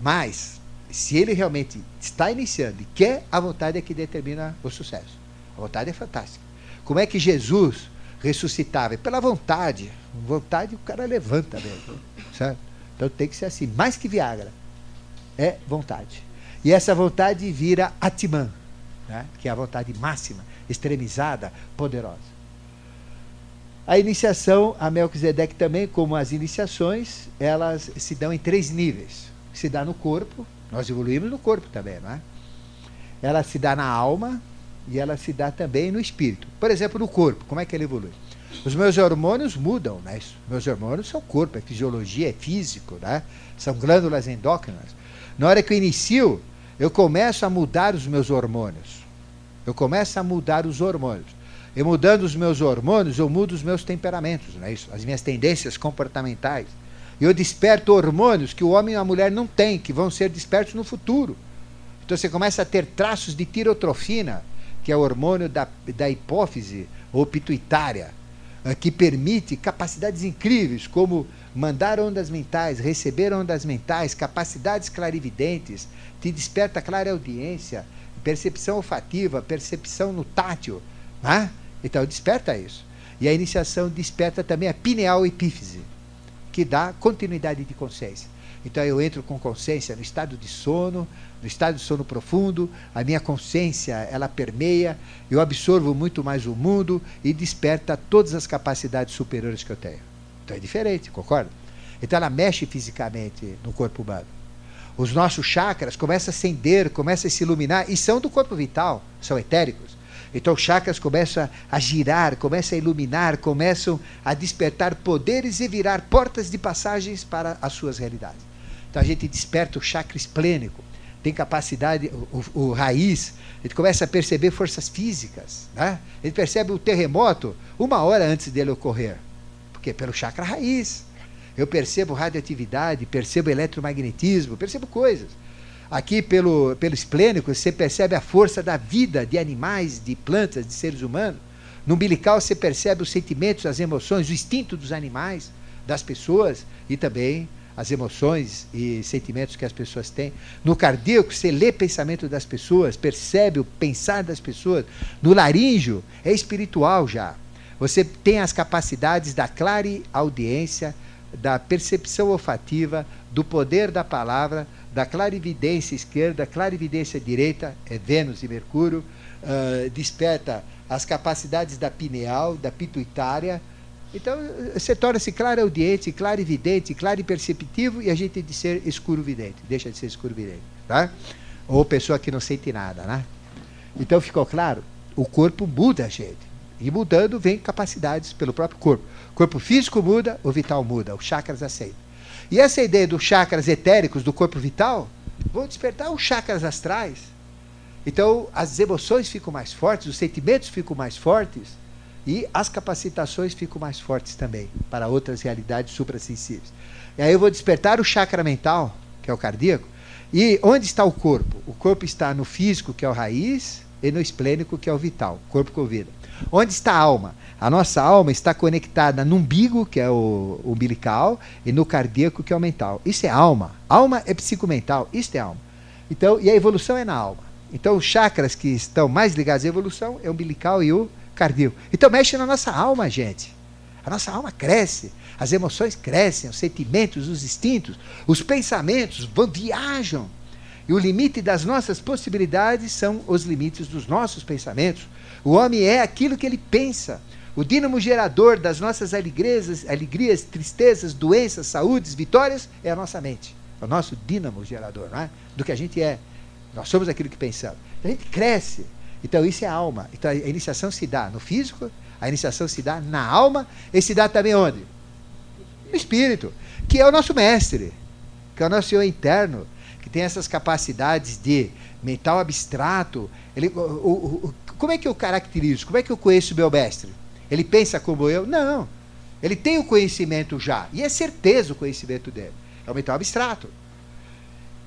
Mas se ele realmente está iniciando e quer, a vontade é que determina o sucesso. A vontade é fantástica. Como é que Jesus ressuscitava? Pela vontade. Vontade o cara levanta mesmo. Certo? Então tem que ser assim. Mais que Viagra. É vontade. E essa vontade vira Atman, né? que é a vontade máxima, extremizada, poderosa. A iniciação, a Melquisedeque também, como as iniciações, elas se dão em três níveis. Se dá no corpo, nós evoluímos no corpo também, não é? Ela se dá na alma e ela se dá também no espírito. Por exemplo, no corpo, como é que ele evolui? Os meus hormônios mudam, né? Meus hormônios são corpo, é fisiologia, é físico, né? São glândulas endócrinas. Na hora que eu inicio, eu começo a mudar os meus hormônios. Eu começo a mudar os hormônios. E mudando os meus hormônios, eu mudo os meus temperamentos, não é isso? As minhas tendências comportamentais. Eu desperto hormônios que o homem e a mulher não têm, que vão ser despertos no futuro. Então você começa a ter traços de tirotrofina, que é o hormônio da, da hipófise ou pituitária, eh, que permite capacidades incríveis, como mandar ondas mentais, receber ondas mentais, capacidades clarividentes, te desperta clara audiência, percepção olfativa, percepção no tátil. Né? Então desperta isso. E a iniciação desperta também a pineal epífise que dá continuidade de consciência. Então eu entro com consciência no estado de sono, no estado de sono profundo, a minha consciência ela permeia, eu absorvo muito mais o mundo e desperta todas as capacidades superiores que eu tenho. Então é diferente, concorda? Então ela mexe fisicamente no corpo humano. Os nossos chakras começam a acender, começam a se iluminar e são do corpo vital, são etéricos. Então, chakras começam a girar, começam a iluminar, começam a despertar poderes e virar portas de passagens para as suas realidades. Então, a gente desperta o chakra esplênico, tem capacidade, o, o, o raiz, a gente começa a perceber forças físicas. Né? A gente percebe o terremoto uma hora antes dele ocorrer. Porque pelo chakra raiz. Eu percebo radioatividade, percebo eletromagnetismo, percebo coisas. Aqui, pelo, pelo esplênico, você percebe a força da vida de animais, de plantas, de seres humanos. No umbilical, você percebe os sentimentos, as emoções, o instinto dos animais, das pessoas e também as emoções e sentimentos que as pessoas têm. No cardíaco, você lê pensamento das pessoas, percebe o pensar das pessoas. No laríngeo, é espiritual já. Você tem as capacidades da clareaudiência, da percepção olfativa, do poder da palavra, da clarividência esquerda, clarividência direita, é Vênus e Mercúrio, uh, desperta as capacidades da pineal, da pituitária. Então, você torna-se clareaudiente, clarividente, clariperceptivo e a gente de ser escuro-vidente, deixa de ser escuro-vidente, tá? Ou pessoa que não sente nada, né? Então, ficou claro? O corpo muda, gente. E mudando, vem capacidades pelo próprio corpo. O corpo físico muda, o vital muda, os chakras aceitam. E essa ideia dos chakras etéricos do corpo vital vão despertar os chakras astrais. Então, as emoções ficam mais fortes, os sentimentos ficam mais fortes e as capacitações ficam mais fortes também para outras realidades suprassensíveis. E aí eu vou despertar o chakra mental, que é o cardíaco. E onde está o corpo? O corpo está no físico, que é o raiz, e no esplênico, que é o vital, corpo com vida. Onde está a alma? A nossa alma está conectada no umbigo, que é o umbilical, e no cardíaco, que é o mental. Isso é alma. Alma é psicomental, isso é alma. Então, e a evolução é na alma. Então, os chakras que estão mais ligados à evolução é o umbilical e o cardíaco. Então, mexe na nossa alma, gente. A nossa alma cresce, as emoções crescem, os sentimentos, os instintos, os pensamentos vão, viajam. E o limite das nossas possibilidades são os limites dos nossos pensamentos. O homem é aquilo que ele pensa. O dínamo gerador das nossas alegrias, alegrias, tristezas, doenças, saúdes, vitórias é a nossa mente. É o nosso dínamo gerador, não é? Do que a gente é. Nós somos aquilo que pensamos. A gente cresce. Então isso é alma. Então a iniciação se dá no físico, a iniciação se dá na alma e se dá também onde? No espírito, que é o nosso mestre, que é o nosso eu interno, que tem essas capacidades de mental abstrato. Ele, o, o, como é que eu caracterizo? Como é que eu conheço o meu mestre? Ele pensa como eu? Não. Ele tem o conhecimento já. E é certeza o conhecimento dele. É o mental abstrato.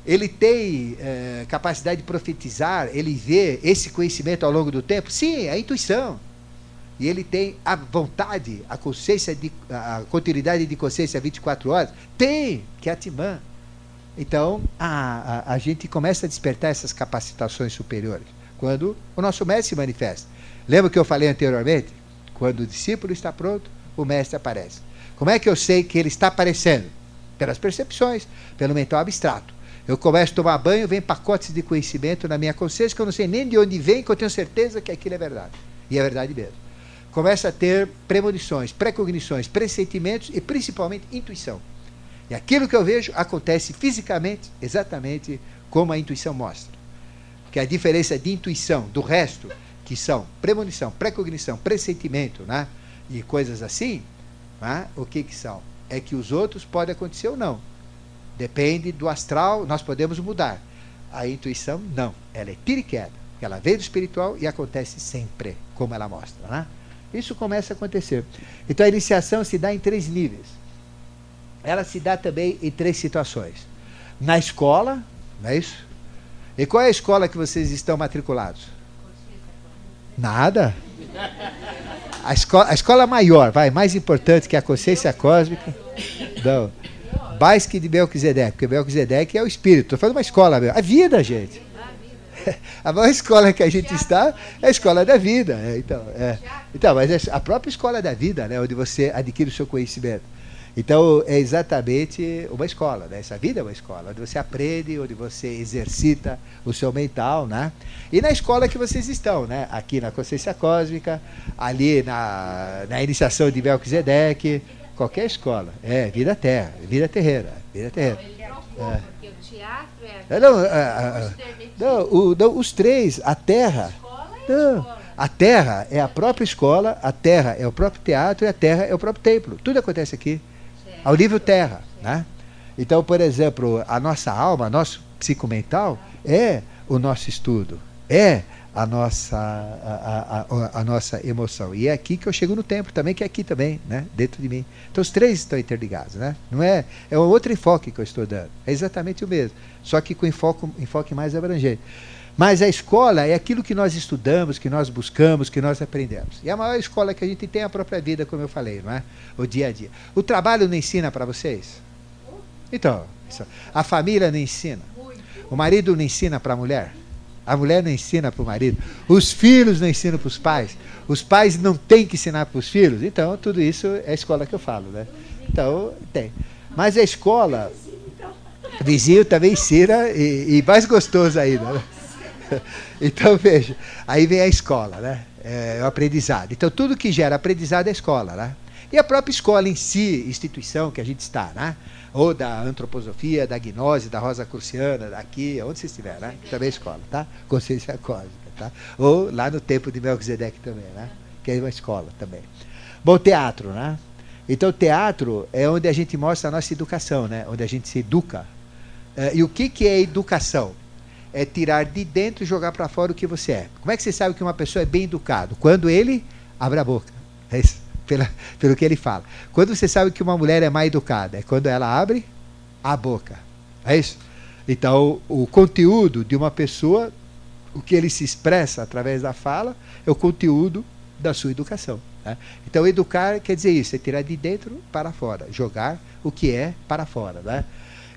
Ele tem é, capacidade de profetizar, ele vê esse conhecimento ao longo do tempo? Sim, é a intuição. E ele tem a vontade, a consciência de a continuidade de consciência 24 horas? Tem, que é a Timã. Então, a, a, a gente começa a despertar essas capacitações superiores quando o nosso mestre se manifesta. Lembra que eu falei anteriormente? Quando o discípulo está pronto, o mestre aparece. Como é que eu sei que ele está aparecendo? Pelas percepções, pelo mental abstrato. Eu começo a tomar banho, vem pacotes de conhecimento na minha consciência que eu não sei nem de onde vem, que eu tenho certeza que aquilo é verdade. E é verdade mesmo. Começa a ter premonições, precognições, pressentimentos e principalmente intuição. E aquilo que eu vejo acontece fisicamente exatamente como a intuição mostra que é a diferença de intuição do resto, que são premonição, precognição, pressentimento, né? e coisas assim, né? o que, que são? É que os outros podem acontecer ou não. Depende do astral, nós podemos mudar. A intuição, não. Ela é tira e queda. Ela veio do espiritual e acontece sempre, como ela mostra. Né? Isso começa a acontecer. Então a iniciação se dá em três níveis. Ela se dá também em três situações. Na escola, não é isso? E qual é a escola que vocês estão matriculados? Nada. A escola, a escola maior, vai, mais importante que a consciência cósmica. Não. Baisque de Melquisedeque, porque Melquisedeque é o espírito. Estou falando uma escola, a vida, gente. A maior escola que a gente está é a escola da vida. É, então, é. então, mas é a própria escola da vida, né, onde você adquire o seu conhecimento. Então, é exatamente uma escola, né? Essa vida é uma escola, onde você aprende, onde você exercita o seu mental, né? E na escola que vocês estão, né? Aqui na Consciência Cósmica, ali na, na iniciação de Melquisedeque, qualquer escola. É, vida terra, vida terreira, vida terreira. É. Porque o teatro é... Não, a, a, não, o, não, os três, a terra... Não, a terra é a própria escola, a terra é o próprio teatro e a terra é o próprio templo. Tudo acontece aqui ao nível terra. Né? Então, por exemplo, a nossa alma, nosso psicomental é o nosso estudo, é a nossa, a, a, a, nossa emoção. E é aqui que eu chego no templo também, que é aqui também, né? dentro de mim. Então os três estão interligados. Né? Não é, é um outro enfoque que eu estou dando. É exatamente o mesmo, só que com enfoque, enfoque mais abrangente. Mas a escola é aquilo que nós estudamos, que nós buscamos, que nós aprendemos. E a maior escola que a gente tem é a própria vida, como eu falei, não é? O dia a dia. O trabalho não ensina para vocês? Então, a família não ensina. O marido não ensina para a mulher. A mulher não ensina para o marido. Os filhos não ensinam para os pais. Os pais não têm que ensinar para os filhos. Então, tudo isso é a escola que eu falo, né? Então, tem. Mas a escola, vizinho também ensina e, e mais gostoso ainda. Né? Então, veja, aí vem a escola, né? É, o aprendizado. Então, tudo que gera aprendizado é escola, né? E a própria escola em si, instituição que a gente está, né? Ou da antroposofia, da gnose, da rosa cruciana, daqui, onde você estiver, né? Também é escola, tá? Consciência cósmica, tá? Ou lá no tempo de Melquisedeque também, né? Que é uma escola também. Bom, teatro, né? Então, teatro é onde a gente mostra a nossa educação, né? Onde a gente se educa. É, e o que, que é educação? É tirar de dentro e jogar para fora o que você é. Como é que você sabe que uma pessoa é bem educada? Quando ele abre a boca. É isso, pela, pelo que ele fala. Quando você sabe que uma mulher é mal educada? É quando ela abre a boca. É isso? Então, o conteúdo de uma pessoa, o que ele se expressa através da fala, é o conteúdo da sua educação. Né? Então, educar quer dizer isso, é tirar de dentro para fora, jogar o que é para fora. Né?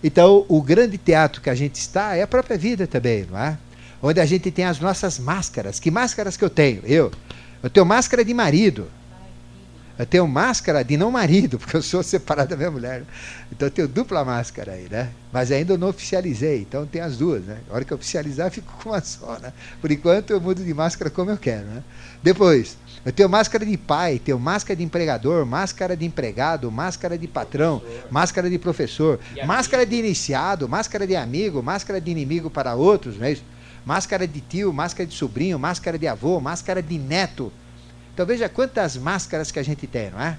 Então, o grande teatro que a gente está é a própria vida também, não é? Onde a gente tem as nossas máscaras. Que máscaras que eu tenho? Eu. Eu tenho máscara de marido. Eu tenho máscara de não marido, porque eu sou separado da minha mulher. Então eu tenho dupla máscara aí, né? Mas ainda não oficializei, então tem as duas, né? A hora que eu oficializar, eu fico com uma só, né? Por enquanto eu mudo de máscara como eu quero, né? Depois, eu tenho máscara de pai, tenho máscara de empregador, máscara de empregado, máscara de patrão, máscara de professor, máscara de iniciado, máscara de amigo, máscara de inimigo para outros, é isso? Máscara de tio, máscara de sobrinho, máscara de avô, máscara de neto. Então veja quantas máscaras que a gente tem, não é?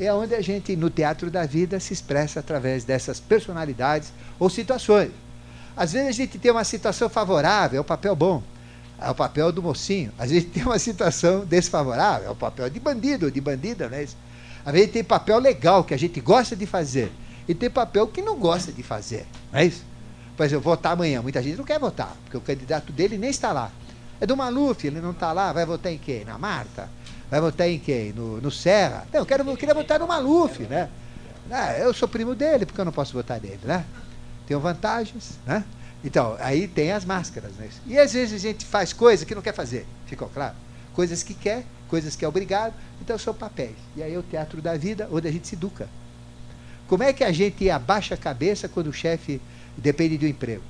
É onde a gente, no teatro da vida, se expressa através dessas personalidades ou situações. Às vezes a gente tem uma situação favorável, é o papel bom é o papel do mocinho. Às vezes tem uma situação desfavorável, é o papel de bandido, de bandida, né? Às vezes tem papel legal que a gente gosta de fazer e tem papel que não gosta de fazer, não é isso? Por exemplo, votar amanhã, muita gente não quer votar, porque o candidato dele nem está lá. É do Maluf, ele não está lá, vai votar em quem? Na Marta? Vai votar em quem? No, no Serra? Não, eu, quero, eu queria votar no Maluf, né? Ah, eu sou primo dele, porque eu não posso votar nele, né? Tenho vantagens, né? Então, aí tem as máscaras. Né? E às vezes a gente faz coisas que não quer fazer, ficou claro? Coisas que quer, coisas que é obrigado, então são papéis. E aí é o teatro da vida, onde a gente se educa. Como é que a gente abaixa a cabeça quando o chefe depende do emprego?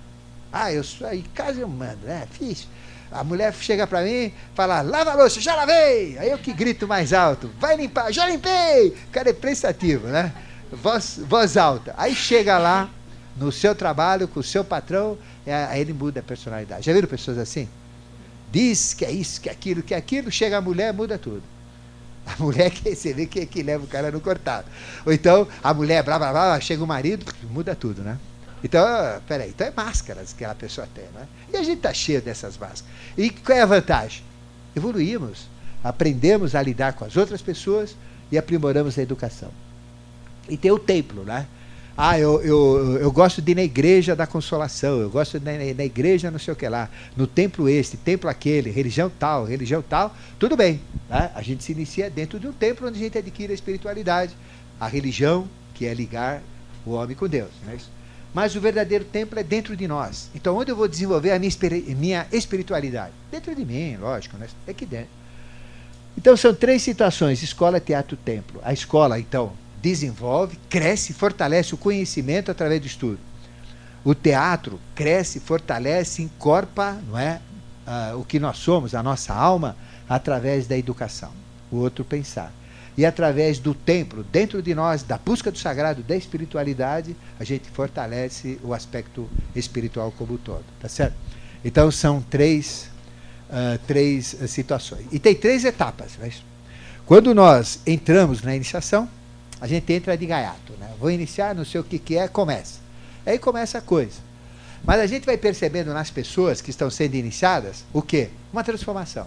Ah, eu sou aí, casa eu mando, né? Fiz. A mulher chega para mim, fala, lava a louça, já lavei! Aí eu que grito mais alto, vai limpar, já limpei! O cara é prestativo, né? Voz, voz alta. Aí chega lá, no seu trabalho, com o seu patrão, aí ele muda a personalidade. Já viram pessoas assim? Diz que é isso, que é aquilo, que é aquilo, chega a mulher, muda tudo. A mulher que você vê que, que leva o cara no cortado. Ou então, a mulher blá blá blá, chega o marido, muda tudo, né? Então, peraí, então é máscaras que aquela pessoa tem, né? E a gente está cheio dessas máscaras. E qual é a vantagem? Evoluímos, aprendemos a lidar com as outras pessoas e aprimoramos a educação. E tem o templo, né? Ah, eu, eu, eu gosto de ir na igreja da consolação, eu gosto de ir na igreja não sei o que lá, no templo este, templo aquele, religião tal, religião tal, tudo bem. Né? A gente se inicia dentro de um templo onde a gente adquire a espiritualidade, a religião, que é ligar o homem com Deus. Né? Mas o verdadeiro templo é dentro de nós. Então, onde eu vou desenvolver a minha, minha espiritualidade? Dentro de mim, lógico, né? é aqui dentro. Então, são três situações: escola, teatro, templo. A escola, então, desenvolve, cresce, fortalece o conhecimento através do estudo. O teatro cresce, fortalece, encorpa, não é, uh, o que nós somos, a nossa alma, através da educação. O outro pensar. E através do templo, dentro de nós, da busca do sagrado, da espiritualidade, a gente fortalece o aspecto espiritual como um todo. Tá certo? Então são três, uh, três uh, situações. E tem três etapas. Mas quando nós entramos na iniciação, a gente entra de gaiato, né? Vou iniciar, não sei o que, que é, começa. Aí começa a coisa. Mas a gente vai percebendo nas pessoas que estão sendo iniciadas o quê? Uma transformação.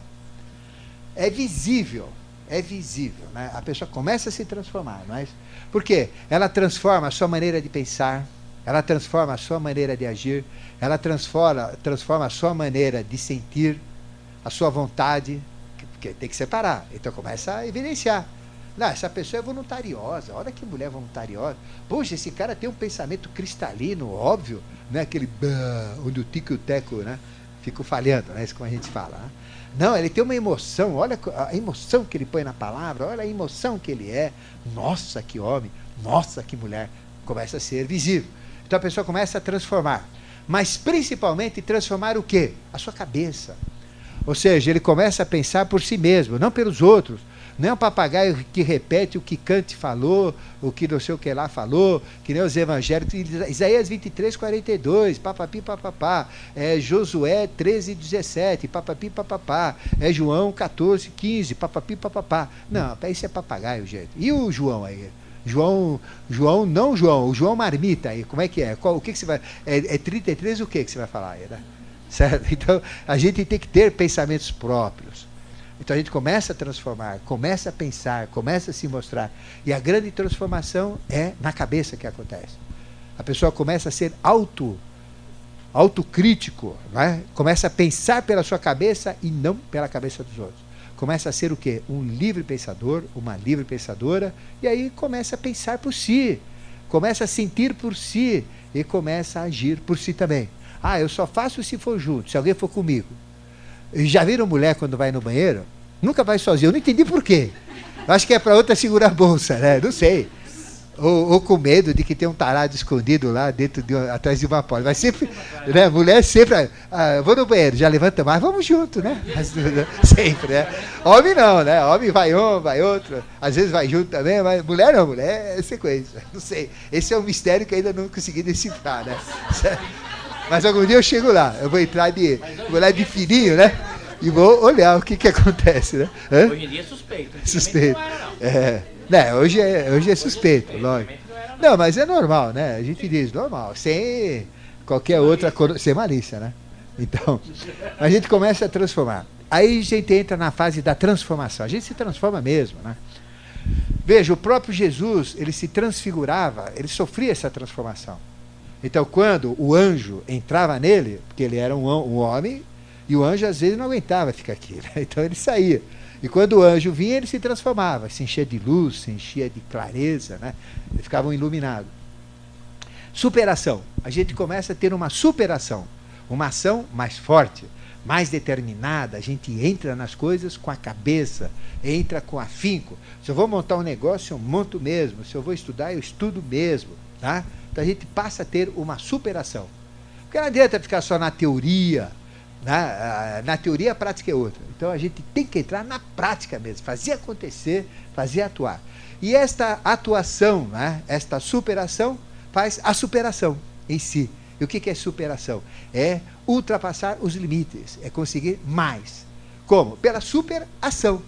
É visível, é visível. Né? A pessoa começa a se transformar. Mas, por quê? Ela transforma a sua maneira de pensar, ela transforma a sua maneira de agir, ela transforma, transforma a sua maneira de sentir, a sua vontade, porque tem que separar. Então começa a evidenciar. Não, essa pessoa é voluntariosa. Olha que mulher voluntariosa. Poxa, esse cara tem um pensamento cristalino, óbvio, né? Aquele onde o tico e o teco, né? Ficam falhando, né? Isso como a gente fala. Né? Não, ele tem uma emoção. Olha a emoção que ele põe na palavra. Olha a emoção que ele é. Nossa, que homem. Nossa, que mulher. Começa a ser visível. Então a pessoa começa a transformar. Mas principalmente transformar o quê? A sua cabeça. Ou seja, ele começa a pensar por si mesmo, não pelos outros não é um papagaio que repete o que Kant falou, o que não sei o que lá falou, que nem os evangélicos. Isaías 23, 42, papapi, papapá. É Josué 13, 17, papapi, papapá. É João 14, 15, papapi, papapá. Não, isso é papagaio, gente. E o João aí? João, João, não João, o João Marmita aí, como é que é? Qual, o que, que você vai. É, é 33 o que, que você vai falar aí, né? Certo? Então, a gente tem que ter pensamentos próprios. Então a gente começa a transformar, começa a pensar, começa a se mostrar. E a grande transformação é na cabeça que acontece. A pessoa começa a ser auto autocrítico, né? começa a pensar pela sua cabeça e não pela cabeça dos outros. Começa a ser o quê? Um livre pensador, uma livre pensadora, e aí começa a pensar por si, começa a sentir por si e começa a agir por si também. Ah, eu só faço se for junto, se alguém for comigo. Já viram mulher quando vai no banheiro? Nunca vai sozinha. Eu não entendi por quê. Acho que é para outra segurar a bolsa, né? Não sei. Ou, ou, com medo de que tem um tarado escondido lá dentro de, atrás de uma porta. Mas sempre, né? Mulher sempre. Ah, vou no banheiro, já levanta mais, vamos junto, né? sempre, né? Homem não, né? Homem vai um, vai outro. Às vezes vai junto também, mas mulher não, mulher é sequência. Não sei. Esse é um mistério que ainda não consegui decifrar, né? Mas algum dia eu chego lá. Eu vou entrar de, vou lá de fininho, né? E vou olhar o que, que acontece, né? Hã? Hoje em dia é suspeito. Suspeito. Não era, não. É. Né, hoje é, hoje é suspeito, hoje lógico. Não, não, mas é normal, né? A gente diz normal, sem qualquer outra sem malícia, né? Então, a gente começa a transformar. Aí a gente entra na fase da transformação. A gente se transforma mesmo, né? Veja, o próprio Jesus, ele se transfigurava, ele sofria essa transformação. Então, quando o anjo entrava nele, porque ele era um, um homem, e o anjo às vezes não aguentava ficar aqui, né? então ele saía. E quando o anjo vinha, ele se transformava, se enchia de luz, se enchia de clareza, né? ele ficava iluminado. Superação. A gente começa a ter uma superação, uma ação mais forte, mais determinada. A gente entra nas coisas com a cabeça, entra com afinco. Se eu vou montar um negócio, eu monto mesmo. Se eu vou estudar, eu estudo mesmo. Tá? Então a gente passa a ter uma superação. Porque não adianta ficar só na teoria. Na, na teoria, a prática é outra. Então a gente tem que entrar na prática mesmo, fazer acontecer, fazer atuar. E esta atuação, né, esta superação, faz a superação em si. E o que é superação? É ultrapassar os limites, é conseguir mais. Como? Pela superação.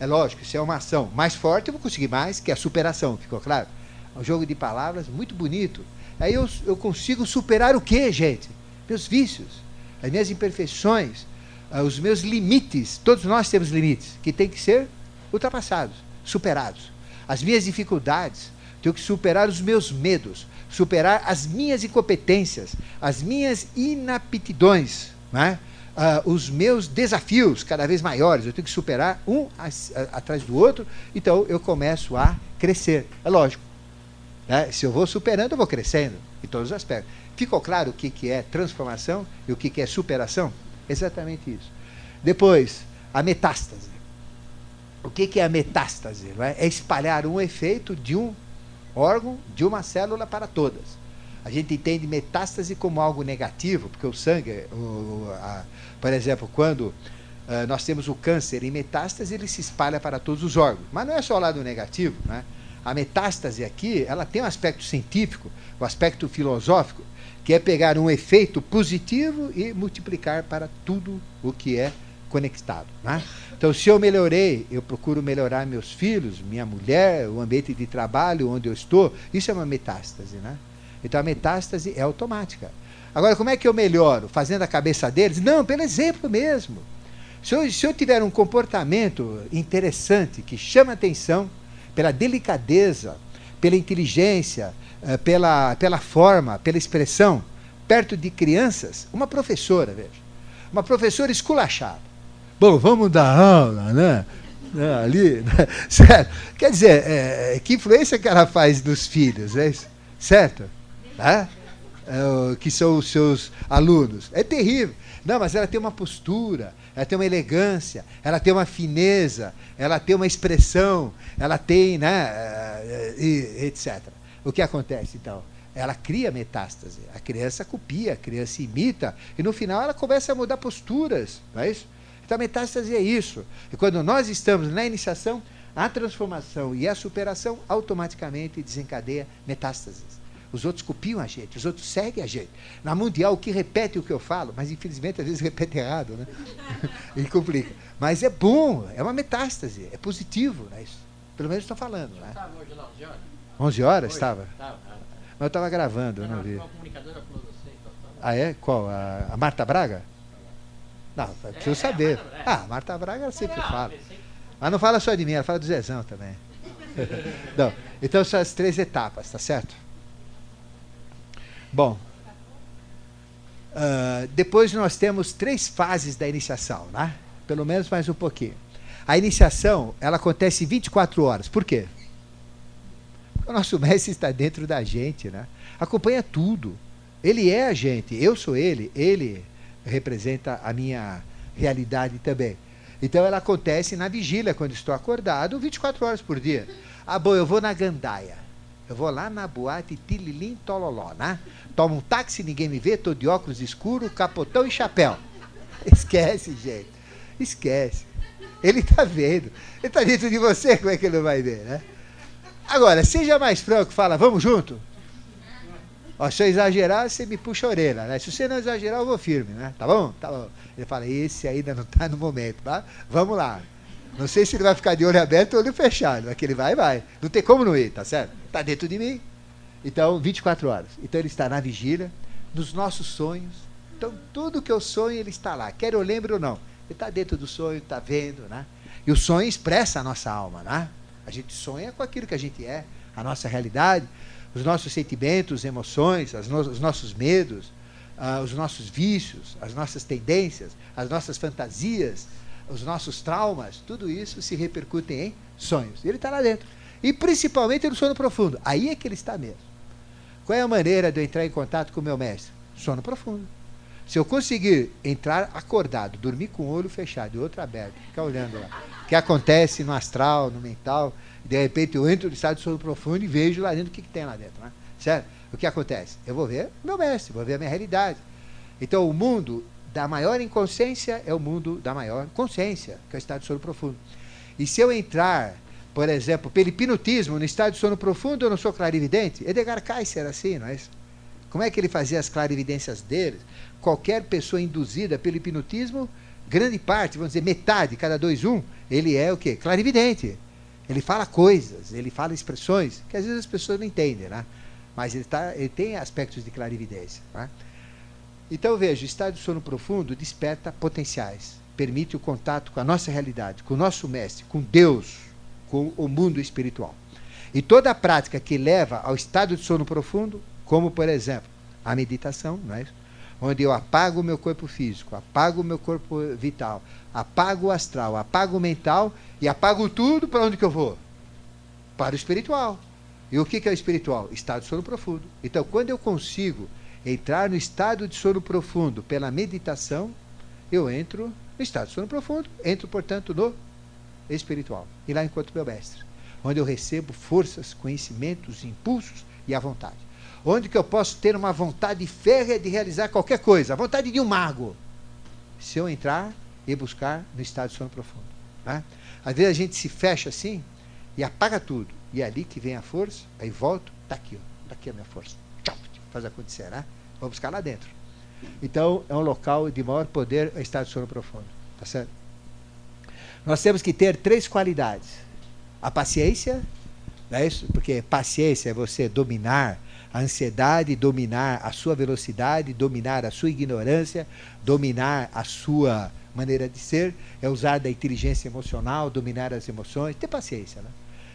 É lógico, se é uma ação mais forte, eu vou conseguir mais, que é a superação, ficou claro? Um jogo de palavras muito bonito. Aí eu, eu consigo superar o que, gente? Meus vícios, as minhas imperfeições, ah, os meus limites. Todos nós temos limites que têm que ser ultrapassados, superados. As minhas dificuldades, tenho que superar os meus medos, superar as minhas incompetências, as minhas inaptidões, né? Uh, os meus desafios cada vez maiores, eu tenho que superar um atrás do outro, então eu começo a crescer. É lógico, né? Se eu vou superando, eu vou crescendo em todos os aspectos. Ficou claro o que, que é transformação e o que, que é superação? Exatamente isso. Depois, a metástase. O que, que é a metástase? É? é espalhar um efeito de um órgão, de uma célula para todas. A gente entende metástase como algo negativo, porque o sangue, o, a, por exemplo, quando uh, nós temos o câncer em metástase, ele se espalha para todos os órgãos. Mas não é só o lado negativo, né? A metástase aqui, ela tem um aspecto científico, um aspecto filosófico, que é pegar um efeito positivo e multiplicar para tudo o que é conectado. Né? Então, se eu melhorei, eu procuro melhorar meus filhos, minha mulher, o ambiente de trabalho onde eu estou, isso é uma metástase. Né? Então, a metástase é automática. Agora, como é que eu melhoro? Fazendo a cabeça deles? Não, pelo exemplo mesmo. Se eu, se eu tiver um comportamento interessante, que chama atenção, pela delicadeza, pela inteligência, eh, pela, pela forma, pela expressão, perto de crianças, uma professora, veja, uma professora esculachada. Bom, vamos dar aula, né? né ali, né? certo? Quer dizer, é, que influência que ela faz nos filhos, é isso? certo? É? É, que são os seus alunos. É terrível. Não, mas ela tem uma postura, ela tem uma elegância, ela tem uma fineza, ela tem uma expressão, ela tem, né, eh, etc. O que acontece então? Ela cria metástase. A criança copia, a criança imita, e no final ela começa a mudar posturas, não é isso? Então a metástase é isso. E quando nós estamos na iniciação, a transformação e a superação automaticamente desencadeia metástases. Os outros copiam a gente, os outros seguem a gente. Na Mundial, o que repete o que eu falo, mas infelizmente às vezes repete errado, né? e complica. Mas é bom, é uma metástase, é positivo, né? Isso. Pelo menos estou falando. Né? Estava hoje lá, 11 horas? 11 horas? Estava? Estava. Mas eu estava gravando, eu não vi. Então, Ah, é? Qual? A, a Marta Braga? Não, preciso é, saber. É, a ah, Marta Braga ela sempre fala. Mas não fala só de mim, ela fala do Zezão também. não, então são as três etapas, tá certo? Bom, uh, depois nós temos três fases da iniciação, né? Pelo menos mais um pouquinho. A iniciação, ela acontece 24 horas. Por quê? O nosso mestre está dentro da gente, né? Acompanha tudo. Ele é a gente, eu sou ele, ele representa a minha realidade também. Então ela acontece na vigília, quando estou acordado, 24 horas por dia. Ah, bom, eu vou na gandaia. Eu vou lá na boate Tililim Tololó, né? Tomo um táxi, ninguém me vê, tô de óculos escuro, capotão e chapéu. Esquece, gente. Esquece. Ele está vendo. Ele está dentro de você, como é que ele não vai ver, né? Agora, seja mais franco, fala, vamos junto? Ó, se eu exagerar, você me puxa a orelha, né? Se você não exagerar, eu vou firme, né? Tá bom? Tá bom. Ele fala, esse ainda não está no momento, tá? Vamos lá. Não sei se ele vai ficar de olho aberto ou olho fechado, mas que ele vai, vai. Não tem como não ir, tá certo? Está dentro de mim. Então, 24 horas. Então ele está na vigília, nos nossos sonhos. Então, tudo que eu sonho, ele está lá. Quer eu lembre ou não. Ele está dentro do sonho, está vendo, né? E o sonho expressa a nossa alma, né? A gente sonha com aquilo que a gente é, a nossa realidade, os nossos sentimentos, emoções, no os nossos medos, uh, os nossos vícios, as nossas tendências, as nossas fantasias, os nossos traumas, tudo isso se repercute em sonhos. Ele está lá dentro. E principalmente no sono profundo. Aí é que ele está mesmo. Qual é a maneira de eu entrar em contato com o meu mestre? Sono profundo. Se eu conseguir entrar acordado, dormir com o olho fechado e outro aberto, ficar olhando lá, o que acontece no astral, no mental, de repente eu entro no estado de sono profundo e vejo lá dentro o que, que tem lá dentro. Né? Certo? O que acontece? Eu vou ver meu mestre, vou ver a minha realidade. Então o mundo da maior inconsciência é o mundo da maior consciência, que é o estado de sono profundo. E se eu entrar por exemplo, pelo hipnotismo, no estado de sono profundo, eu não sou clarividente? Edgar Cayce era assim, não é isso? Como é que ele fazia as clarividências dele? Qualquer pessoa induzida pelo hipnotismo, grande parte, vamos dizer, metade, cada dois, um, ele é o quê? Clarividente. Ele fala coisas, ele fala expressões que às vezes as pessoas não entendem, né? Mas ele, tá, ele tem aspectos de clarividência. Né? Então, veja, o estado de sono profundo desperta potenciais, permite o contato com a nossa realidade, com o nosso mestre, com Deus, com o mundo espiritual. E toda a prática que leva ao estado de sono profundo, como por exemplo a meditação, não é isso? onde eu apago o meu corpo físico, apago o meu corpo vital, apago o astral, apago o mental e apago tudo para onde que eu vou? Para o espiritual. E o que, que é o espiritual? Estado de sono profundo. Então, quando eu consigo entrar no estado de sono profundo pela meditação, eu entro no estado de sono profundo, entro, portanto, no espiritual. E lá encontro meu mestre, onde eu recebo forças, conhecimentos, impulsos e a vontade. Onde que eu posso ter uma vontade férrea de realizar qualquer coisa, a vontade de um mago. Se eu entrar e buscar no estado de sono profundo. Né? Às vezes a gente se fecha assim e apaga tudo. E é ali que vem a força, aí volto, está aqui, está aqui a minha força. Tchau, faz acontecer, né? Vou buscar lá dentro. Então, é um local de maior poder, o estado de sono profundo. Tá certo? Nós temos que ter três qualidades: a paciência, Não é isso? Porque paciência é você dominar a ansiedade, dominar a sua velocidade, dominar a sua ignorância, dominar a sua maneira de ser, é usar da inteligência emocional, dominar as emoções, ter paciência. Né?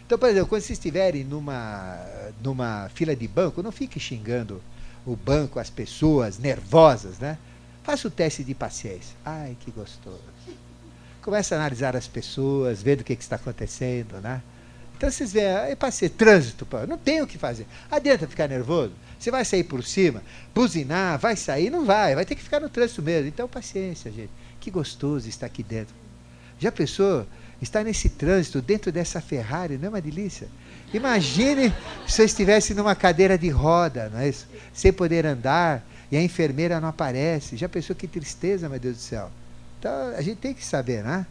Então, por exemplo, quando vocês estiverem numa, numa fila de banco, não fique xingando o banco, as pessoas nervosas, né? Faça o teste de paciência. Ai, que gostoso. Começa a analisar as pessoas, vendo o que, que está acontecendo, né? Então vocês veem, é para ser trânsito, pô, não tem o que fazer. Adianta ficar nervoso? Você vai sair por cima, buzinar, vai sair? Não vai, vai ter que ficar no trânsito mesmo. Então, paciência, gente. Que gostoso estar aqui dentro. Já pensou? Estar nesse trânsito, dentro dessa Ferrari, não é uma delícia? Imagine se eu estivesse numa cadeira de roda, não é isso? Sem poder andar, e a enfermeira não aparece. Já pensou que tristeza, meu Deus do céu? Então, a gente tem que saber, né?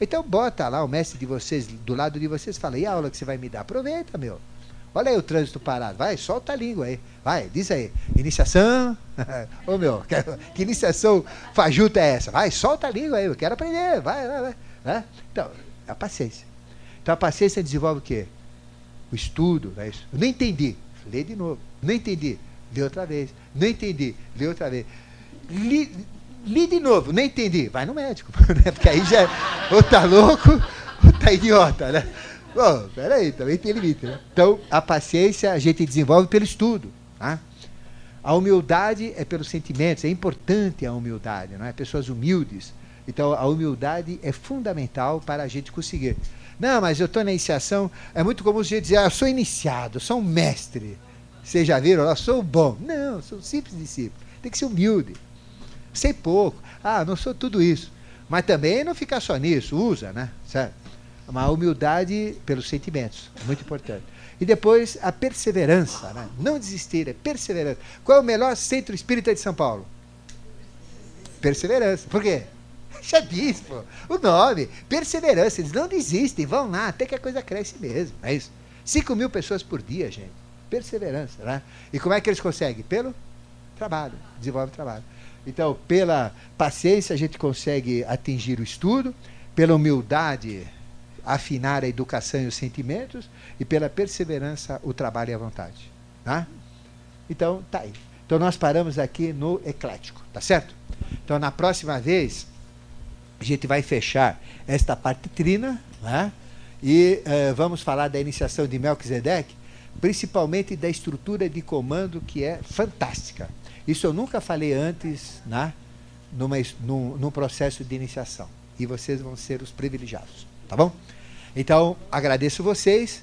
Então bota lá o mestre de vocês do lado de vocês fala, e a aula que você vai me dar? Aproveita, meu. Olha aí o trânsito parado. Vai, solta a língua aí. Vai, diz aí. Iniciação. Ô meu, que, que, iniciação fajuta é essa? Vai, solta a língua aí. Eu quero aprender. Vai, vai, vai. Né? Então, a paciência. Então a paciência desenvolve o quê? O estudo, é isso. Eu não entendi. Lê de novo. Não entendi. Lê outra vez. Não entendi. Lê outra vez. Li, li de novo, não entendi. Vai no médico, né? Porque aí já ou tá louco ou tá idiota, né? Bom, peraí, também tem limite, né? Então, a paciência a gente desenvolve pelo estudo, tá? A humildade é pelos sentimentos, é importante a humildade, não é? Pessoas humildes. Então, a humildade é fundamental para a gente conseguir. Não, mas eu estou na iniciação, é muito comum você dizer, ah, eu sou iniciado, eu sou um mestre. Vocês já viram? Eu sou bom. Não, eu sou um simples discípulo. Tem que ser humilde sei pouco. Ah, não sou tudo isso. Mas também não ficar só nisso, usa, né? Certo? Uma humildade pelos sentimentos, muito importante. E depois a perseverança, né? não desistir, é perseverança. Qual é o melhor centro espírita de São Paulo? Perseverança. Por quê? Já diz, pô. O nome, perseverança. Eles não desistem, vão lá, até que a coisa cresce mesmo. É isso. 5 mil pessoas por dia, gente. Perseverança, né? E como é que eles conseguem? Pelo trabalho. Desenvolve trabalho. Então, pela paciência, a gente consegue atingir o estudo, pela humildade, afinar a educação e os sentimentos, e pela perseverança, o trabalho e a vontade. Tá? Então, tá aí. Então, nós paramos aqui no eclético, tá certo? Então, na próxima vez, a gente vai fechar esta parte trina, né? e uh, vamos falar da iniciação de Melquisedeque, principalmente da estrutura de comando que é fantástica. Isso eu nunca falei antes né, numa, num, num processo de iniciação. E vocês vão ser os privilegiados. Tá bom? Então, agradeço vocês.